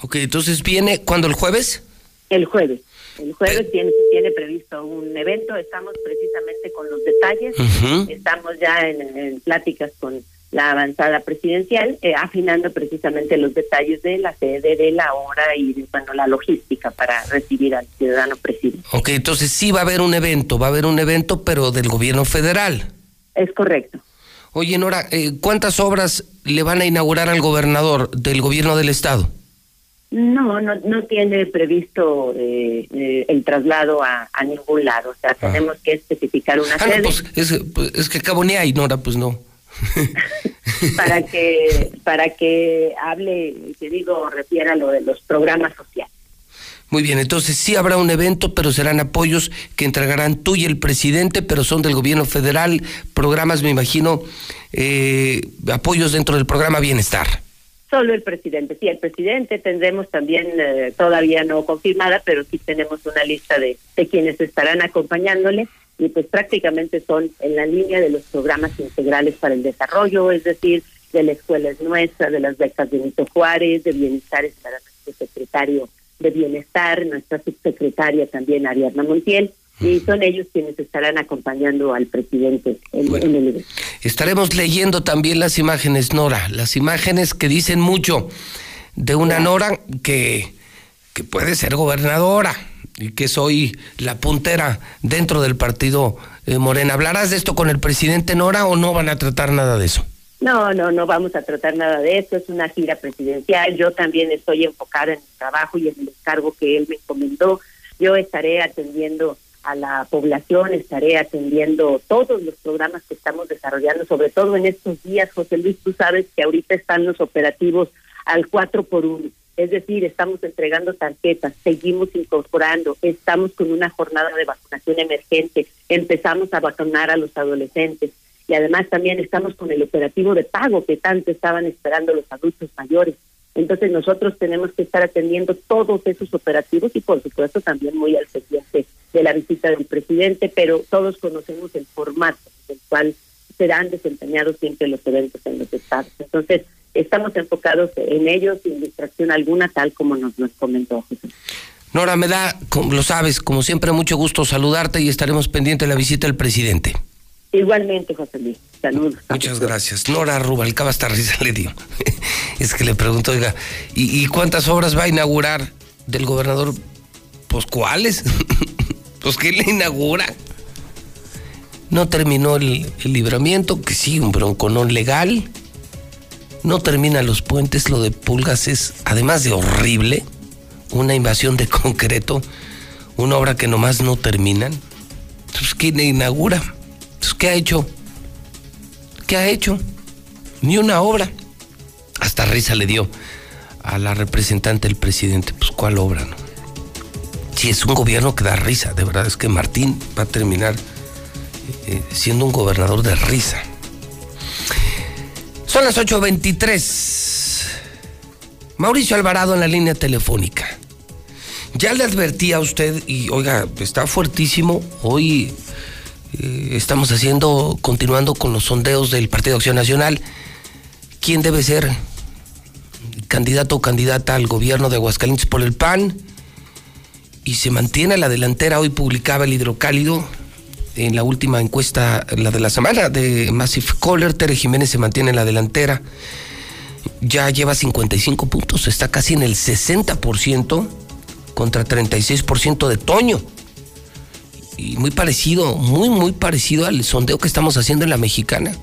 Ok, entonces viene, ¿cuándo el jueves? El jueves. El jueves tiene, se tiene previsto un evento, estamos precisamente con los detalles, estamos ya en, en pláticas con la avanzada presidencial, eh, afinando precisamente los detalles de la sede, de la hora y de, bueno, la logística para recibir al ciudadano presidente. Ok, entonces sí va a haber un evento, va a haber un evento, pero del gobierno federal. Es correcto. Oye, Nora, eh, ¿cuántas obras le van a inaugurar al gobernador del gobierno del estado? No, no, no tiene previsto eh, eh, el traslado a, a ningún lado, o sea, tenemos que especificar una Ah, no, sede. pues es, pues, es que cabo ni hay, Nora, pues no. para que para que hable, te digo, refiera a lo de los programas sociales. Muy bien, entonces sí habrá un evento, pero serán apoyos que entregarán tú y el presidente, pero son del gobierno federal, programas, me imagino, eh, apoyos dentro del programa Bienestar. Solo el presidente, sí, el presidente tendremos también eh, todavía no confirmada, pero sí tenemos una lista de, de quienes estarán acompañándole y pues prácticamente son en la línea de los programas integrales para el desarrollo, es decir, de la escuela es nuestra, de las becas de Benito Juárez, de bienestar estará nuestro secretario de bienestar, nuestra subsecretaria también Ariadna Montiel, y son ellos quienes estarán acompañando al presidente en, en el evento. Estaremos leyendo también las imágenes, Nora, las imágenes que dicen mucho de una Nora que, que puede ser gobernadora, y que soy la puntera dentro del partido eh, Morena. ¿Hablarás de esto con el presidente Nora o no van a tratar nada de eso? No, no, no vamos a tratar nada de eso. Es una gira presidencial. Yo también estoy enfocada en el trabajo y en el encargo que él me encomendó. Yo estaré atendiendo a la población, estaré atendiendo todos los programas que estamos desarrollando, sobre todo en estos días, José Luis, tú sabes que ahorita están los operativos al cuatro por uno. Es decir, estamos entregando tarjetas, seguimos incorporando, estamos con una jornada de vacunación emergente, empezamos a vacunar a los adolescentes y además también estamos con el operativo de pago que tanto estaban esperando los adultos mayores. Entonces nosotros tenemos que estar atendiendo todos esos operativos y por supuesto también muy al pendiente de la visita del presidente, pero todos conocemos el formato en el cual serán desempeñados siempre los eventos en los estados. Entonces estamos enfocados en ellos sin distracción alguna, tal como nos lo comentó José. Nora, me da, como lo sabes, como siempre, mucho gusto saludarte y estaremos pendientes de la visita del presidente. Igualmente, José Luis. Muchas gracias. Nora Rubalcaba hasta risa le dio. es que le pregunto, oiga, ¿y, ¿y, cuántas obras va a inaugurar del gobernador? Pues cuáles? pues ¿qué le inaugura? No terminó el, el libramiento, que sí, un bronconón legal. No termina los puentes, lo de Pulgas es, además de horrible, una invasión de concreto, una obra que nomás no terminan. Pues ¿quién le inaugura? ¿Qué ha hecho? ¿Qué ha hecho? Ni una obra. Hasta risa le dio a la representante del presidente. Pues ¿cuál obra? Si es un gobierno que da risa, de verdad es que Martín va a terminar eh, siendo un gobernador de risa. Son las 8.23. Mauricio Alvarado en la línea telefónica. Ya le advertí a usted, y oiga, está fuertísimo. Hoy eh, estamos haciendo, continuando con los sondeos del Partido Acción Nacional. ¿Quién debe ser candidato o candidata al gobierno de Aguascalientes por el PAN? Y se mantiene a la delantera. Hoy publicaba el hidrocálido en la última encuesta, la de la semana de Massive Caller, Tere Jiménez se mantiene en la delantera. Ya lleva 55 puntos, está casi en el 60% contra 36% de Toño. Y muy parecido, muy, muy parecido al sondeo que estamos haciendo en la mexicana.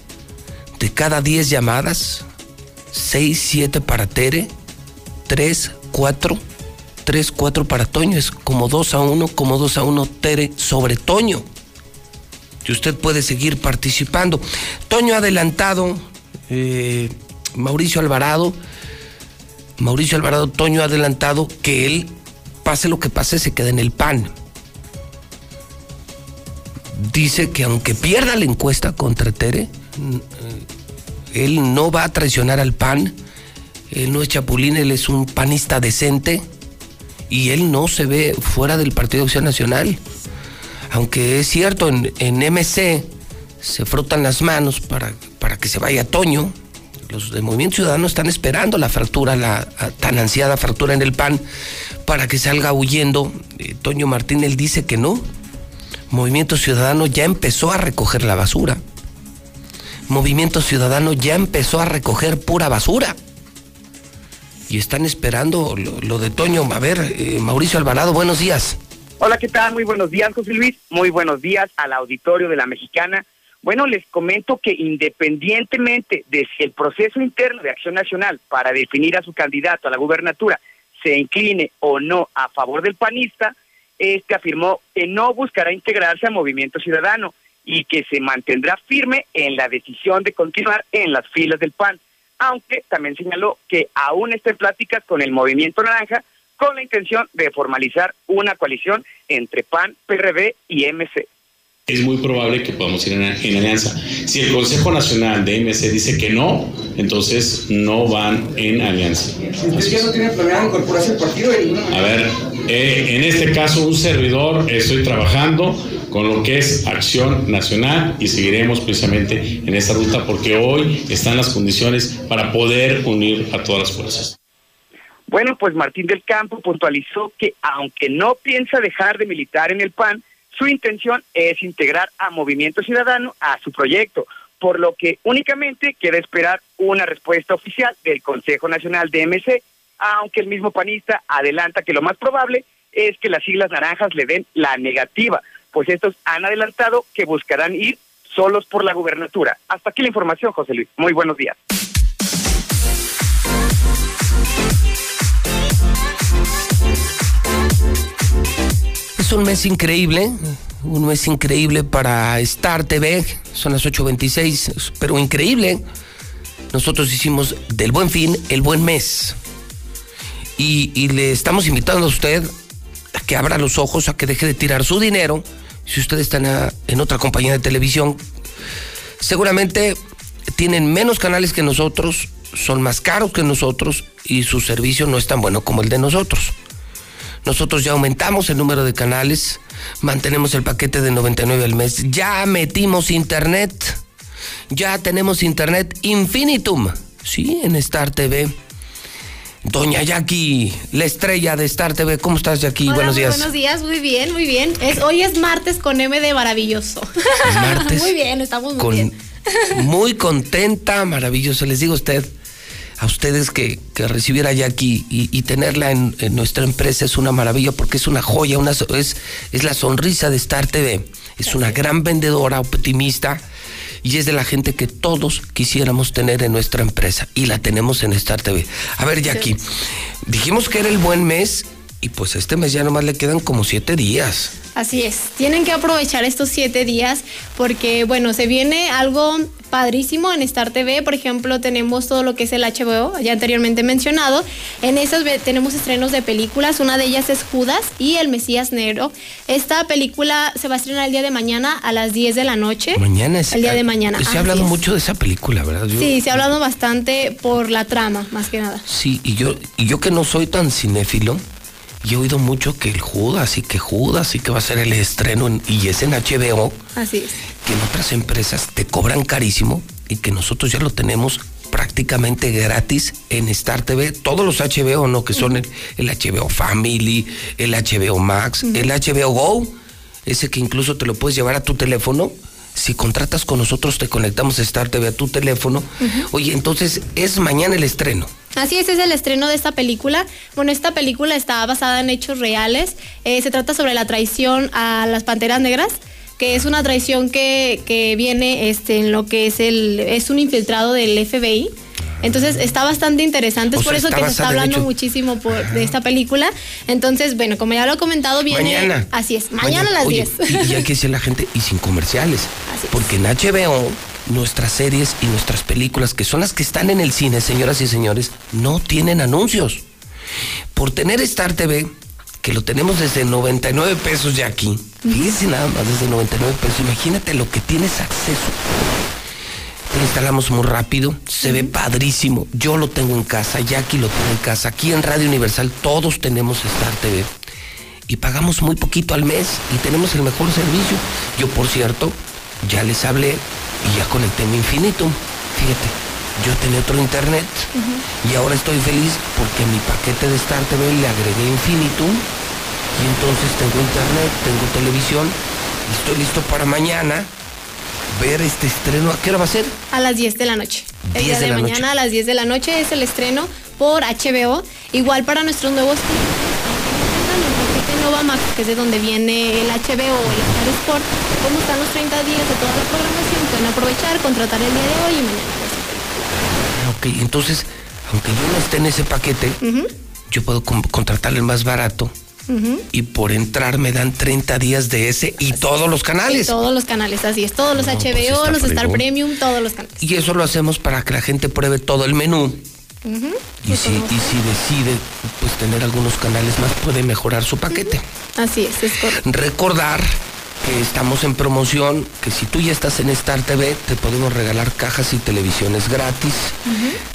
De cada 10 llamadas, 6, 7 para Tere, 3, 4, 3, 4 para Toño. Es como 2 a 1, como 2 a 1 Tere sobre Toño que usted puede seguir participando. Toño adelantado, eh, Mauricio Alvarado, Mauricio Alvarado, Toño adelantado que él, pase lo que pase, se queda en el PAN. Dice que aunque pierda la encuesta contra Tere, él no va a traicionar al PAN, él no es chapulín, él es un panista decente y él no se ve fuera del Partido Acción Nacional aunque es cierto, en, en MC se frotan las manos para, para que se vaya Toño. Los del Movimiento Ciudadano están esperando la fractura, la tan ansiada fractura en el PAN, para que salga huyendo. Eh, Toño Martín, él dice que no. Movimiento Ciudadano ya empezó a recoger la basura. Movimiento Ciudadano ya empezó a recoger pura basura. Y están esperando lo, de Toño. A ver, eh, Mauricio Alvarado, buenos días. Hola, ¿qué tal? Muy buenos días, José Luis. Muy buenos días al auditorio de la Mexicana. Bueno, les comento que independientemente de si el proceso interno de Acción Nacional para definir a su candidato a la gubernatura se incline o no a favor del panista, este afirmó que no buscará integrarse a Movimiento Ciudadano y que se mantendrá firme en la decisión de continuar en las filas del PAN, aunque también señaló que aún está en pláticas con el Movimiento Naranja con la intención de formalizar una coalición entre PAN, PRD y MC. Es muy probable que podamos ir en, en, alianza. Si el Consejo Nacional de MC dice que no, entonces no van en alianza. ¿Usted ya no tiene planeado incorporarse al partido? A ver, eh, en este caso un servidor estoy trabajando con lo que es Acción Nacional y seguiremos precisamente en esta ruta porque hoy están las condiciones para poder unir a todas las fuerzas. Bueno, pues Martín del Campo puntualizó que aunque no piensa dejar de militar en el PAN, su intención es integrar a Movimiento Ciudadano a su proyecto, por lo que únicamente queda esperar una respuesta oficial del Consejo Nacional de MC, aunque el mismo panista adelanta que lo más probable es que las siglas naranjas le den la negativa, pues estos han adelantado que buscarán ir solos por la gubernatura. Hasta aquí la información, José Luis. Muy buenos días. Es un mes increíble, un mes increíble para Star TV, son las 8.26, pero increíble. Nosotros hicimos del buen fin el buen mes. Y, y le estamos invitando a usted a que abra los ojos, a que deje de tirar su dinero. Si usted está en, otra compañía de televisión, seguramente tienen menos canales que nosotros, son más caros que nosotros y su servicio no es tan bueno como el de nosotros. Nosotros ya aumentamos el número de canales, mantenemos el paquete de 99 al mes, ya metimos internet, ya tenemos internet infinitum, sí, en Star TV. Doña Jackie, la estrella de Star TV, ¿cómo estás Jackie? Hola, Buenos días. Buenos días, muy bien, muy bien. Es, hoy es martes con M de maravilloso. Martes muy bien, estamos muy Con, bien. muy contenta, maravilloso. Les digo a usted, a ustedes que, que recibir a Jackie y, y tenerla en, en nuestra empresa es una maravilla porque es una joya, una, es, es la sonrisa de Star TV. Es una gran vendedora, optimista y es de la gente que todos quisiéramos tener en nuestra empresa y la tenemos en Star TV. A ver, Jackie, dijimos que era el buen mes y pues este mes ya nomás le quedan como siete días. Así es, tienen que aprovechar estos siete días porque, bueno, se viene algo padrísimo en Star TV. Por ejemplo, tenemos todo lo que es el HBO, ya anteriormente mencionado. En esas tenemos estrenos de películas. Una de ellas es Judas y El Mesías Negro. Esta película se va a estrenar el día de mañana a las 10 de la noche. Mañana es. El día de mañana. Se ha hablado es. mucho de esa película, ¿verdad? Yo- Sí, se ha hablado bastante por la trama, más que nada. Sí, y yo, y yo que no soy tan cinéfilo, y he oído mucho que el Judas y que Judas y que va a ser el estreno en- y es en HBO, Así es. que en otras empresas te cobran carísimo y que nosotros ya lo tenemos prácticamente gratis en Star TV, todos los HBO, ¿no? Que son el, el HBO Family, el HBO Max, el HBO Go, ese que incluso te lo puedes llevar a tu teléfono. Si contratas con nosotros, te conectamos a Star TV a tu teléfono. Oye, entonces es mañana el estreno. Así es, es el estreno de esta película. Bueno, esta película está basada en hechos reales. Eh, se trata sobre la traición a las Panteras Negras, que es una traición que, que viene este, en lo que es el... es un infiltrado del FBI. Entonces está bastante interesante, O es por sea, eso que se está hablando muchísimo por, de esta película. Entonces, bueno, como ya lo he comentado, viene... Mañana. Así es, mañana, a las Oye, 10. Y, y hay que decirle a la gente, y sin comerciales. Porque en HBO, nuestras series y nuestras películas, que son las que están en el cine, señoras y señores, no tienen anuncios. Por tener Star TV, que lo tenemos desde 99 pesos ya aquí. Fíjense nada más, desde 99 pesos. Imagínate lo que tienes acceso. Lo instalamos muy rápido, se ve padrísimo. Yo lo tengo en casa, Jackie lo tengo en casa. Aquí en Radio Universal todos tenemos Star TV. Y pagamos muy poquito al mes y tenemos el mejor servicio. Yo, por cierto, ya les hablé y ya conecté mi Infinitum. Fíjate, yo tenía otro internet y ahora estoy feliz porque mi paquete de Star TV le agregué Infinitum y entonces tengo internet, tengo televisión y estoy listo para mañana ver este estreno. ¿A qué hora va a ser? A las 10 de la noche. El 10 día de de, la mañana noche. a las 10 de la noche es el estreno por HBO. Igual para nuestros nuevos repite Novamax, que es de donde viene el HBO o el Star Sport. ¿Cómo están los 30 días de toda la programación? Pueden aprovechar, contratar el día de hoy y mañana. Ah, Ok, entonces, aunque yo no esté en ese paquete, yo puedo contratar el más barato Y por entrar me dan 30 días de ese y todos los Y canales. todos los canales, así es. Todos los No, pues HBO, está los Star. Premium, todos los canales. Y eso lo hacemos para que la gente pruebe todo el menú. Y si, y si decide pues tener algunos canales más, puede mejorar su paquete. Así es, es correcto. Recordar que estamos en promoción, que si tú ya estás en Star TV, te podemos regalar cajas y televisiones gratis.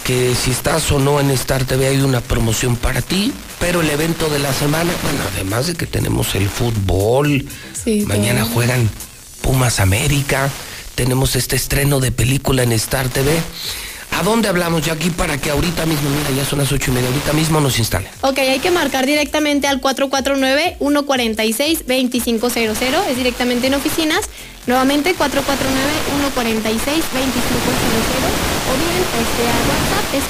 que si estás o no en Star TV hay una promoción para ti, pero el evento de la semana, bueno, además de que tenemos el fútbol, Sí, mañana juegan Pumas América, tenemos este estreno de película en Star TV. ¿A dónde hablamos ya aquí para que ahorita mismo, mira, ya son las ocho y media, ahorita mismo nos instalen? Ok, hay que marcar directamente al 449-146-2500. Es directamente en oficinas. Nuevamente 449-146-2500. O bien este, al WhatsApp es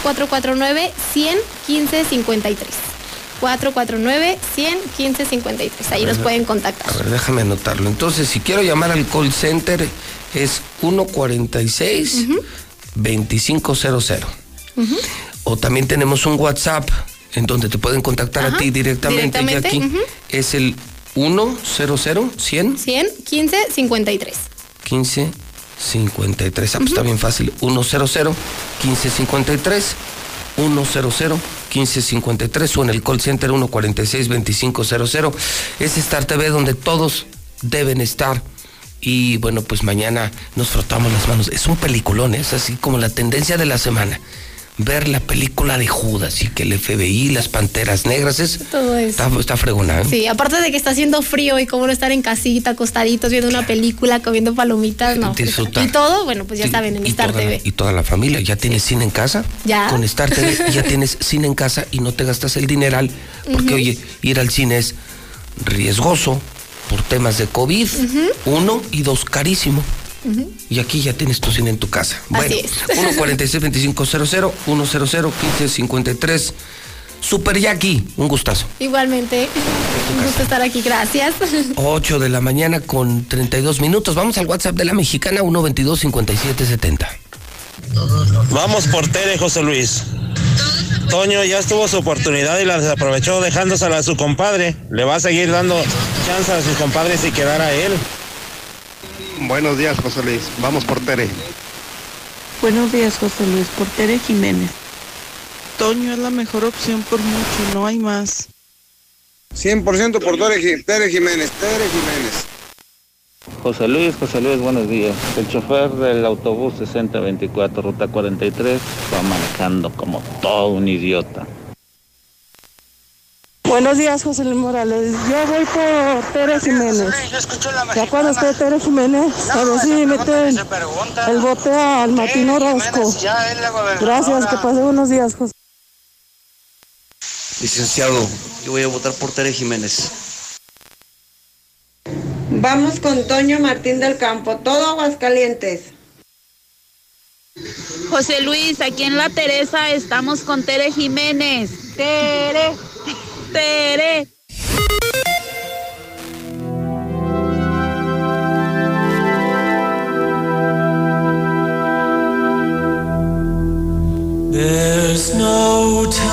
449-100-1553. 449-100-1553. Ahí los pueden contactar. A ver, déjame anotarlo. Entonces, si quiero llamar al call center, es 146 2500. O también tenemos un WhatsApp en donde te pueden contactar a Ajá, ti directamente, directamente, Jackie. ujú. Es el 100 100 100 15 53. 15 53. Ah, pues está bien fácil. 100 15 53 100 15 53 o en el call center 146 2500. Es Star TV donde todos deben estar. Y bueno, pues mañana nos frotamos las manos. Es un peliculón, ¿eh? es así como la tendencia de la semana. Ver la película de Judas y que el FBI, las panteras negras, es, Todo eso. está, está fregona. ¿eh? Sí, aparte de que está haciendo frío y cómo no estar en casita, acostaditos, viendo una película, comiendo palomitas, no. Disfrutar. Y todo, bueno, pues ya saben, en Star toda TV. y toda la familia. ¿Ya tienes cine en casa? Ya. Con Star TV ya tienes cine en casa y no te gastas el dineral. Porque, Ujú. oye, ir al cine es riesgoso por temas de COVID. Uno y dos, carísimo. Ujú. Y aquí ya tienes tu cine en tu casa. Bueno, es. 146-2500, 100-1553. Super Jackie, un gustazo. Igualmente, un gusto estar aquí, gracias. 8 de la mañana con 32 minutos. Vamos al WhatsApp de la mexicana 122-5770. Vamos por Tere, José Luis. Toño ya tuvo su oportunidad y la desaprovechó dejándosela a su compadre. Le va a seguir dando chance a sus compadres y quedar a él. Buenos días, José Luis. Vamos por Tere. Buenos días, José Luis. Por Tere Jiménez. Toño es la mejor opción por mucho, no hay más. 100% por Tere, Tere Jiménez. Tere Jiménez. José Luis, José Luis, buenos días. El chofer del autobús 6024, ruta 43, va manejando como todo un idiota. Buenos días, José Luis Morales. Yo voy por Tere Jiménez. Ya cuando esté Tere Jiménez, a ver si meten el bote al Martín Orozco. Gracias, que pase buenos días, José. Licenciado, yo voy a votar por Tere Jiménez. Vamos con Toño Martín del Campo, todo Aguascalientes. José Luis, aquí en La Teresa estamos con Tere Jiménez. Tere, Tere. There's no time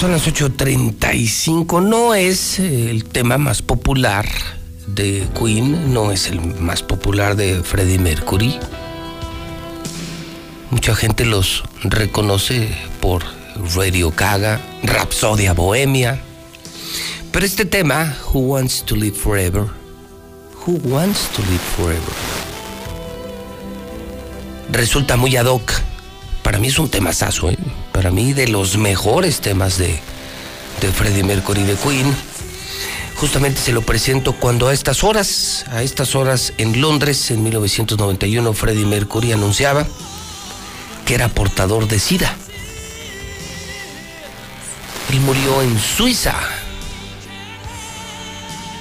Son las 8.35. No es eh, el tema más popular de Queen, no es el más popular de Freddie Mercury. Mucha gente los reconoce por Radio Gaga, Rapsodia Bohemia. Pero este tema, Who Wants to Live Forever? Who Wants to Live Forever? resulta muy ad hoc. Para mí es un temazazo, ¿eh? Para mí de los mejores temas de, de Freddie Mercury de Queen. Justamente se lo presento cuando a estas horas, a estas horas en Londres, en 1991, Freddie Mercury anunciaba que era portador de SIDA. Él murió en Suiza.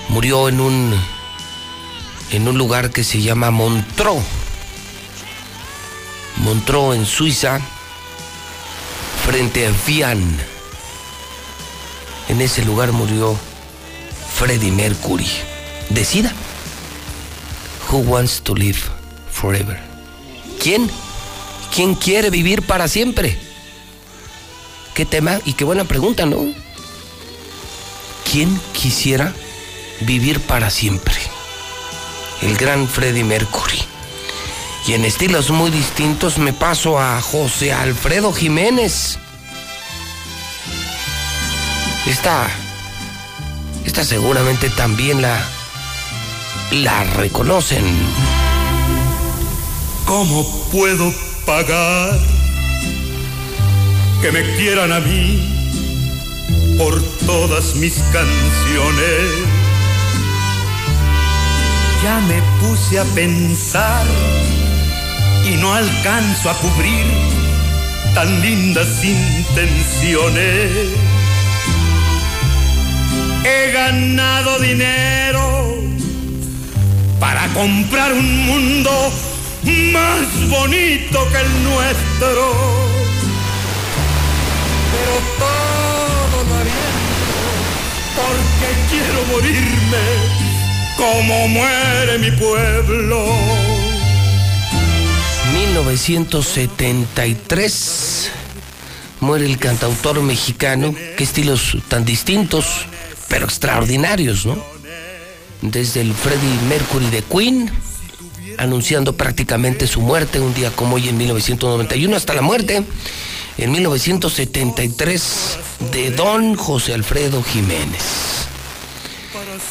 Murió en un en un lugar que se llama Montreux. Montreux en Suiza, frente a Vian. En ese lugar murió Freddie Mercury. De SIDA. Who wants to live forever? ¿Quién? ¿Quién quiere vivir para siempre? Qué tema y qué buena pregunta, ¿no? ¿Quién quisiera vivir para siempre? El gran Freddie Mercury. Y en estilos muy distintos me paso a José Alfredo Jiménez. Esta, esta seguramente también la, la reconocen. ¿Cómo puedo pagar que me quieran a mí por todas mis canciones? Ya me puse a pensar y no alcanzo a cubrir tan lindas intenciones. He ganado dinero para comprar un mundo más bonito que el nuestro. Pero todo lo aviento porque quiero morirme muere mi pueblo. 1973 muere el cantautor mexicano. Qué estilos tan distintos, pero extraordinarios, ¿no? Desde el Freddie Mercury de Queen, anunciando prácticamente su muerte un día como hoy en 1991, hasta la muerte en 1973 de Don José Alfredo Jiménez.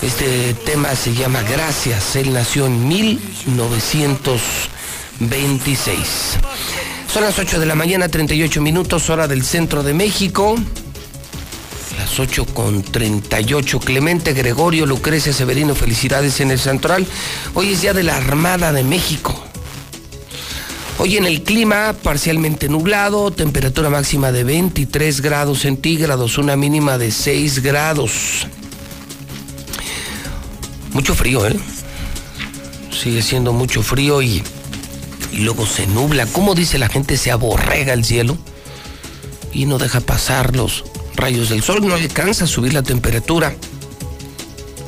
Este tema se llama Gracias. Él nació en 1926. Son las 8 de la mañana, 38 minutos, hora del centro de México. Las 8 con 38. Clemente Gregorio, Lucrecia Severino, felicidades en el Central. Hoy es día de la Armada de México. Hoy en el clima parcialmente nublado, temperatura máxima de 23 grados centígrados, una mínima de 6 grados. Mucho frío, ¿eh? Sigue siendo mucho frío y, y luego se nubla. ¿Cómo dice la gente? Se aborrega el cielo y no deja pasar los rayos del sol. No alcanza a subir la temperatura.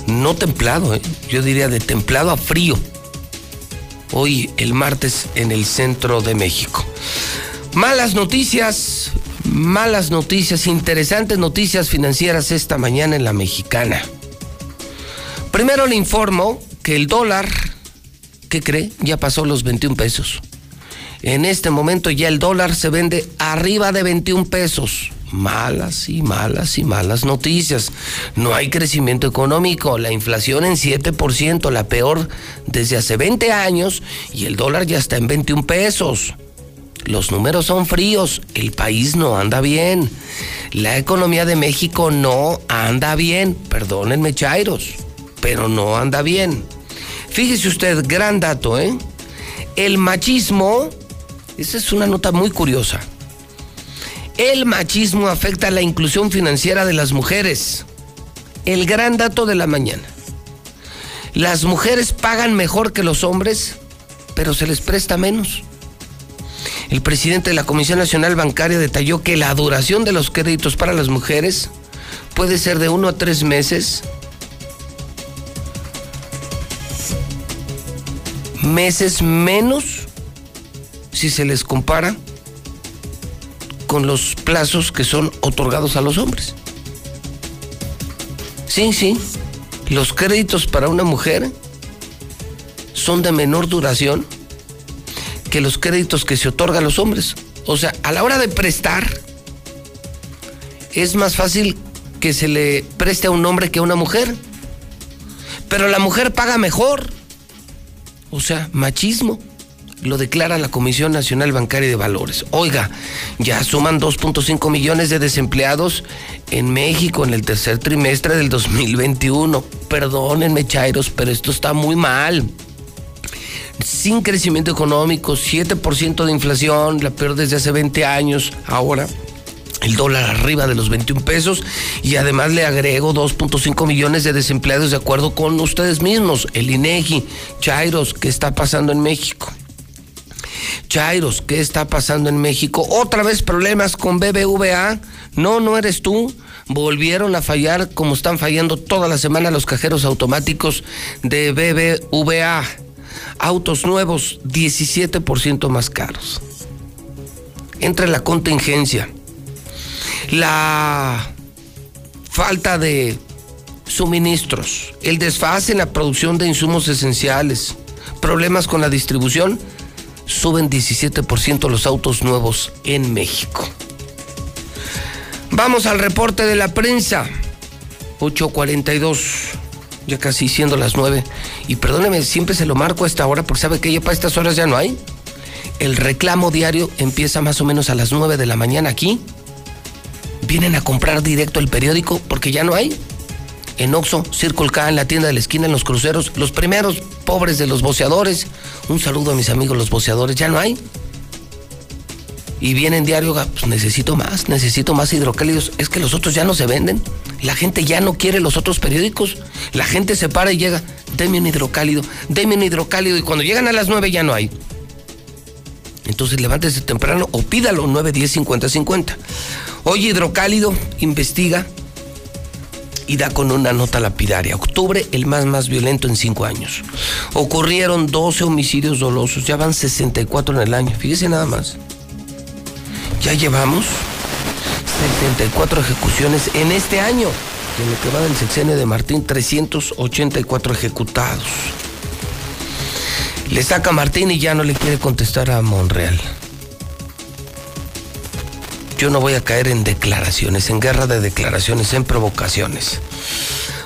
No templado, ¿eh? Yo diría de templado a frío. Hoy, el martes, en el centro de México. Malas noticias, malas noticias, interesantes noticias financieras esta mañana en la mexicana. Primero le informo que el dólar, ¿qué cree? Ya pasó los 21 pesos. En este momento ya el dólar se vende arriba de 21 pesos. Malas y malas y malas noticias. No hay crecimiento económico, la inflación en 7%, la peor desde hace 20 años, y el dólar ya está en 21 pesos. Los números son fríos, el país no anda bien. La economía de México no anda bien, perdónenme Chairos, pero no anda bien. Fíjese usted, gran dato, ¿eh? El machismo, esa es una nota muy curiosa. El machismo afecta la inclusión financiera de las mujeres. El gran dato de la mañana. Las mujeres pagan mejor que los hombres, pero se les presta menos. El presidente de la Comisión Nacional Bancaria detalló que la duración de los créditos para las mujeres puede ser de uno a tres meses. Meses menos si se les compara con los plazos que son otorgados a los hombres. Sí, sí, los créditos para una mujer son de menor duración que los créditos que se otorgan a los hombres. O sea, a la hora de prestar, es más fácil que se le preste a un hombre que a una mujer. Pero la mujer paga mejor. O sea, machismo. Lo declara la Comisión Nacional Bancaria de Valores. Oiga, ya suman 2.5 millones de desempleados en México en el tercer trimestre del 2021. Perdónenme, Chairos, pero esto está muy mal. Sin crecimiento económico, 7% de inflación, la peor desde hace 20 años. Ahora, el dólar arriba de los 21 pesos y además le agrego 2.5 millones de desempleados de acuerdo con ustedes mismos, el INEGI, Chairos, ¿qué está pasando en México? Chairos, ¿qué está pasando en México? Otra vez problemas con BBVA. No, no eres tú. Volvieron a fallar como están fallando toda la semana los cajeros automáticos de BBVA. Autos nuevos, 17% más caros. Entre la contingencia, la falta de suministros, el desfase en la producción de insumos esenciales, problemas con la distribución, suben 17% los autos nuevos en México. Vamos al reporte de la prensa. 8.42, ya casi siendo las 9. Y perdóneme, siempre se lo marco a esta hora porque sabe que ya para estas horas ya no hay. El reclamo diario empieza más o menos a las 9 de la mañana aquí. Vienen a comprar directo el periódico porque ya no hay en Oxo, Circle K, en la tienda de la esquina, en los cruceros, los primeros pobres de los boceadores. Un saludo a mis amigos los boceadores, ya no hay. Y vienen diario, pues necesito más, necesito más hidrocálidos. Es que los otros ya no se venden. La gente ya no quiere los otros periódicos. La gente se para y llega, deme un hidrocálido, deme un hidrocálido. Y cuando llegan a las 9 ya no hay. Entonces levántese temprano o pídalo 9, 10, 50, 50. Oye, hidrocálido, investiga, y da con una nota lapidaria. Octubre, el más más violento en cinco años. Ocurrieron 12 homicidios dolosos, ya van 64 en el año. Fíjese nada más. Ya llevamos 74 ejecuciones en este año. En lo que va del sexenio de Martín, 384 ejecutados. Le saca Martín y ya no le quiere contestar a Monreal. Yo no voy a caer en declaraciones, en guerra de declaraciones, en provocaciones.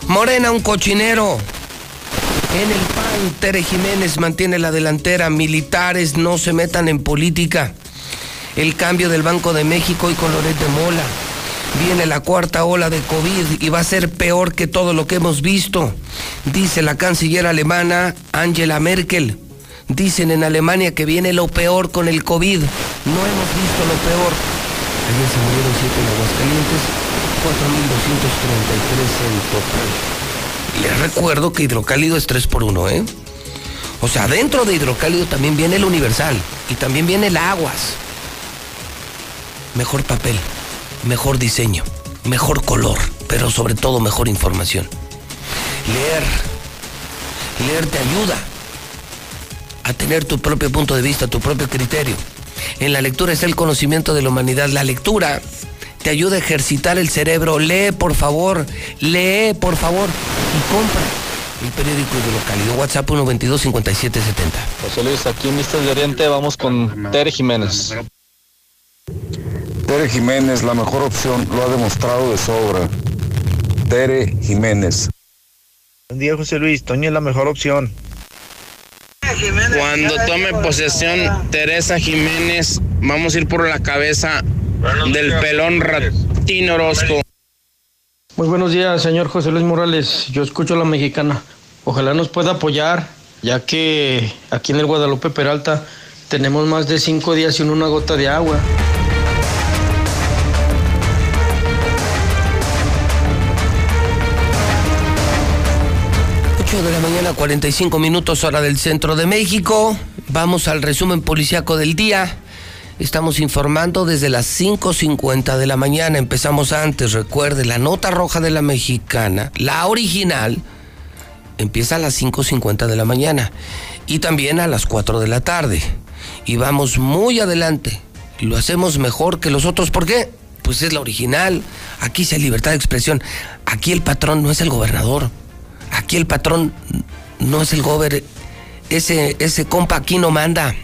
Morena, un cochinero. En el PAN, Tere Jiménez mantiene la delantera. Militares no se metan en política. El cambio del Banco de México y con Loret de Mola. Viene la cuarta ola de COVID y va a ser peor que todo lo que hemos visto, dice la canciller alemana Angela Merkel. Dicen en Alemania que viene lo peor con el COVID. No hemos visto lo peor. Ayer se murieron 7 en Aguascalientes, 4.233 en total. Les recuerdo que hidrocálido es 3 por 1, ¿eh? O sea, dentro de hidrocálido también viene el universal y también viene el aguas. Mejor papel, mejor diseño, mejor color, pero sobre todo mejor información. Leer, leer te ayuda a tener tu propio punto de vista, tu propio criterio. En la lectura está el conocimiento de la humanidad. La lectura te ayuda a ejercitar el cerebro. Lee, por favor. Lee, por favor. Y compra el periódico Hidrocálido. WhatsApp 122 5770. José Luis, aquí en Vistas de Oriente vamos con Tere Jiménez. Tere Jiménez, la mejor opción, lo ha demostrado de sobra. Tere Jiménez. Buen día, José Luis. Toño es la mejor opción. Cuando tome posesión Teresa Jiménez, vamos a ir por la cabeza del pelón Ratín Orozco. Muy buenos días, señor José Luis Morales. Yo escucho a la mexicana. Ojalá nos pueda apoyar, ya que aquí en el Guadalupe Peralta tenemos más de cinco días sin una gota de agua. 45 minutos hora del centro de México. Vamos al resumen policiaco del día. Estamos informando desde las 5.50 de la mañana. Empezamos antes, recuerde, la nota roja de la mexicana, la original, empieza a las 5.50 de la mañana y también a las 4 de la tarde. Y vamos muy adelante. Lo hacemos mejor que los otros. ¿Por qué? Pues es la original. Aquí se libertad de expresión. Aquí el patrón no es el gobernador. Aquí el patrón no es el gober, ese, ese compa aquí no manda.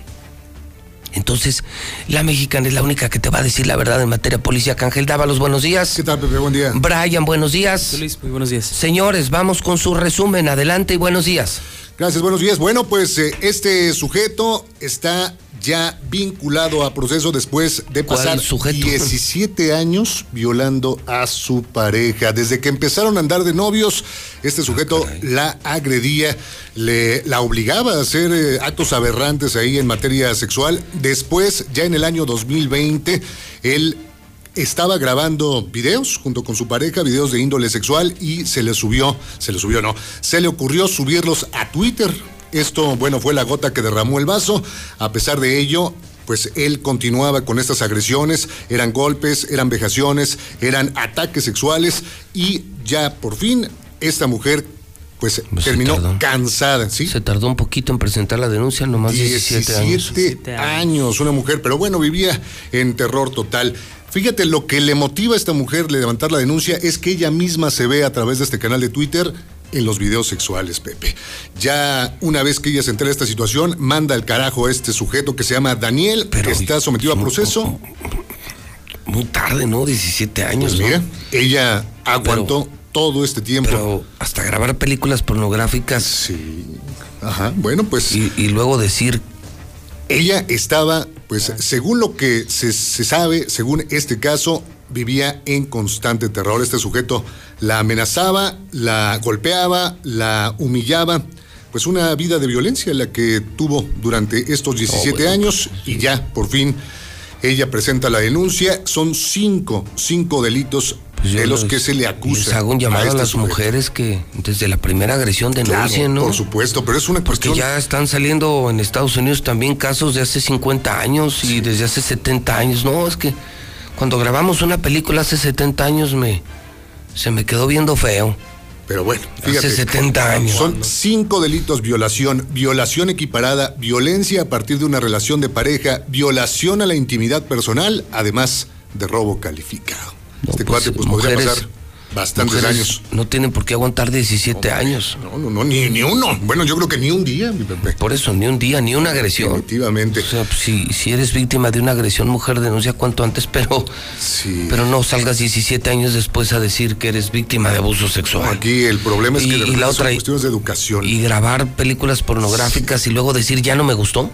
Entonces, la mexicana es la única que te va a decir la verdad en materia policíaca. Ángel Dávalos, buenos días. ¿Qué tal, Pepe? Buen día. Brian, buenos días. Luis, muy buenos días. Señores, vamos con su resumen. Adelante y buenos días. Gracias, buenos días. Bueno, pues eh, este sujeto está ya vinculado a proceso después de ¿Cuál pasar sujeto? 17 años violando a su pareja. Desde que empezaron a andar de novios, este sujeto la agredía, le, la obligaba a hacer eh, actos aberrantes ahí en materia sexual. Después, ya en el año 2020, él estaba grabando videos junto con su pareja, videos de índole sexual y se le subió, se le subió no, se le ocurrió subirlos a Twitter. Esto, bueno, fue la gota que derramó el vaso. A pesar de ello, pues él continuaba con estas agresiones, eran golpes, eran vejaciones, eran ataques sexuales y ya por fin esta mujer pues terminó cansada, ¿sí? Se tardó un poquito en presentar la denuncia, nomás 17, años. 17 años, una mujer, pero bueno, vivía en terror total. Fíjate, lo que le motiva a esta mujer de levantar la denuncia es que ella misma se ve a través de este canal de Twitter en los videos sexuales, Pepe. Ya una vez que ella se entera de esta situación, manda al carajo a este sujeto que se llama Daniel, que está sometido a proceso. Muy tarde, ¿no? 17 años. Pues ¿no? mira, ella aguantó todo este tiempo. Pero hasta grabar películas pornográficas. Sí. Ajá, bueno, pues. Y, y luego decir. Ella estaba, pues, según lo que se, se sabe, según este caso, vivía en constante terror. Este sujeto la amenazaba, la golpeaba, la humillaba. Pues una vida de violencia la que tuvo durante estos 17 bueno, años y ya, por fin, ella presenta la denuncia. Son cinco, cinco delitos Pues de los que se le acusa. Les hago un llamado a, este las sujeto. mujeres que desde la primera agresión denuncien, Claro, ¿no? Por supuesto, pero es una Porque cuestión. ya están saliendo en Estados Unidos también casos de hace 50 años y desde hace 70 años. No, es que cuando grabamos una película hace 70 años me se me quedó viendo feo. Pero bueno, fíjate. Hace 70 años. Son cinco delitos: violación, violación equiparada, violencia a partir de una relación de pareja, violación a la intimidad personal, además de robo calificado. Este cuate, pues podría mujeres- pasar bastantes años. No tienen por qué aguantar 17 años. No, no, no, ni, ni uno. Bueno, yo creo que ni un día, mi Pepe. Por eso, ni un día, ni una agresión. Efectivamente. O sea, pues, si, si eres víctima de una agresión, mujer, denuncia cuanto antes, pero, pero no salgas 17 años después a decir que eres víctima de abuso sexual. Aquí el problema es que Y- verdad la son otra- cuestiones de educación. Y grabar películas pornográficas y luego decir ya no me gustó.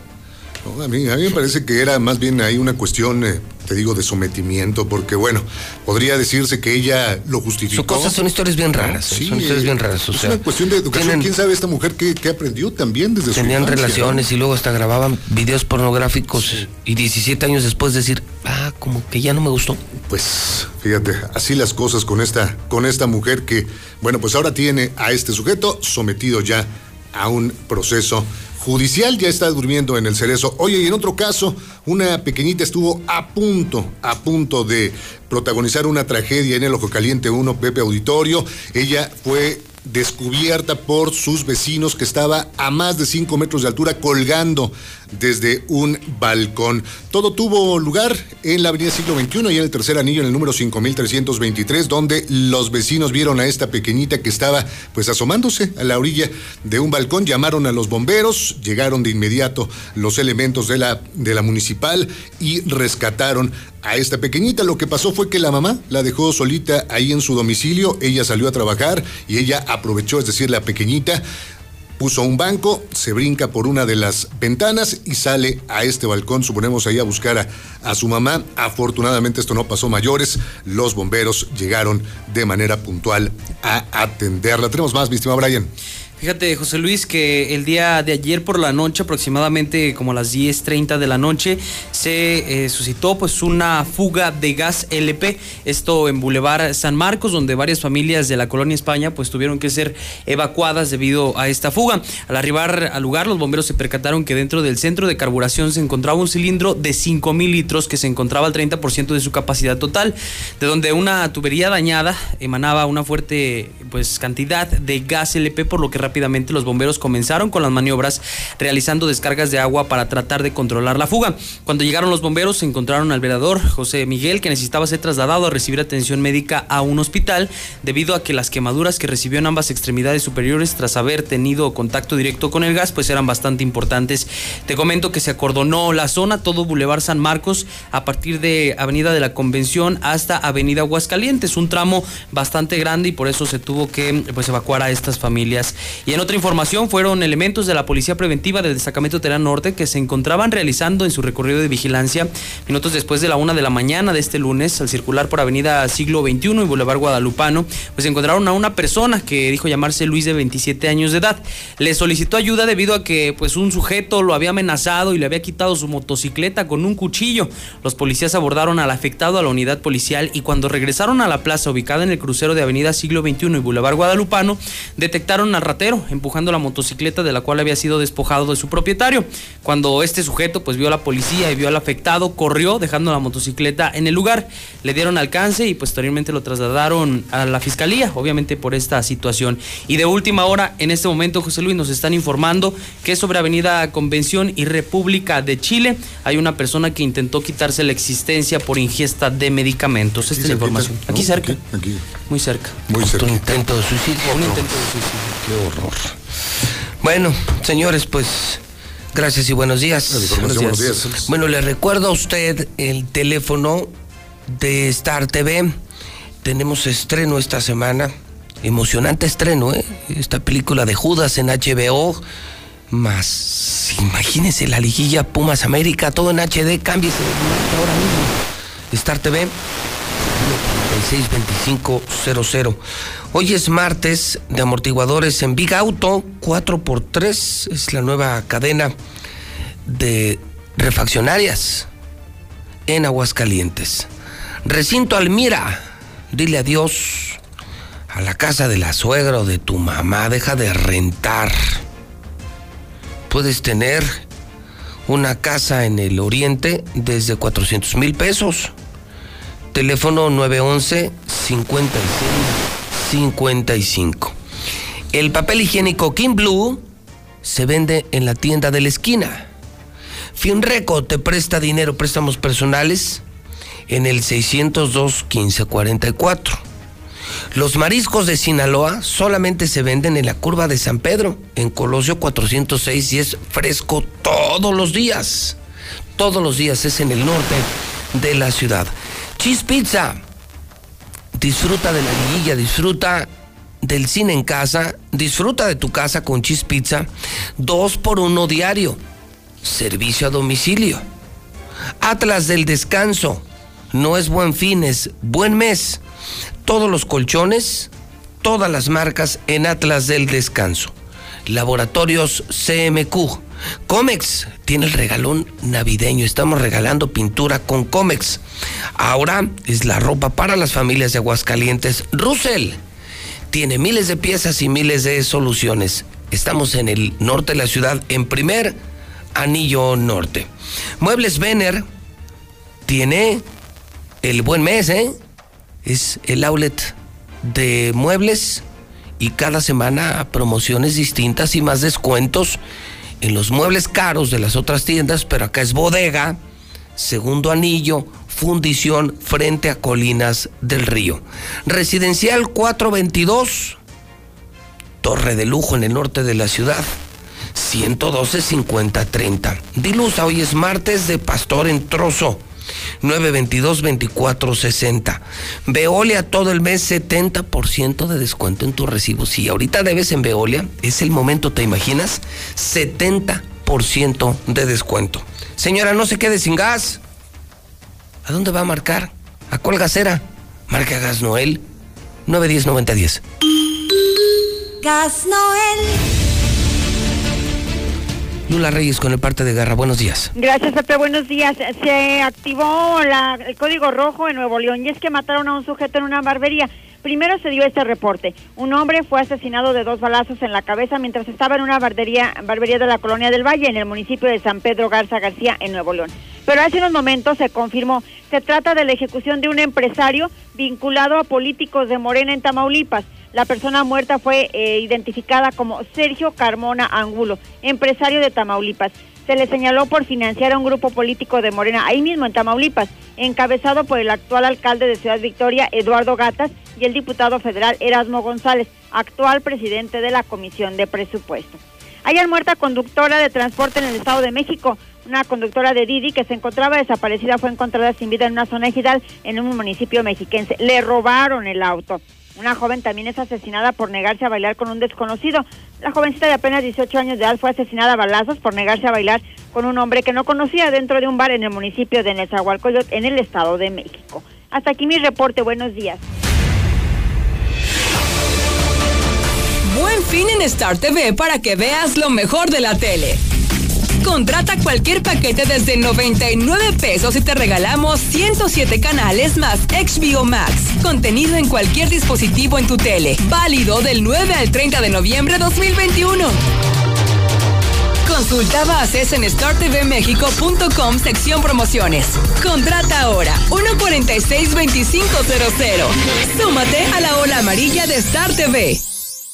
No, a, mí, a mí me parece que era más bien ahí una cuestión, eh, te digo, de sometimiento, porque bueno, podría decirse que ella lo justificó. Son cosas, son historias bien raras. ¿eh? Sí, son historias bien raras. O es sea, una cuestión de educación. tienen- ¿Quién sabe esta mujer qué, qué aprendió también desde su tenían relaciones y luego hasta grababan videos pornográficos y 17 años después decir, ah, como que ya no me gustó. Pues fíjate, así las cosas con esta, con esta mujer que, bueno, pues ahora tiene a este sujeto sometido ya a un proceso judicial, ya está durmiendo en el cerezo. Oye, y en otro caso, una pequeñita estuvo a punto, a punto de protagonizar una tragedia en el Ojo Caliente 1, Pepe Auditorio. Ella fue descubierta por sus vecinos que estaba a más de 5 metros de altura colgando desde un balcón. Todo tuvo lugar en la avenida Siglo XXI y en el tercer anillo en el número 5323 donde los vecinos vieron a esta pequeñita que estaba pues asomándose a la orilla de un balcón, llamaron a los bomberos, llegaron de inmediato los elementos de la, de la municipal y rescataron a esta pequeñita. Lo que pasó fue que la mamá la dejó solita ahí en su domicilio, ella salió a trabajar y ella aprovechó, es decir, la pequeñita, puso un banco, se brinca por una de las ventanas y sale a este balcón, suponemos ahí a buscar a, a su mamá. Afortunadamente esto no pasó mayores, los bomberos llegaron de manera puntual a atenderla. Tenemos más, mi estimado Brian. Fíjate, José Luis, que el día de ayer por la noche, aproximadamente como a las 10.30 de la noche, se eh, suscitó pues una fuga de gas LP, esto en Boulevard San Marcos, donde varias familias de la colonia España pues tuvieron que ser evacuadas debido a esta fuga. Al arribar al lugar, los bomberos se percataron que dentro del centro de carburación se encontraba un cilindro de 5 mil litros que se encontraba al 30% de su capacidad total, de donde una tubería dañada emanaba una fuerte pues cantidad de gas LP, por lo que rápidamente los bomberos comenzaron con las maniobras realizando descargas de agua para tratar de controlar la fuga. Cuando llegaron los bomberos se encontraron al velador José Miguel que necesitaba ser trasladado a recibir atención médica a un hospital debido a que las quemaduras que recibió en ambas extremidades superiores tras haber tenido contacto directo con el gas pues eran bastante importantes. Te comento que se acordonó la zona, todo Boulevard San Marcos a partir de Avenida de la Convención hasta Avenida Aguascalientes, un tramo bastante grande y por eso se tuvo que pues evacuar a estas familias Y en otra información fueron elementos de la Policía Preventiva del Destacamento Terán Norte que se encontraban realizando en su recorrido de vigilancia minutos después de la una de la mañana de este lunes al circular por Avenida Siglo XXI y Boulevard Guadalupano, pues encontraron a una persona que dijo llamarse Luis de 27 años de edad. Le solicitó ayuda debido a que pues un sujeto lo había amenazado y le había quitado su motocicleta con un cuchillo. Los policías abordaron al afectado a la unidad policial y cuando regresaron a la plaza ubicada en el crucero de Avenida Siglo XXI y Boulevard Guadalupano, detectaron al ratero empujando la motocicleta de la cual había sido despojado de su propietario. Cuando este sujeto pues vio a la policía y vio al afectado, corrió dejando la motocicleta en el lugar. Le dieron alcance y posteriormente lo trasladaron a la fiscalía, obviamente por esta situación. Y de última hora, en este momento, José Luis, nos están informando que sobre Avenida Convención y República de Chile hay una persona que intentó quitarse la existencia por ingesta de medicamentos. Esta es la información. Aquí cerca. Aquí. Muy cerca. Muy cerca. Un intento de suicidio. Un intento de suicidio. Qué horror. Bueno, señores, pues gracias y buenos días. Buenos días. Bueno, le recuerdo a usted el teléfono de Star TV. Tenemos estreno esta semana. Emocionante estreno, ¿eh? Esta película de Judas en HBO. Más, imagínense la liguilla Pumas América, todo en HD. Cámbiese ahora mismo. Star TV 362500. Hoy es martes de amortiguadores en Big Auto, 4x3, es la nueva cadena de refaccionarias en Aguascalientes. Recinto Almira, dile adiós a la casa de la suegra o de tu mamá, deja de rentar. Puedes tener una casa en el oriente desde 400 mil pesos. Teléfono 911 56 55. El papel higiénico King Blue se vende en la tienda de la esquina. Finreco te presta dinero, préstamos personales en el 602 1544. Los mariscos de Sinaloa solamente se venden en la curva de San Pedro, en Colosio 406 y es fresco todos los días. Todos los días es en el norte de la ciudad. Cheese Pizza. Disfruta de la liguilla, disfruta del cine en casa, disfruta de tu casa con Cheese Pizza. Dos por uno diario. Servicio a domicilio. Atlas del Descanso. No es buen fin, es buen mes. Todos los colchones, todas las marcas en Atlas del Descanso. Laboratorios CMQ. Comex tiene el regalón navideño. Estamos regalando pintura con Comex. Ahora es la ropa para las familias de Aguascalientes. Russell tiene miles de piezas y miles de soluciones. Estamos en el norte de la ciudad, en primer anillo norte. Muebles Vener tiene el buen mes, ¿eh? Es el outlet de muebles y cada semana promociones distintas y más descuentos en los muebles caros de las otras tiendas, pero acá es bodega, segundo anillo, fundición frente a Colinas del Río. Residencial 422, torre de lujo en el norte de la ciudad. 112 5030. Dilusa, hoy es martes de Pastor en Trozo. 922 2460. Veolia todo el mes 70% de descuento en tu recibo. Si ahorita debes en Veolia, es el momento, ¿te imaginas? 70% de descuento. Señora, no se quede sin gas. ¿A dónde va a marcar? ¿A cuál gasera? Marca Gas Noel 910 9010. Gas Noel. Lula Reyes con el parte de guerra. Buenos días. Gracias, Pepe. Buenos días. Se activó la- el código rojo en Nuevo León y es que mataron a un sujeto en una barbería. Primero se dio este reporte. Un hombre fue asesinado de dos balazos en la cabeza mientras estaba en una barbería, barbería de la colonia del Valle, en el municipio de San Pedro Garza García, en Nuevo León. Pero hace unos momentos se confirmó, se trata de la ejecución de un empresario vinculado a políticos de Morena en Tamaulipas. La persona muerta fue eh, identificada como Sergio Carmona Angulo, empresario de Tamaulipas. Se le señaló por financiar a un grupo político de Morena ahí mismo en Tamaulipas, encabezado por el actual alcalde de Ciudad Victoria, Eduardo Gatas, y el diputado federal Erasmo González, actual presidente de la Comisión de Presupuesto. Hay muerta conductora de transporte en el Estado de México. Una conductora de Didi que se encontraba desaparecida fue encontrada sin vida en una zona ejidal en un municipio mexiquense. Le robaron el auto. Una joven también es asesinada por negarse a bailar con un desconocido. La jovencita de apenas 18 años de edad fue asesinada a balazos por negarse a bailar con un hombre que no conocía dentro de un bar en el municipio de Nezahualcóyotl, en el Estado de México. Hasta aquí mi reporte. Buenos días. Buen fin en Star TV para que veas lo mejor de la tele. Contrata cualquier paquete desde 99 pesos y te regalamos 107 canales más HBO Max. Contenido en cualquier dispositivo en tu tele. Válido del 9 al 30 de noviembre 2021. Consulta bases en startvmexico.com sección promociones. Contrata ahora 146-2500. Súmate a la ola amarilla de Star TV.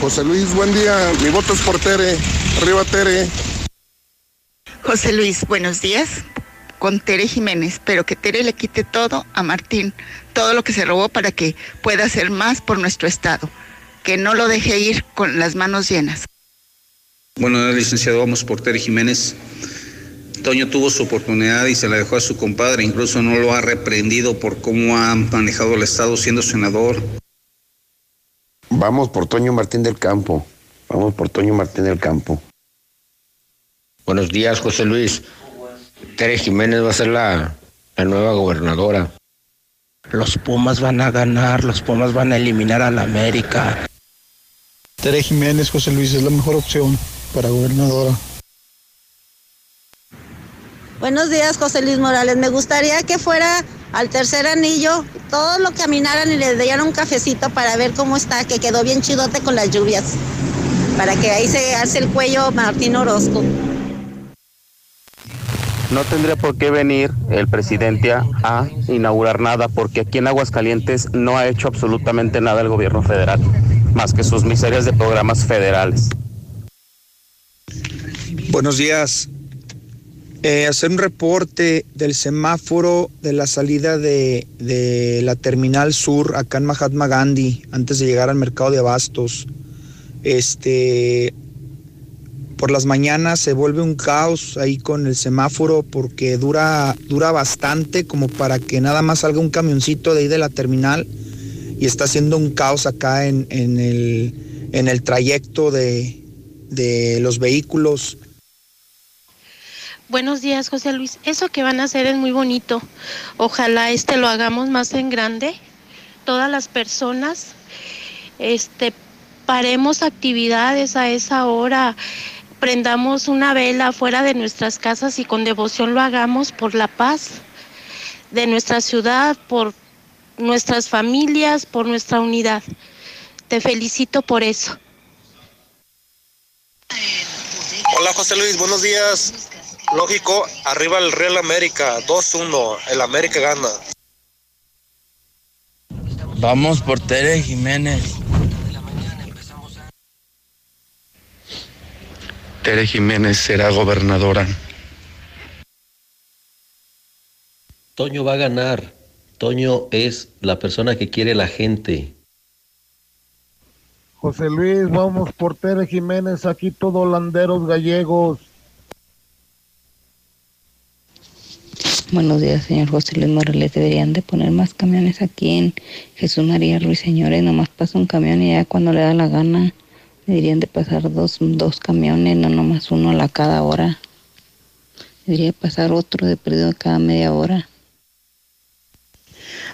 José Luis, buen día. Mi voto es por Tere. Arriba Tere. José Luis, buenos días. Con Tere Jiménez, pero que Tere le quite todo a Martín, todo lo que se robó para que pueda hacer más por nuestro Estado. Que no lo deje ir con las manos llenas. Bueno, licenciado, vamos por Tere Jiménez. Toño tuvo su oportunidad y se la dejó a su compadre, incluso no lo ha reprendido por cómo ha manejado el Estado siendo senador. Vamos por Toño Martín del Campo. Vamos por Toño Martín del Campo. Buenos días, José Luis. Tere Jiménez va a ser la, la nueva gobernadora. Los Pumas van a ganar, los Pumas van a eliminar a la América. Tere Jiménez, José Luis, es la mejor opción para gobernadora. Buenos días, José Luis Morales. Me gustaría que fuera al tercer anillo, todos lo caminaran y le dieran un cafecito para ver cómo está, que quedó bien chidote con las lluvias, para que ahí se hace el cuello Martín Orozco. no tendría por qué venir el presidente a, inaugurar nada, porque aquí en Aguascalientes no ha hecho absolutamente nada el gobierno federal, más que sus miserias de programas federales. Buenos días. Eh, hacer un reporte del semáforo de la salida de, de, la Terminal Sur acá en Mahatma Gandhi, antes de llegar al mercado de abastos. Este, por las mañanas se vuelve un caos ahí con el semáforo porque dura, dura bastante como para que nada más salga un camioncito de ahí de la terminal y está haciendo un caos acá en, en, el, en el trayecto de, de los vehículos. Buenos días, José Luis. Eso que van a hacer es muy bonito. Ojalá este lo hagamos más en grande. Todas las personas, este, paremos actividades a esa hora prendamos una vela fuera de nuestras casas y con devoción lo hagamos por la paz de nuestra ciudad, por nuestras familias, por nuestra unidad. Te felicito por eso. Hola José Luis, buenos días. Lógico, arriba el Real América, 2-1, el América gana. Vamos por Tere Jiménez. Tere Jiménez será gobernadora. Toño va a ganar. Toño es la persona que quiere la gente. José Luis, vamos por Tere Jiménez, aquí todos holanderos gallegos. Buenos días, señor José Luis Morales. Deberían de poner más camiones aquí en Jesús María Ruiz, señores. Nomás pasa un camión y ya cuando le da la gana Deberían de pasar dos, dos camiones, no nomás uno a la cada hora. Debería pasar otro de perdido cada media hora.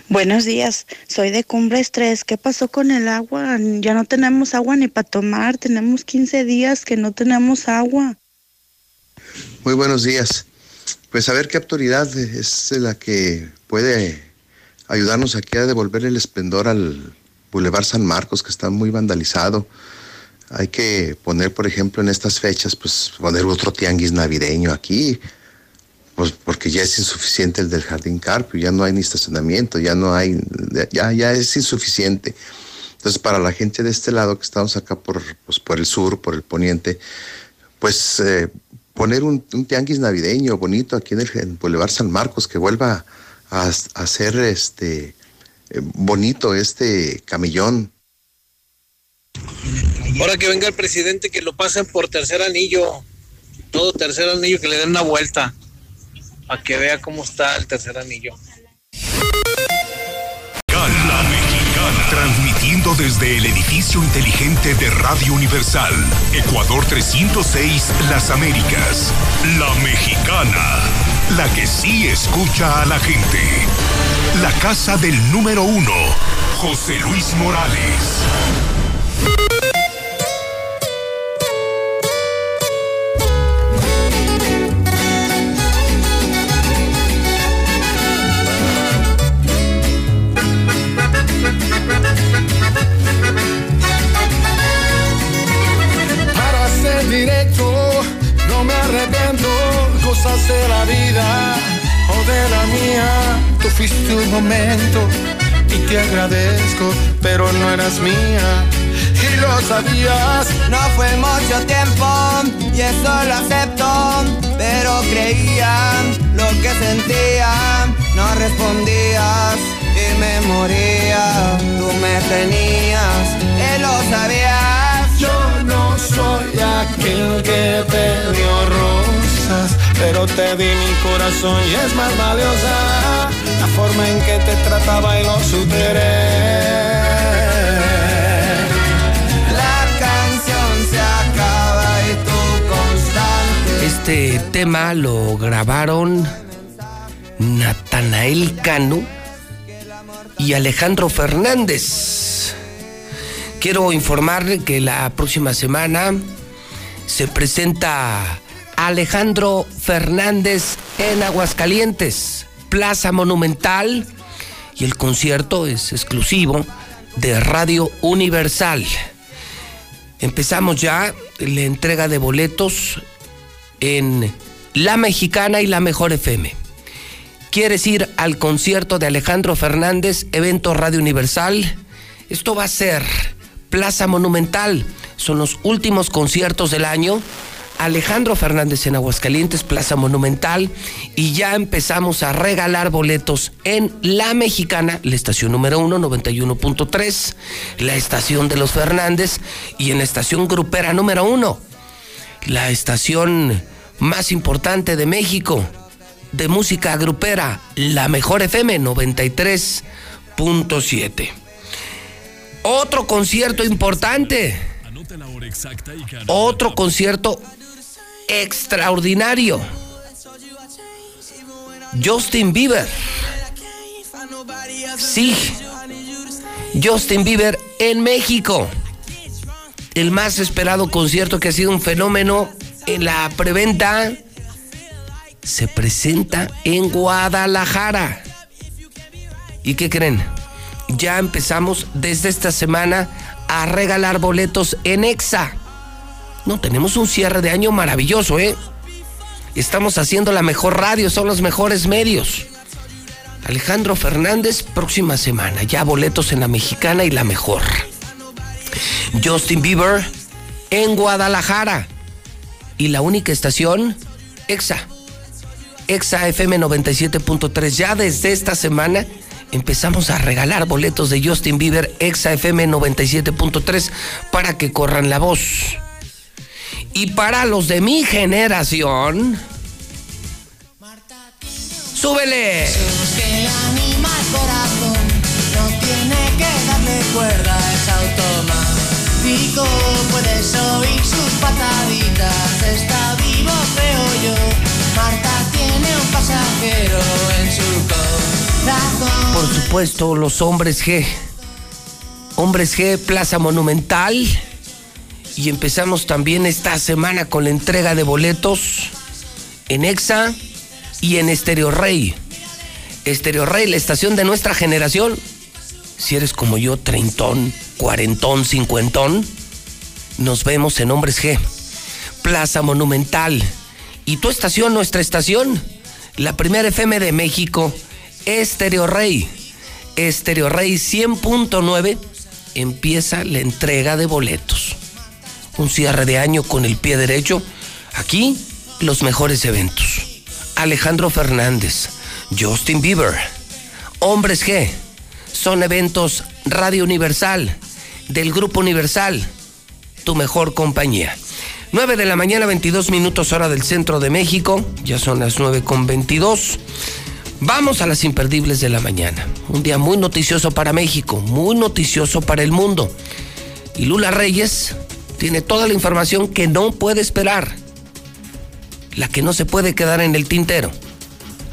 Buenos días, soy de Cumbres 3. ¿Qué pasó con el agua? Ya no tenemos agua ni para tomar. Tenemos 15 días que no tenemos agua. Muy buenos días. Pues a ver qué autoridad es la que puede ayudarnos aquí a devolver el esplendor al Boulevard San Marcos, que está muy vandalizado. Hay que poner, por ejemplo, en estas fechas, pues poner otro tianguis navideño aquí, pues porque ya es insuficiente el del Jardín Carpio, ya no hay ni estacionamiento, ya no hay, ya, ya es insuficiente. Entonces, para la gente de este lado que estamos acá por, pues, por el sur, por el poniente, pues eh, poner un, tianguis navideño bonito aquí en el Boulevard San Marcos que vuelva a, hacer este eh, bonito este camellón Ahora que venga el presidente, que lo pasen por tercer anillo. Todo tercer anillo, que le den una vuelta. Para que vea cómo está el tercer anillo. Transmitiendo desde el edificio inteligente de Radio Universal. Ecuador 306, Las Américas. La Mexicana. La que sí escucha a la gente. La casa del número uno. José Luis Morales. De la vida o de la mía. Tú fuiste un momento y te agradezco, pero no eras mía. Y lo sabías. No fue mucho tiempo y eso lo acepto, pero creían lo que sentían. No respondías y me moría. Tú me tenías y lo sabías. Soy aquel que te dio rosas pero te di mi corazón y es más valiosa la forma en que te trataba y lo superé. La canción se acaba y tú constante. Este tema lo grabaron Natanael Cano y Alejandro Fernández. Quiero informarle que la próxima semana se presenta Alejandro Fernández en Aguascalientes, Plaza Monumental, y el concierto es exclusivo de Radio Universal. Empezamos ya la entrega de boletos en La Mexicana y la Mejor FM. ¿Quieres ir al concierto de Alejandro Fernández, evento Radio Universal? Esto va a ser Plaza Monumental. Son los últimos conciertos del año. Alejandro Fernández en Aguascalientes, Plaza Monumental, y ya empezamos a regalar boletos en La Mexicana, la estación número 1, 91.3, la estación de los Fernández, y en la estación grupera número 1, la estación más importante de México, de música grupera, la mejor FM 93.7. Otro concierto importante. Otro concierto extraordinario. Justin Bieber. Sí. Justin Bieber en México. El más esperado concierto que ha sido un fenómeno en la preventa se presenta en Guadalajara. ¿Y qué creen? Ya empezamos desde esta semana a regalar boletos en EXA. No, tenemos un cierre de año maravilloso, ¿eh? Estamos haciendo la mejor radio, son los mejores medios. Alejandro Fernández, próxima semana, ya boletos en la mexicana y la mejor. Justin Bieber en Guadalajara. Y la única estación, EXA. EXA FM 97.3. Ya desde esta semana empezamos a regalar boletos de Justin Bieber, EXA FM 97.3, para que corran la voz. Y para los de mi generación, súbele. que anima corazón, no tiene que darle cuerda, es automático. Puedes oír sus pataditas, está vivo, creo yo. Marta tiene un pasajero en su corazón. Por supuesto, los hombres G. Hombres G, Plaza Monumental. Y empezamos también esta semana con la entrega de boletos en EXA y en Estereo Rey. Estereo Rey, la estación de nuestra generación. Si eres como yo, treintón, cuarentón, cincuentón, nos vemos en Hombres G. Plaza Monumental. Y tu estación, nuestra estación, la primera FM de México, Estereo Rey. Estereo Rey 100.9, empieza la entrega de boletos. Un cierre de año con el pie derecho. Aquí, los mejores eventos. Alejandro Fernández, Justin Bieber, Hombres G. Son eventos Radio Universal, del Grupo Universal, tu mejor compañía. 9 de la mañana, 22 minutos hora del centro de México. Ya son las 9 con 22. Vamos a las imperdibles de la mañana. Un día muy noticioso para México, muy noticioso para el mundo. Y Lula Reyes tiene toda la información que no puede esperar. La que no se puede quedar en el tintero.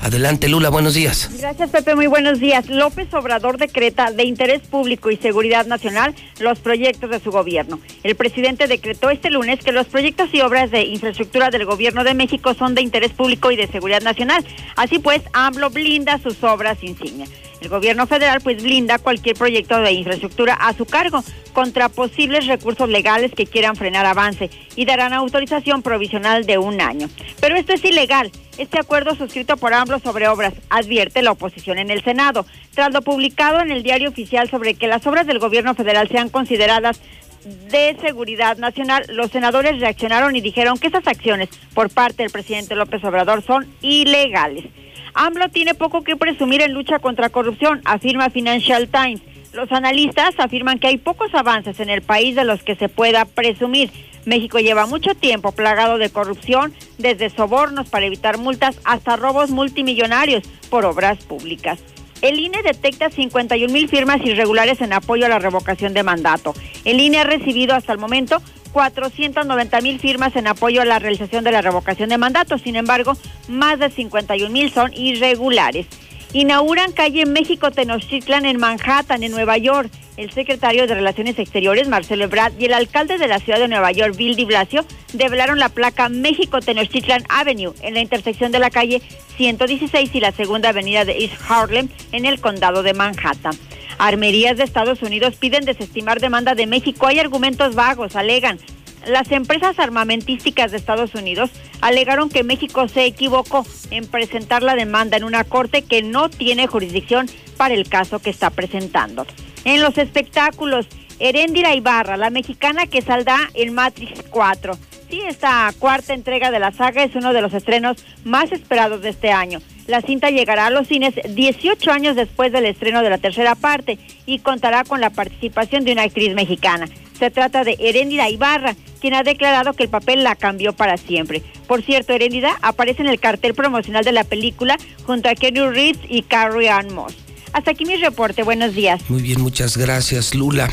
Adelante, Lula, buenos días. Gracias, Pepe, muy buenos días. López Obrador decreta de interés público y seguridad nacional los proyectos de su gobierno. El presidente decretó este lunes que los proyectos y obras de infraestructura del gobierno de México son de interés público y de seguridad nacional. Así pues, AMLO blinda sus obras insignia. El gobierno federal pues blinda cualquier proyecto de infraestructura a su cargo contra posibles recursos legales que quieran frenar avance y darán autorización provisional de un año. Pero esto es ilegal. Este acuerdo suscrito por AMLO sobre obras advierte la oposición en el Senado. Tras lo publicado en el diario oficial sobre que las obras del gobierno federal sean consideradas de seguridad nacional, los senadores reaccionaron y dijeron que esas acciones por parte del presidente López Obrador son ilegales. AMLO tiene poco que presumir en lucha contra corrupción, afirma Financial Times. Los analistas afirman que hay pocos avances en el país de los que se pueda presumir. México lleva mucho tiempo plagado de corrupción, desde sobornos para evitar multas hasta robos multimillonarios por obras públicas. El INE detecta 51 mil firmas irregulares en apoyo a la revocación de mandato. El INE ha recibido hasta el momento 490 mil firmas en apoyo a la realización de la revocación de mandato. Sin embargo, más de 51 mil son irregulares. Inauguran calle México Tenochtitlan en Manhattan, en Nueva York. El secretario de Relaciones Exteriores, Marcelo Ebrard, y el alcalde de la ciudad de Nueva York, Bill de Blasio, develaron la placa México Tenochtitlan Avenue en la intersección de la calle 116 y la segunda avenida de East Harlem en el condado de Manhattan. Armerías de Estados Unidos piden desestimar demanda de México. Hay argumentos vagos, alegan. Las empresas armamentísticas de Estados Unidos alegaron que México se equivocó en presentar la demanda en una corte que no tiene jurisdicción para el caso que está presentando. En los espectáculos, Heréndira Ibarra, la mexicana que saldrá en Matrix 4. Esta cuarta entrega de la saga es uno de los estrenos más esperados de este año. La cinta llegará a los cines 18 años después del estreno de la tercera parte y contará con la participación de una actriz mexicana. Se trata de Heréndida Ibarra, quien ha declarado que el papel la cambió para siempre. Por cierto, Heréndida aparece en el cartel promocional de la película junto a Kenny Reeves y Carrie Ann Moss. Hasta aquí mi reporte. Buenos días. Muy bien, muchas gracias, Lula.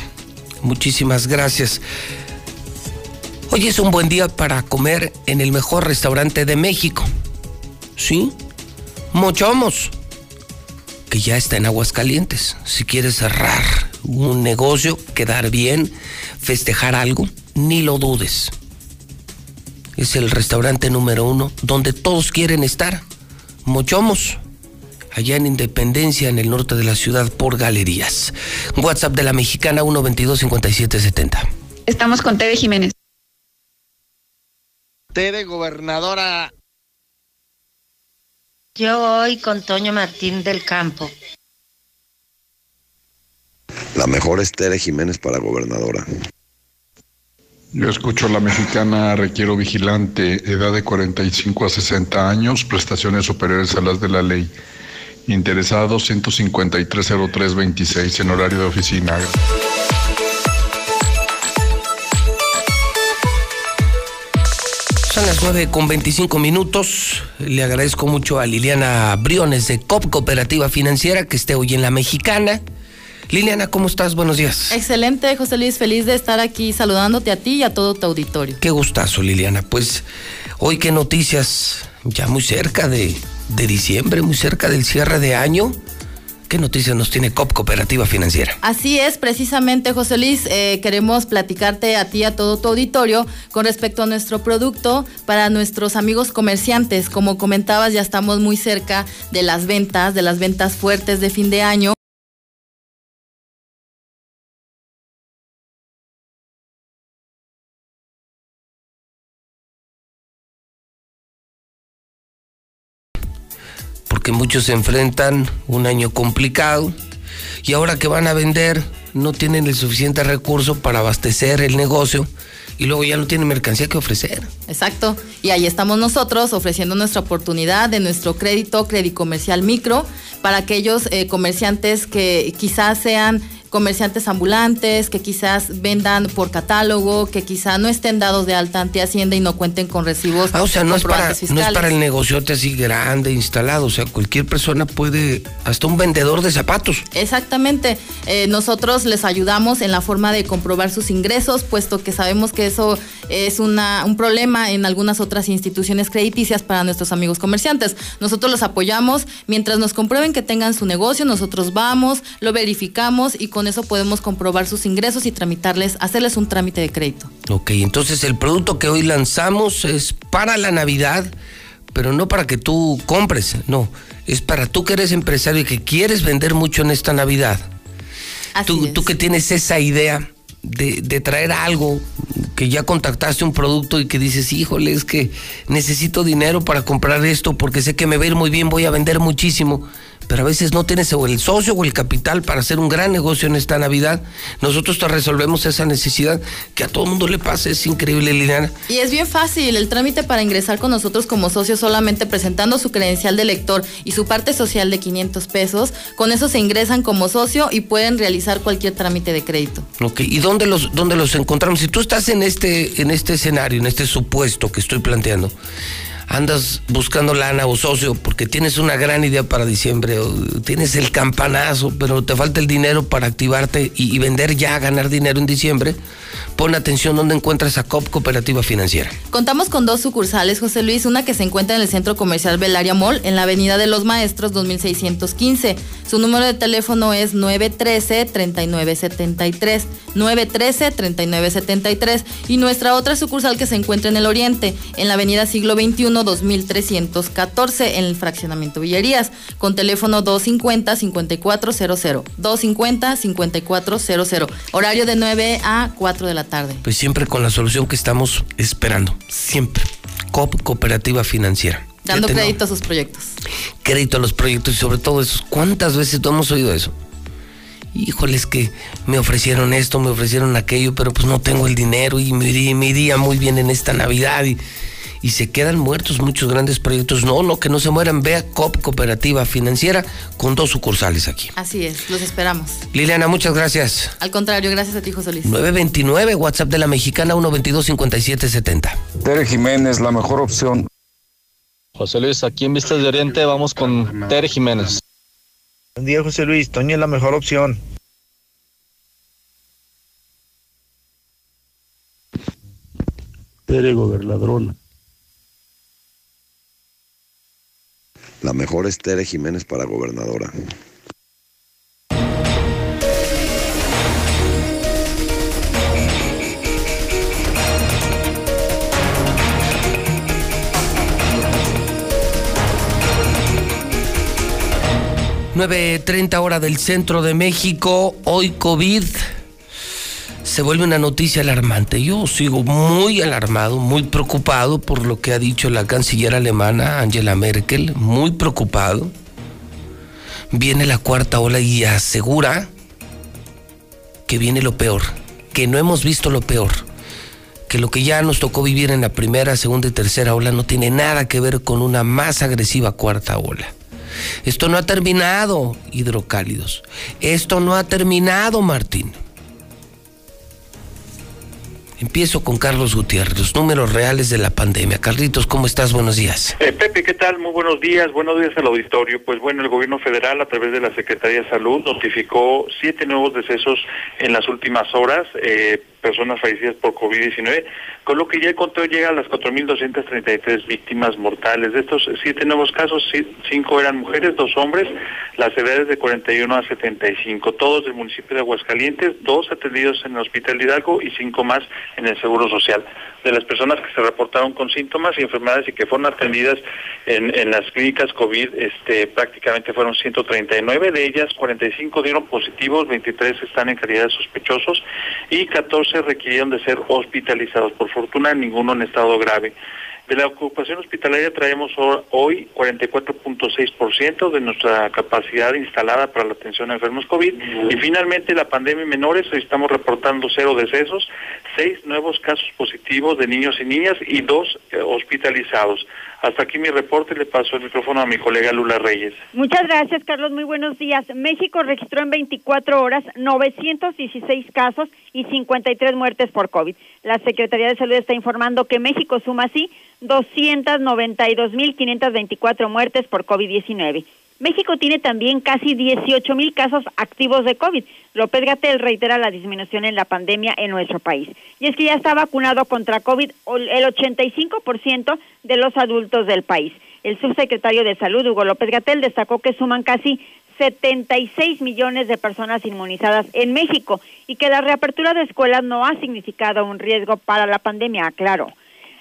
Muchísimas gracias. Hoy es un buen día para comer en el mejor restaurante de México. ¿Sí? Mochomos, que ya está en Aguascalientes. Si quieres cerrar un negocio, quedar bien, festejar algo, ni lo dudes. Es el restaurante número uno donde todos quieren estar. Mochomos, allá en Independencia, en el norte de la ciudad, por galerías. WhatsApp de la mexicana 122-5770. Estamos con Tere Jiménez. Tere, gobernadora. Yo voy con Toño Martín del Campo. La mejor es Tere Jiménez para gobernadora. Yo escucho a la mexicana, requiero vigilante, edad de 45 a 60 años, prestaciones superiores a las de la ley. Interesado 1530326 en horario de oficina. Son las 9 con 25 minutos. Le agradezco mucho a Liliana Briones de COP Cooperativa Financiera que esté hoy en la mexicana. Liliana, ¿cómo estás? Buenos días. Excelente, José Luis, feliz de estar aquí saludándote a ti y a todo tu auditorio. Qué gustazo, Liliana. Pues hoy qué noticias, ya muy cerca de, de diciembre, muy cerca del cierre de año. ¿Qué noticias nos tiene COP Cooperativa Financiera? Así es, precisamente, José Luis, eh, queremos platicarte a ti, a todo tu auditorio, con respecto a nuestro producto para nuestros amigos comerciantes. Como comentabas, ya estamos muy cerca de las ventas, de las ventas fuertes de fin de año. Porque muchos enfrentan un año complicado y ahora que van a vender no tienen el suficiente recurso para abastecer el negocio y luego ya no tienen mercancía que ofrecer. Exacto, y ahí estamos nosotros ofreciendo nuestra oportunidad de nuestro crédito, crédito comercial micro, para aquellos eh, comerciantes que quizás sean comerciantes ambulantes que quizás vendan por catálogo, que quizás no estén dados de alta ante Hacienda y no cuenten con recibos. Ah, o sea, no es, para, no es para el negociote así grande, instalado. O sea, cualquier persona puede, hasta un vendedor de zapatos. Exactamente. Eh, nosotros les ayudamos en la forma de comprobar sus ingresos, puesto que sabemos que eso es una, un problema en algunas otras instituciones crediticias para nuestros amigos comerciantes. Nosotros los apoyamos mientras nos comprueben que tengan su negocio, nosotros vamos, lo verificamos y con eso podemos comprobar sus ingresos y tramitarles, hacerles un trámite de crédito. Ok, entonces el producto que hoy lanzamos es para la Navidad, pero no para que tú compres, no, es para tú que eres empresario y que quieres vender mucho en esta Navidad. tú, tú que tienes esa idea de, de, traer algo, que ya contactaste un producto y que dices, híjole, es que necesito dinero para comprar esto porque sé que me va a ir muy bien, voy a vender muchísimo pero a veces no tienes o el socio o el capital para hacer un gran negocio en esta Navidad. Nosotros te resolvemos esa necesidad que a todo mundo le pasa, es increíble, Liliana. Y es bien fácil, el trámite para ingresar con nosotros como socio solamente presentando su credencial de lector y su parte social de 500 pesos, con eso se ingresan como socio y pueden realizar cualquier trámite de crédito. Ok, ¿y dónde los, dónde los encontramos? Si tú estás en este, en este escenario, en este supuesto que estoy planteando, andas buscando lana o socio porque tienes una gran idea para diciembre o tienes el campanazo, pero te falta el dinero para activarte y, vender ya, ganar dinero en diciembre, pon atención donde encuentras a COP Cooperativa Financiera. Contamos con dos sucursales, José Luis, una que se encuentra en el Centro Comercial Belaria Mall, en la Avenida de los Maestros 2615. Su número de teléfono es 913-3973. 913-3973. Y nuestra otra sucursal que se encuentra en el Oriente, en la Avenida Siglo XXI 1 2314 en el fraccionamiento Villerías, con teléfono 250-5400. 250-5400. Horario de 9 a 4 de la tarde. Pues siempre con la solución que estamos esperando. Siempre. COP Cooperativa Financiera. Dando crédito a sus proyectos. crédito a los proyectos y sobre todo eso. ¿Cuántas veces no hemos oído eso? Híjoles que me ofrecieron esto, me ofrecieron aquello, pero pues no tengo el dinero y me iría, me iría muy bien en esta Navidad y, y se quedan muertos muchos grandes proyectos. No, no, que no se mueran. Vea COP Cooperativa Financiera con dos sucursales aquí. Así es, los esperamos. Liliana, muchas gracias. Al contrario, gracias a ti, José Luis. 929, WhatsApp de la mexicana 122-5770. Tere Jiménez, la mejor opción. José Luis, aquí en Vistas de Oriente vamos con Tere Jiménez. Buen día, José Luis. Toño es la mejor opción. Tere gobernadrona. La mejor es Tere Jiménez para gobernadora. Nueve treinta hora del centro de México, hoy COVID se vuelve una noticia alarmante. Yo sigo muy alarmado, muy preocupado por lo que ha dicho la canciller alemana Angela Merkel, muy preocupado. Viene la cuarta ola y asegura que viene lo peor, que no hemos visto lo peor, que lo que ya nos tocó vivir en la primera, segunda y tercera ola no tiene nada que ver con una más agresiva cuarta ola. Esto no ha terminado, hidrocálidos. Esto no ha terminado, Martín. Empiezo con Carlos Gutiérrez, los números reales de la pandemia. Carlitos, ¿cómo estás? Buenos días. Eh, Pepe, ¿qué tal? Muy buenos días. Buenos días al auditorio. Pues bueno, el gobierno federal, a través de la Secretaría de Salud, notificó siete nuevos decesos en las últimas horas, eh, personas fallecidas por COVID-19, con lo que ya el conteo llega a las 4.233 víctimas mortales. De estos siete nuevos casos, ci- cinco eran mujeres, dos hombres, las edades de 41 a 75, todos del municipio de Aguascalientes, dos atendidos en el Hospital Hidalgo y cinco más en el Seguro Social. De las personas que se reportaron con síntomas y enfermedades y que fueron atendidas en, en las clínicas COVID, este, prácticamente fueron 139, de ellas 45 dieron positivos, 23 están en calidad de sospechosos y 14 requirieron de ser hospitalizados. Por fortuna, ninguno en estado grave. De la ocupación hospitalaria traemos ho- hoy 44.6% de nuestra capacidad instalada para la atención a enfermos COVID. Y finalmente la pandemia en menores, hoy estamos reportando cero decesos, seis nuevos casos positivos de niños y niñas y dos eh, hospitalizados. Hasta aquí mi reporte, le paso el micrófono a mi colega Lula Reyes. Muchas gracias, Carlos. Muy buenos días. México registró en 24 horas 916 casos y 53 muertes por COVID. La Secretaría de Salud está informando que México suma así 292.524 muertes por COVID-19. México tiene también casi 18 mil casos activos de COVID. López Gatel reitera la disminución en la pandemia en nuestro país. Y es que ya está vacunado contra COVID el 85% de los adultos del país. El subsecretario de Salud, Hugo López Gatel, destacó que suman casi 76 millones de personas inmunizadas en México y que la reapertura de escuelas no ha significado un riesgo para la pandemia, aclaró.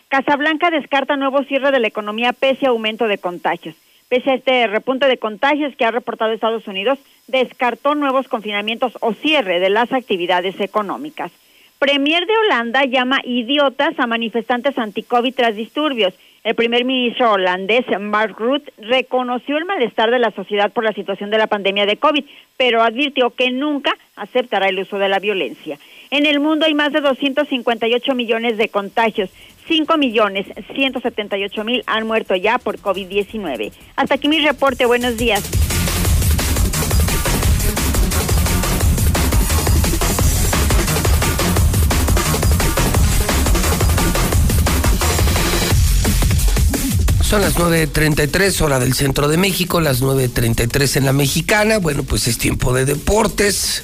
Casablanca descarta nuevo cierre de la economía pese a aumento de contagios. Pese a este repunte de contagios que ha reportado Estados Unidos, descartó nuevos confinamientos o cierre de las actividades económicas. Premier de Holanda llama idiotas a manifestantes anti-COVID tras disturbios. El primer ministro holandés, Mark Rutte, reconoció el malestar de la sociedad por la situación de la pandemia de COVID, pero advirtió que nunca aceptará el uso de la violencia. En el mundo hay más de 258 millones de contagios. 5 millones 178 mil han muerto ya por COVID-19. Hasta aquí mi reporte. Buenos días. Son las 9.33 hora del centro de México, las 9.33 en la mexicana. Bueno, pues es tiempo de deportes.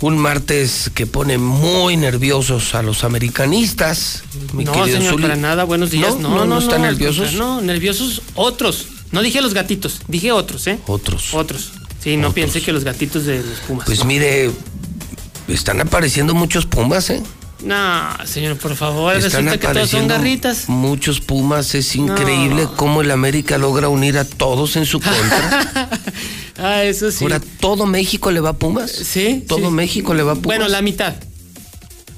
Un martes que pone muy nerviosos a los americanistas. Mi no, querido señor, Zuli. para nada. Buenos días. ¿No? No, ¿No, no, están nerviosos? No, nerviosos otros. No dije los gatitos, dije otros, ¿eh? Otros. Otros. Sí, no piense que los gatitos de los Pumas. Pues no. mire, están apareciendo muchos Pumas, ¿eh? No, señor, por favor, Están resulta que todos son garritas. Muchos Pumas, es increíble cómo el América logra unir a todos en su contra. Ah, eso sí. Ahora, ¿todo México le va a Pumas? Sí. ¿Todo sí. México le va a Pumas? Bueno, la mitad.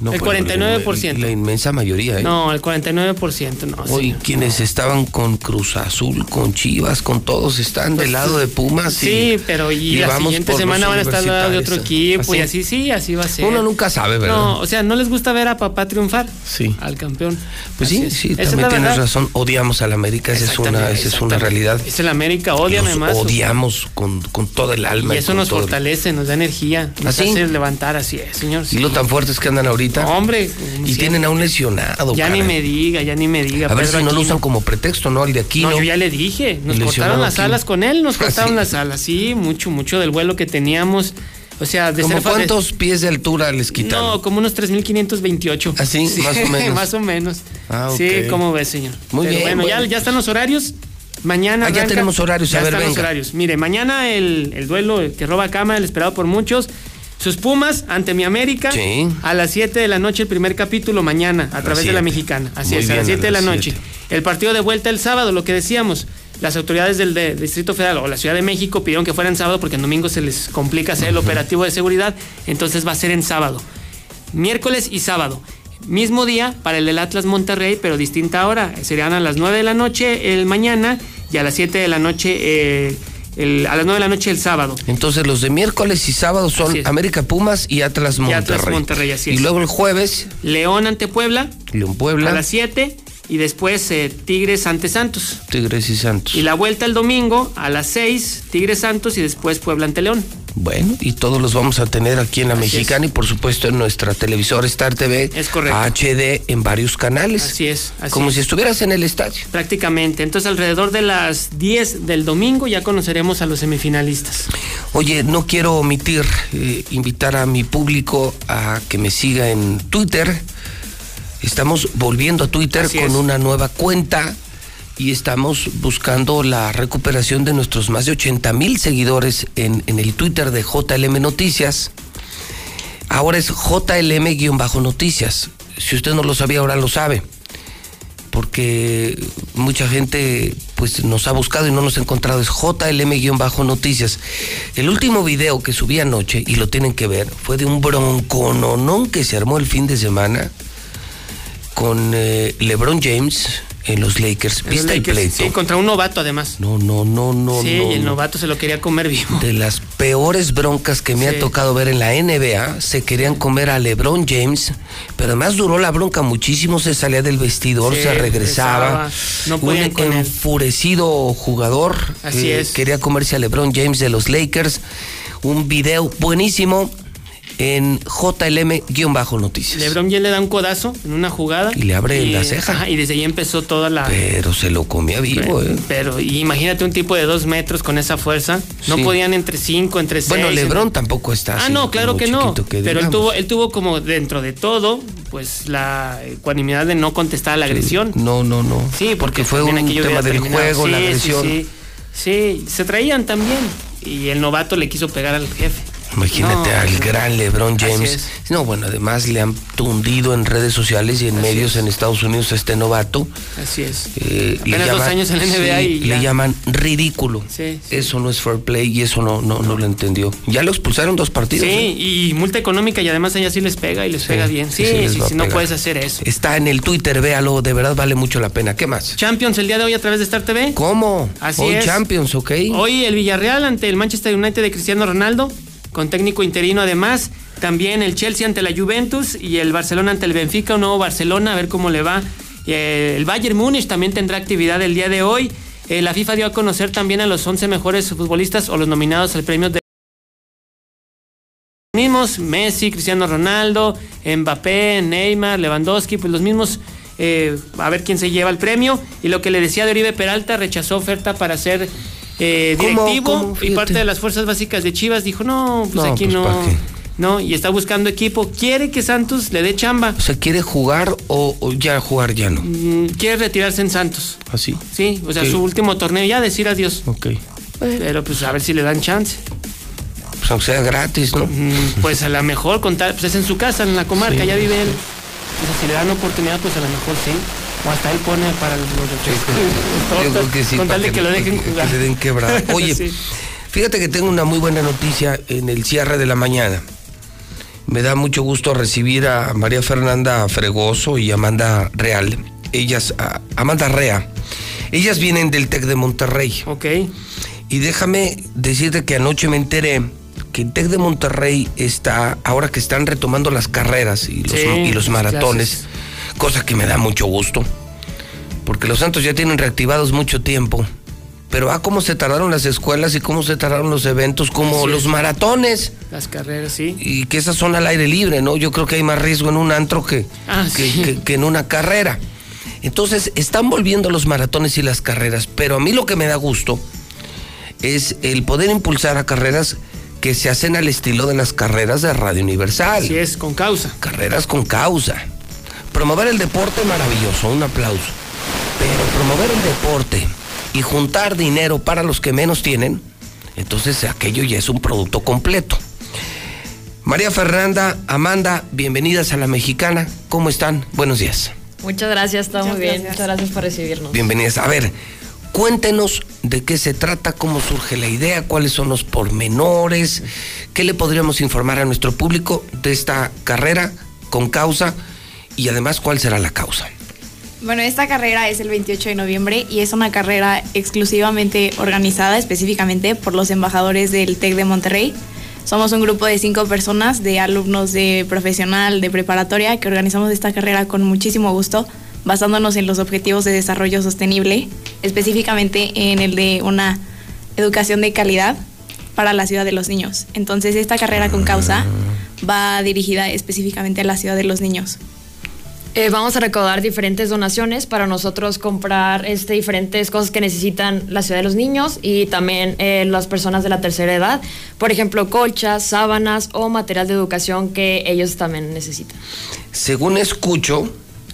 No, el bueno, 49%. La, la inmensa mayoría, ¿eh? No, el 49%, no. Hoy quienes estaban con Cruz Azul, con Chivas, con todos, están del lado de Pumas. y- Sí, pero y, la siguiente semana van a estar al lado de otro universitarios. equipo y así sí, así va a ser. Uno nunca sabe, ¿verdad? No, o sea, no les gusta ver a papá triunfar. Sí. Al campeón. Pues Así sí, sí, es también tienes verdad. razón. Odiamos al América, esa es una, esa es una realidad. Es el América, odian además. odiamos con, con todo el alma. Y eso nos fortalece, nos da energía, nos ¿Ah, hace levantar, así es, señor. Y lo tan fuertes que andan ahorita. Hombre, y tienen a un lesionado. Ya ni me diga, ya ni me diga. A ver Pedro si no lo usan como pretexto, ¿no? Al de aquí. No, yo ya le dije, nos cortaron las Aquino. alas con él, nos cortaron Sí. las alas, sí, mucho, mucho del vuelo que teníamos. O sea, de ¿Cómo de- cuántos pies de altura les quitaron? No, como unos 3.528. ¿Así? Más o menos. más o menos. Ah, Sí, ok. ¿cómo ves, señor? Muy Pero bien, Bueno, bueno. Ya, ya están los horarios. Mañana. Ah, ya tenemos horarios, a Ya ver, están los horarios. Mire, mañana el, el duelo que roba cama, el esperado por muchos. Sus Pumas ante mi América. Sí. A las 7 de la noche, el primer capítulo mañana, a través de la mexicana. Así Muy es, a las a 7 de la noche. siete. El partido de vuelta el sábado, lo que decíamos. Las autoridades del de- Distrito Federal o la Ciudad de México pidieron que fuera en sábado porque en domingo se les complica hacer el operativo de seguridad. Entonces va a ser en sábado. Miércoles y sábado. Mismo día para el del Atlas Monterrey, pero distinta hora. Serían a las 9 de la noche el mañana y a las 7 de la noche, eh, el- a las 9 de la noche el sábado. Entonces los de miércoles y sábado son. América Pumas y Atlas Y Monterrey. Atlas Monterrey, así Y luego el jueves, León ante Puebla León Puebla, a las 7 y después eh, Tigres ante Santos. Tigres y Santos. Y la vuelta el domingo a las 6, Tigres Santos y después Puebla ante León. Bueno, y todos los vamos a tener aquí en la Así Mexicana y por supuesto en nuestra televisora Star TV. Es correcto. HD en varios canales. Así es. Así como es. si estuvieras en el estadio. Prácticamente. Entonces alrededor de las 10 del domingo ya conoceremos a los semifinalistas. Oye, no quiero omitir eh, invitar a mi público a que me siga en Twitter. Estamos volviendo a Twitter Así con es. una nueva cuenta y estamos buscando la recuperación de nuestros más de 80 mil seguidores en, el Twitter de JLM Noticias. Ahora es JLM-Noticias. Si usted no lo sabía, ahora lo sabe. Porque mucha gente pues nos ha buscado y no nos ha encontrado. Es JLM-Noticias. El último video que subí anoche, y lo tienen que ver, fue de un broncononón que se armó el fin de semana con eh, LeBron James en los Lakers. Los ¿Viste el Lakers, pleito? Sí, contra un novato además. No, no, no, no, sí, no. y el no. novato se lo quería comer vivo. De las peores broncas que me Sí. ha tocado ver en la NBA, se querían comer a LeBron James, pero además duró la bronca muchísimo, se salía del vestidor, Sí, se regresaba. regresaba, no podían Un enfurecido jugador Así es. quería comerse a LeBron James de los Lakers. Un video buenísimo en JLM-Noticias. LeBron ya le da un codazo en una jugada. Y le abre la ceja. ajá, y desde ahí empezó toda la. Pero se lo comía vivo, ¿eh? Pero y imagínate un tipo de dos metros con esa fuerza. No Sí. podían entre cinco, entre seis. Bueno, LeBron tampoco está Ah, no, claro que no. que pero él tuvo, él tuvo como dentro de todo, pues la ecuanimidad de no contestar a la agresión. No, no, no. Sí, porque, fue un tema del terminado. juego, la Sí, agresión. Sí, sí, se traían también. Y el novato le quiso pegar al jefe. Imagínate No, al gran LeBron James. es. No, bueno, además le han tundido en redes sociales y en medios en Estados Unidos a este novato. Así es. Eh, Apenas dos años en la NBA sí, y ya. le llaman ridículo. Sí, Eso no es fair play y eso no, no, no lo entendió. Ya lo expulsaron dos partidos. Sí, ¿eh? y multa económica y además ella sí les pega y les pega bien. Sí, sí sí, no puedes hacer eso. Está en el Twitter, véalo, de verdad vale mucho la pena. ¿Qué más? Champions el día de hoy a través de Star TV. ¿Cómo? Así Hoy es. Champions, ¿ok? Hoy el Villarreal ante el Manchester United de Cristiano Ronaldo, con técnico interino además. También el Chelsea ante la Juventus y el Barcelona ante el Benfica, un nuevo Barcelona, a ver cómo le va. Eh, el Bayern Múnich también tendrá actividad el día de hoy. Eh, la FIFA dio a conocer también a los 11 mejores futbolistas o los nominados al premio de Messi, Cristiano Ronaldo, Mbappé, Neymar, Lewandowski, pues los mismos, eh, a ver quién se lleva el premio. Y lo que le decía de Oribe Peralta, rechazó oferta para ser eh, directivo ¿Cómo? y parte de las fuerzas básicas de Chivas dijo, no, pues No, aquí pues, no. No, y está buscando equipo. Quiere que Santos le dé chamba. O sea, ¿quiere jugar o, o ya jugar ya no? Mm, Quiere retirarse en Santos. Así. Sí, o sea, su último torneo, ya decir adiós. Ok. Pero pues a ver si le dan chance. Pues aunque sea gratis, ¿no? Mm, Pues a lo mejor contar, pues es en su casa, en la comarca, Sí. ya vive él. Entonces, si le dan oportunidad, pues a lo mejor sí. O hasta él pone para los Yo creo que sí, Con tal de que lo dejen que jugar. le den quebrada. Oye, Sí. fíjate que tengo una muy buena noticia en el cierre de la mañana. Me da mucho gusto recibir a María Fernanda Fregoso y Amanda Real. Ellas, a- Amanda Rea. Ellas vienen del TEC de Monterrey. Ok. Y déjame decirte que anoche me enteré que el TEC de Monterrey está, ahora que están retomando las carreras y los, Sí, y los las maratones, cosa que me da mucho gusto, porque los Santos ya tienen reactivados mucho tiempo. Pero ah, cómo se tardaron las escuelas y cómo se tardaron los eventos, como los es. maratones, Las carreras, sí. y que esas son al aire libre, ¿no? Yo creo que hay más riesgo en un antro que, Ah, que, sí. que- que en una carrera. Entonces, están volviendo los maratones y las carreras, pero a mí lo que me da gusto es el poder impulsar a carreras que se hacen al estilo de las carreras de Radio Universal. Así es, con causa. Carreras con causa. Promover el deporte, maravilloso, un aplauso. Pero promover el deporte y juntar dinero para los que menos tienen, entonces aquello ya es un producto completo. María Fernanda, Amanda, bienvenidas a la Mexicana. ¿Cómo están? Buenos días. Muchas gracias, está Muchas muy bien. gracias. Muchas gracias por recibirnos. Bienvenidas. A ver, cuéntenos de qué se trata, cómo surge la idea, cuáles son los pormenores, qué le podríamos informar a nuestro público de esta carrera con causa y además cuál será la causa. Bueno, esta carrera es el 28 de noviembre y es una carrera exclusivamente organizada específicamente por los embajadores del TEC de Monterrey. Somos un grupo de cinco personas, de alumnos de profesional, de preparatoria, que organizamos esta carrera con muchísimo gusto, basándonos en los objetivos de desarrollo sostenible, específicamente en el de una educación de calidad para la ciudad de los niños. Entonces, esta carrera con causa va dirigida específicamente a la ciudad de los niños. Eh, vamos a recaudar diferentes donaciones para nosotros comprar este, diferentes cosas que necesitan la ciudad de los niños y también eh, las personas de la tercera edad. Por ejemplo, colchas, sábanas o material de educación que ellos también necesitan. Según escucho,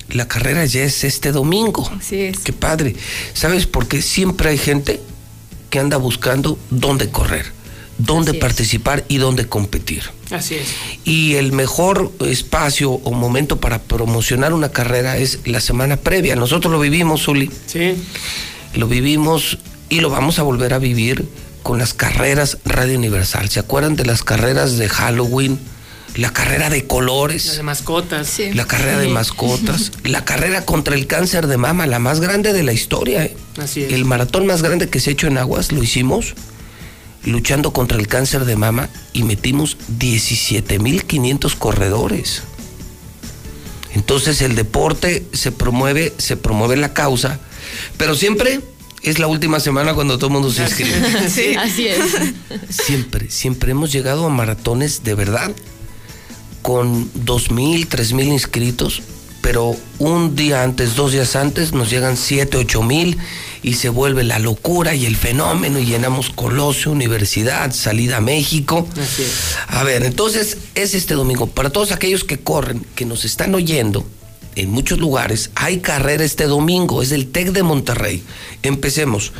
la carrera ya es este domingo. Así es. Qué padre. ¿Sabes por qué siempre hay gente que anda buscando dónde correr, dónde Así es. participar y dónde competir? Así es. Y el mejor espacio o momento para promocionar una carrera es la semana previa. Nosotros lo vivimos, Zuli. Sí. Lo vivimos y lo vamos a volver a vivir con las carreras Radio Universal. ¿Se acuerdan de las carreras de Halloween? La carrera de colores. Las de mascotas. La carrera de mascotas, la carrera contra el cáncer de mama, la más grande de la historia. ¿eh? Así es. El maratón más grande que se ha hecho en aguas lo hicimos luchando contra el cáncer de mama y metimos 17.500 corredores. Entonces el deporte se promueve, se promueve la causa, pero siempre es la última semana cuando todo el mundo se inscribe. Sí, así es. Siempre, siempre hemos llegado a maratones de verdad con dos mil, tres mil inscritos, pero un día antes, dos días antes, nos llegan siete, ocho mil y se vuelve la locura y el fenómeno y llenamos Colosio, Universidad, salida a México. Así es. A ver, entonces es este domingo. Para todos aquellos que corren, que nos están oyendo, en muchos lugares hay carrera este domingo, es el TEC de Monterrey. Empecemos.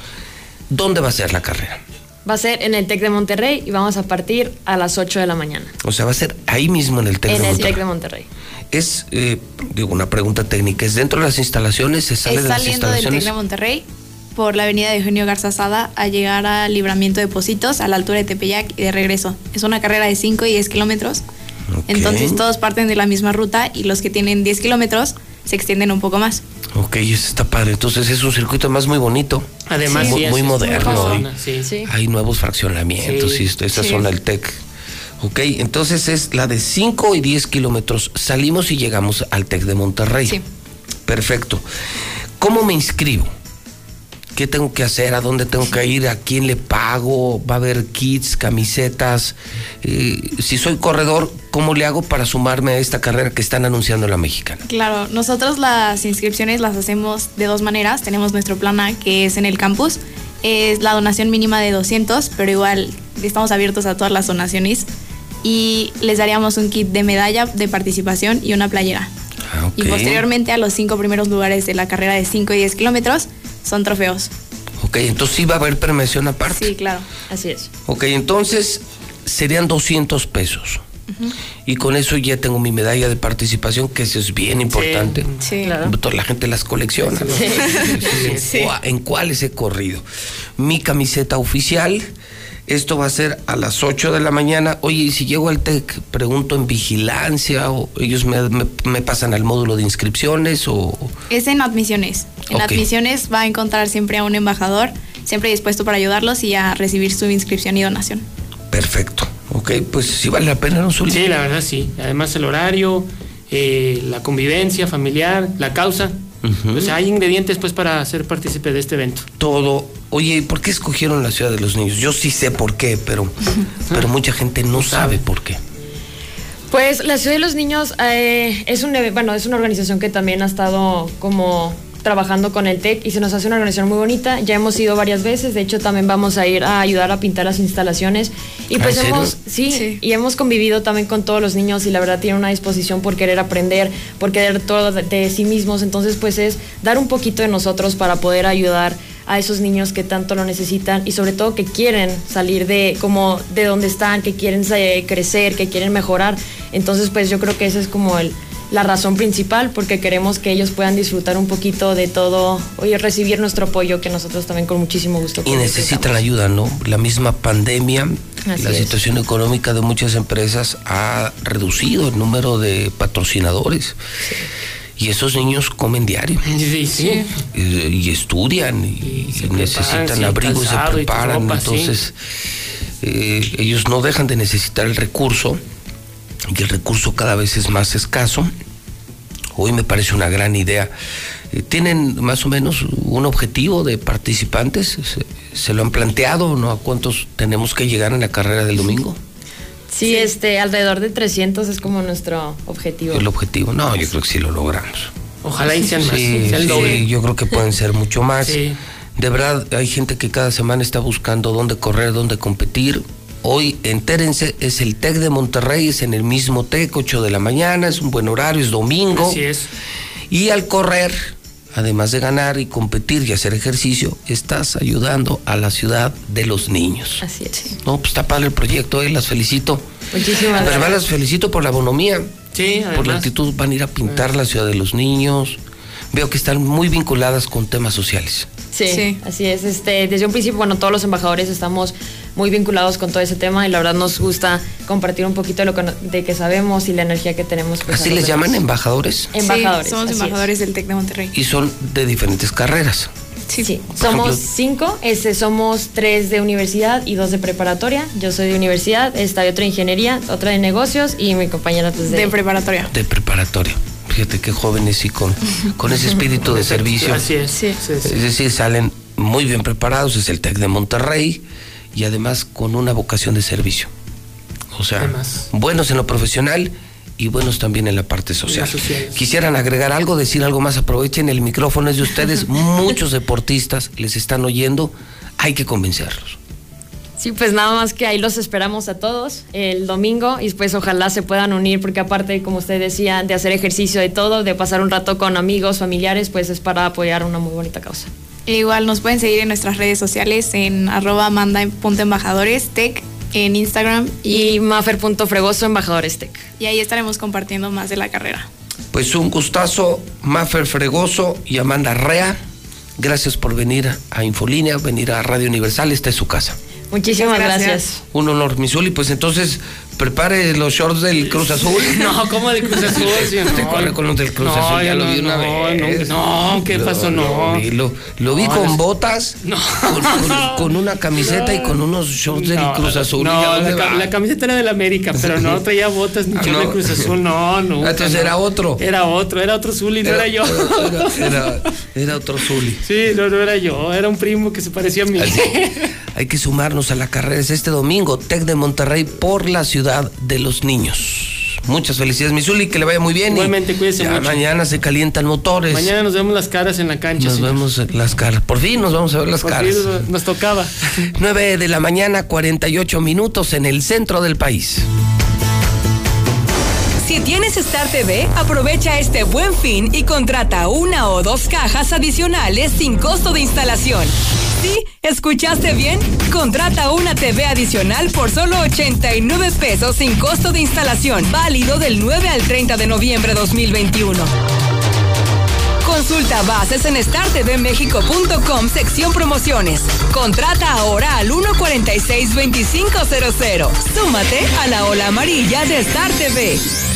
¿Dónde va a ser la carrera? Va a ser en el TEC de Monterrey y vamos a partir a las 8 de la mañana. O sea, va a ser ahí mismo en el TEC en de el Monterrey. TEC de Monterrey. Es, eh, digo, una pregunta técnica. ¿Es dentro de las instalaciones? ¿Se sale Es de las saliendo del TEC instalaciones? de Monterrey por la avenida de Eugenio Garza Sada a llegar al libramiento de Positos a la altura de Tepeyac y de regreso. Es una carrera de 5 y 10 kilómetros. Entonces todos parten de la misma ruta y los que tienen 10 kilómetros se extienden un poco más. Ok, eso está padre. Entonces es un circuito más muy bonito. Además, muy, sí, muy moderno. muy ¿eh? zona, sí. Hay nuevos fraccionamientos Sí. y esto- esa Sí. zona del TEC. Ok, entonces es la de 5 y 10 kilómetros. Salimos y llegamos al TEC de Monterrey. Sí. Perfecto. ¿Cómo me inscribo? ¿Qué tengo que hacer? ¿A dónde tengo que ir? ¿A quién le pago? ¿Va a haber kits, camisetas? Eh, si soy corredor, ¿cómo le hago para sumarme a esta carrera que están anunciando la mexicana? Claro, nosotros las inscripciones las hacemos de dos maneras. Tenemos nuestro plan A, que es en el campus. Es la donación mínima de 200, pero igual estamos abiertos a todas las donaciones. Y les daríamos un kit de medalla de participación y una playera. Ah, Y posteriormente a los cinco primeros lugares de la carrera de 5 y 10 kilómetros son trofeos. Ok, entonces sí va a haber premiación aparte. Sí, claro. Así es. Ok, entonces serían 200 pesos. Y con eso ya tengo mi medalla de participación, que eso es bien importante. Sí, claro. Toda la gente las colecciona. ¿no? Sí. ¿En, Sí. en cuáles he corrido? Mi camiseta oficial. Esto va a ser a las 8 de la mañana. Oye, y si llego al TEC, pregunto en vigilancia o ellos me, me- me pasan al módulo de inscripciones o... Es en admisiones. En admisiones va a encontrar siempre a un embajador, siempre dispuesto para ayudarlos y a recibir su inscripción y donación. Perfecto. Ok, pues sí vale la pena, ¿no? Sí, la verdad sí. Además el horario, eh, la convivencia familiar, la causa. O sea, hay ingredientes pues para ser partícipe de este evento. Todo. Oye, ¿y ¿por qué escogieron la ciudad de los niños? Yo sí sé por qué, pero, pero mucha gente no sabe por qué. Pues la Ciudad de los Niños eh, es un bueno, es una organización que también ha estado como trabajando con el TEC y se nos hace una organización muy bonita. Ya hemos ido varias veces, de hecho también vamos a ir a ayudar a pintar las instalaciones y ¿Ah, pues en serio? hemos sí, y hemos convivido también con todos los niños y la verdad tienen una disposición por querer aprender, por querer todo de, de sí mismos, entonces pues es dar un poquito de nosotros para poder ayudar a esos niños que tanto lo necesitan y sobre todo que quieren salir de como de donde están, que quieren eh, crecer, que quieren mejorar. Entonces, pues yo creo que esa es como el, la razón principal porque queremos que ellos puedan disfrutar un poquito de todo y recibir nuestro apoyo que nosotros también con muchísimo gusto. Y necesitan ayuda, ¿no? La misma pandemia, Así la es. situación económica de muchas empresas ha reducido el número de patrocinadores. Y esos niños comen diario. Sí, sí. Eh, Y, estudian y, y necesitan abrigo y se y preparan. ropa, entonces, eh, ellos no dejan de necesitar el recurso y el recurso cada vez es más escaso. Hoy me parece una gran idea. Eh, ¿Tienen más o menos un objetivo de participantes? ¿Se, se lo han planteado? ¿No? ¿A cuántos tenemos que llegar en la carrera del domingo? Sí, este alrededor de 300 es como nuestro objetivo. El objetivo. No, yo creo que sí lo logramos. Ojalá y sean más, Sí, sea el sí, doble. yo creo que pueden ser mucho más. Sí. De verdad, hay gente que cada semana está buscando dónde correr, dónde competir. Hoy, entérense, es el TEC de Monterrey, es en el mismo TEC, 8 de la mañana, es un buen horario, es domingo. Así es. Y al correr, además de ganar y competir y hacer ejercicio, estás ayudando a la ciudad de los niños. Así es. No, pues está padre el proyecto, eh, las felicito. Muchísimas gracias. las felicito por la bonomía. Sí, Por la además. actitud, van a ir a pintar la ciudad de los niños. Veo que están muy vinculadas con temas sociales. Sí, así es. Este, desde un principio, bueno, todos los embajadores estamos muy vinculados con todo ese tema y la verdad nos gusta compartir un poquito de lo que, de que sabemos y la energía que tenemos. pues, Así les llaman embajadores. Embajadores. Sí, somos es. embajadores del TEC de Monterrey. Y son de diferentes carreras. Sí, Por somos ejemplo- cinco, este, somos tres de universidad y dos de preparatoria. Yo soy de universidad, esta de otra de ingeniería, otra de negocios y mi compañera pues, de, De preparatoria. De preparatoria. Fíjate qué jóvenes y con, con ese espíritu de servicio. Así es. Sí. Es decir, salen muy bien preparados, es el TEC de Monterrey y además con una vocación de servicio. O sea, Además. buenos en lo profesional y buenos también en la parte social. Quisieran agregar algo, decir algo más, aprovechen, el micrófono es de ustedes, muchos deportistas les están oyendo, hay que convencerlos. Sí, pues nada más que ahí los esperamos a todos el domingo y pues ojalá se puedan unir porque aparte, como usted decía, de hacer ejercicio y todo, de pasar un rato con amigos, familiares, pues es para apoyar una muy bonita causa. E igual nos pueden seguir en nuestras redes sociales en arroba manda.embajadores, TEC en Instagram Y mafer.fregoso, embajadores tech. y ahí estaremos compartiendo más de la carrera. Pues un gustazo, Maffer Fregoso y Amanda Rea. Gracias por venir a Infolínea, venir a Radio Universal, esta es su casa. Muchísimas gracias. gracias. Un honor, Misuli. Pues entonces, prepare los shorts del Cruz Azul. No, ¿cómo de Cruz Azul? Sí, Usted no. corre con los del Cruz No, Azul, ya lo vi una no, vez. no, no, ¿qué pasó? No. Lo vi, lo, lo vi No, con botas, con, con- con una camiseta y con unos shorts del Cruz Azul. No, ¿Y a dónde la, ca- la camiseta era del América, pero no traía botas ni Ah, short de no. Cruz Azul, no, no. Ah, entonces era otro. Era otro, era otro Zuli, no era, yo. Era, era- era otro Zuli. Sí, no, no era yo, era un primo que se parecía a mí. Así. Hay que sumarnos a la carrera. Es este domingo, TEC de Monterrey por la ciudad de los niños. Muchas felicidades, Misuli, que le vaya muy bien. Igualmente, cuídese ya mucho. Mañana se calientan motores. Mañana nos vemos las caras en la cancha. nos señor. vemos las caras. Por fin nos vamos a ver las Por caras. fin nos tocaba. 9 de la mañana, 48 minutos en el centro del país. Si tienes Star TV, aprovecha este buen fin y contrata una o dos cajas adicionales sin costo de instalación. Sí, ¿escuchaste bien? Contrata una TV adicional por solo 89 pesos sin costo de instalación, válido del 9 al 30 de noviembre 2021. Consulta bases en startvmexico.com sección promociones. Contrata ahora al 146-2500. Súmate a la ola amarilla de Star TV.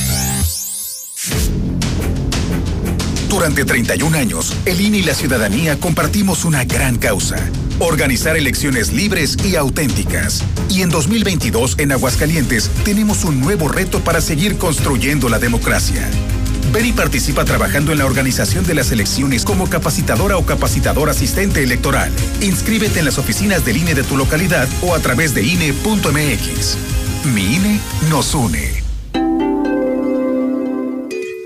Durante 31 años, el INE y la ciudadanía compartimos una gran causa. Organizar elecciones libres y auténticas. Y en 2022, en Aguascalientes, tenemos un nuevo reto para seguir construyendo la democracia. Ven y participa trabajando en la organización de las elecciones como capacitadora o capacitador asistente electoral. Inscríbete en las oficinas del INE de tu localidad o a través de INE.mx. Mi INE nos une.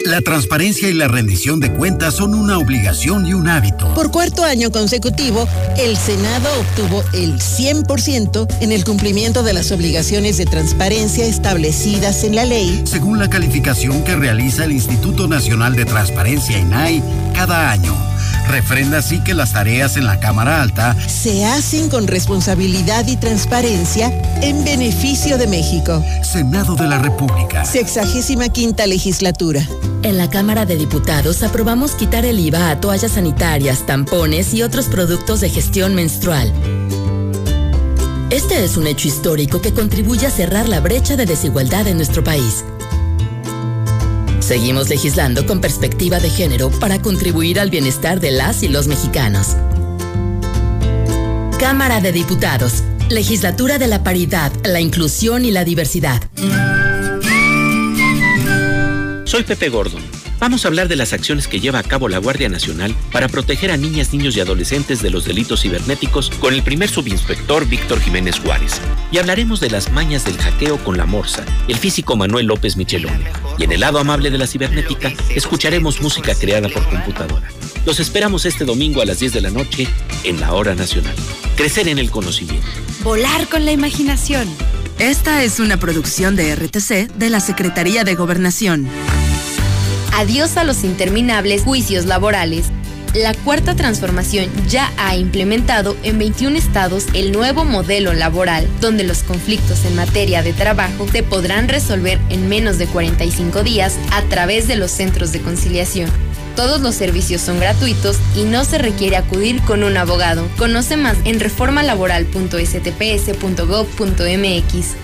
La transparencia y la rendición de cuentas son una obligación y un hábito. Por cuarto año consecutivo, el Senado obtuvo el 100% en el cumplimiento de las obligaciones de transparencia establecidas en la ley. Según la calificación que realiza el Instituto Nacional de Transparencia INAI cada año. Refrenda así que las tareas en la Cámara Alta se hacen con responsabilidad y transparencia en beneficio de México. Senado de la República. Sexagésima quinta legislatura. En la Cámara de Diputados aprobamos quitar el IVA a toallas sanitarias, tampones y otros productos de gestión menstrual. Este es un hecho histórico que contribuye a cerrar la brecha de desigualdad en nuestro país. Seguimos legislando con perspectiva de género para contribuir al bienestar de las y los mexicanos. Cámara de Diputados, Legislatura de la Paridad, la Inclusión y la Diversidad. Soy Pepe Gordon. Vamos a hablar de las acciones que lleva a cabo la Guardia Nacional para proteger a niñas, niños y adolescentes de los delitos cibernéticos con el primer subinspector Víctor Jiménez Juárez. Y hablaremos de las mañas del hackeo con la Morsa, el físico Manuel López Michelone. Y en el lado amable de la cibernética, escucharemos música creada por computadora. Los esperamos este domingo a las 10 de la noche en la Hora Nacional. Crecer en el conocimiento. Volar con la imaginación. Esta es una producción de RTC de la Secretaría de Gobernación. Adiós a los interminables juicios laborales. La cuarta transformación ya ha implementado en 21 estados el nuevo modelo laboral, donde los conflictos en materia de trabajo se podrán resolver en menos de 45 días a través de los centros de conciliación. Todos los servicios son gratuitos y no se requiere acudir con un abogado. Conoce más en reformalaboral.stps.gov.mx.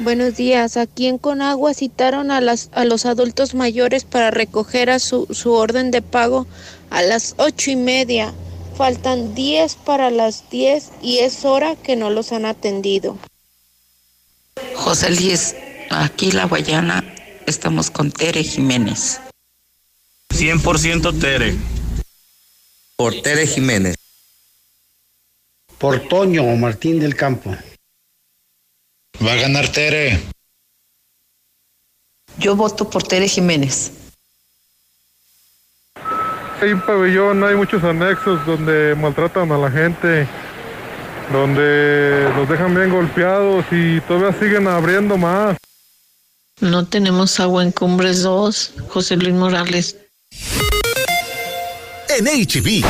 Buenos días. Aquí en Conagua citaron a, las, a los adultos mayores para recoger a su, su orden de pago a las ocho y media. Faltan diez para las diez y es hora que no los han atendido. José Luis, aquí la Guayana estamos con Tere Jiménez. 100% Tere. Por Tere Jiménez. Por Toño Martín del Campo. Va a ganar Tere. Yo voto por Tere Jiménez. Hay un pabellón, hay muchos anexos donde maltratan a la gente, donde los dejan bien golpeados y todavía siguen abriendo más. No tenemos agua en Cumbres 2, José Luis Morales. En HB,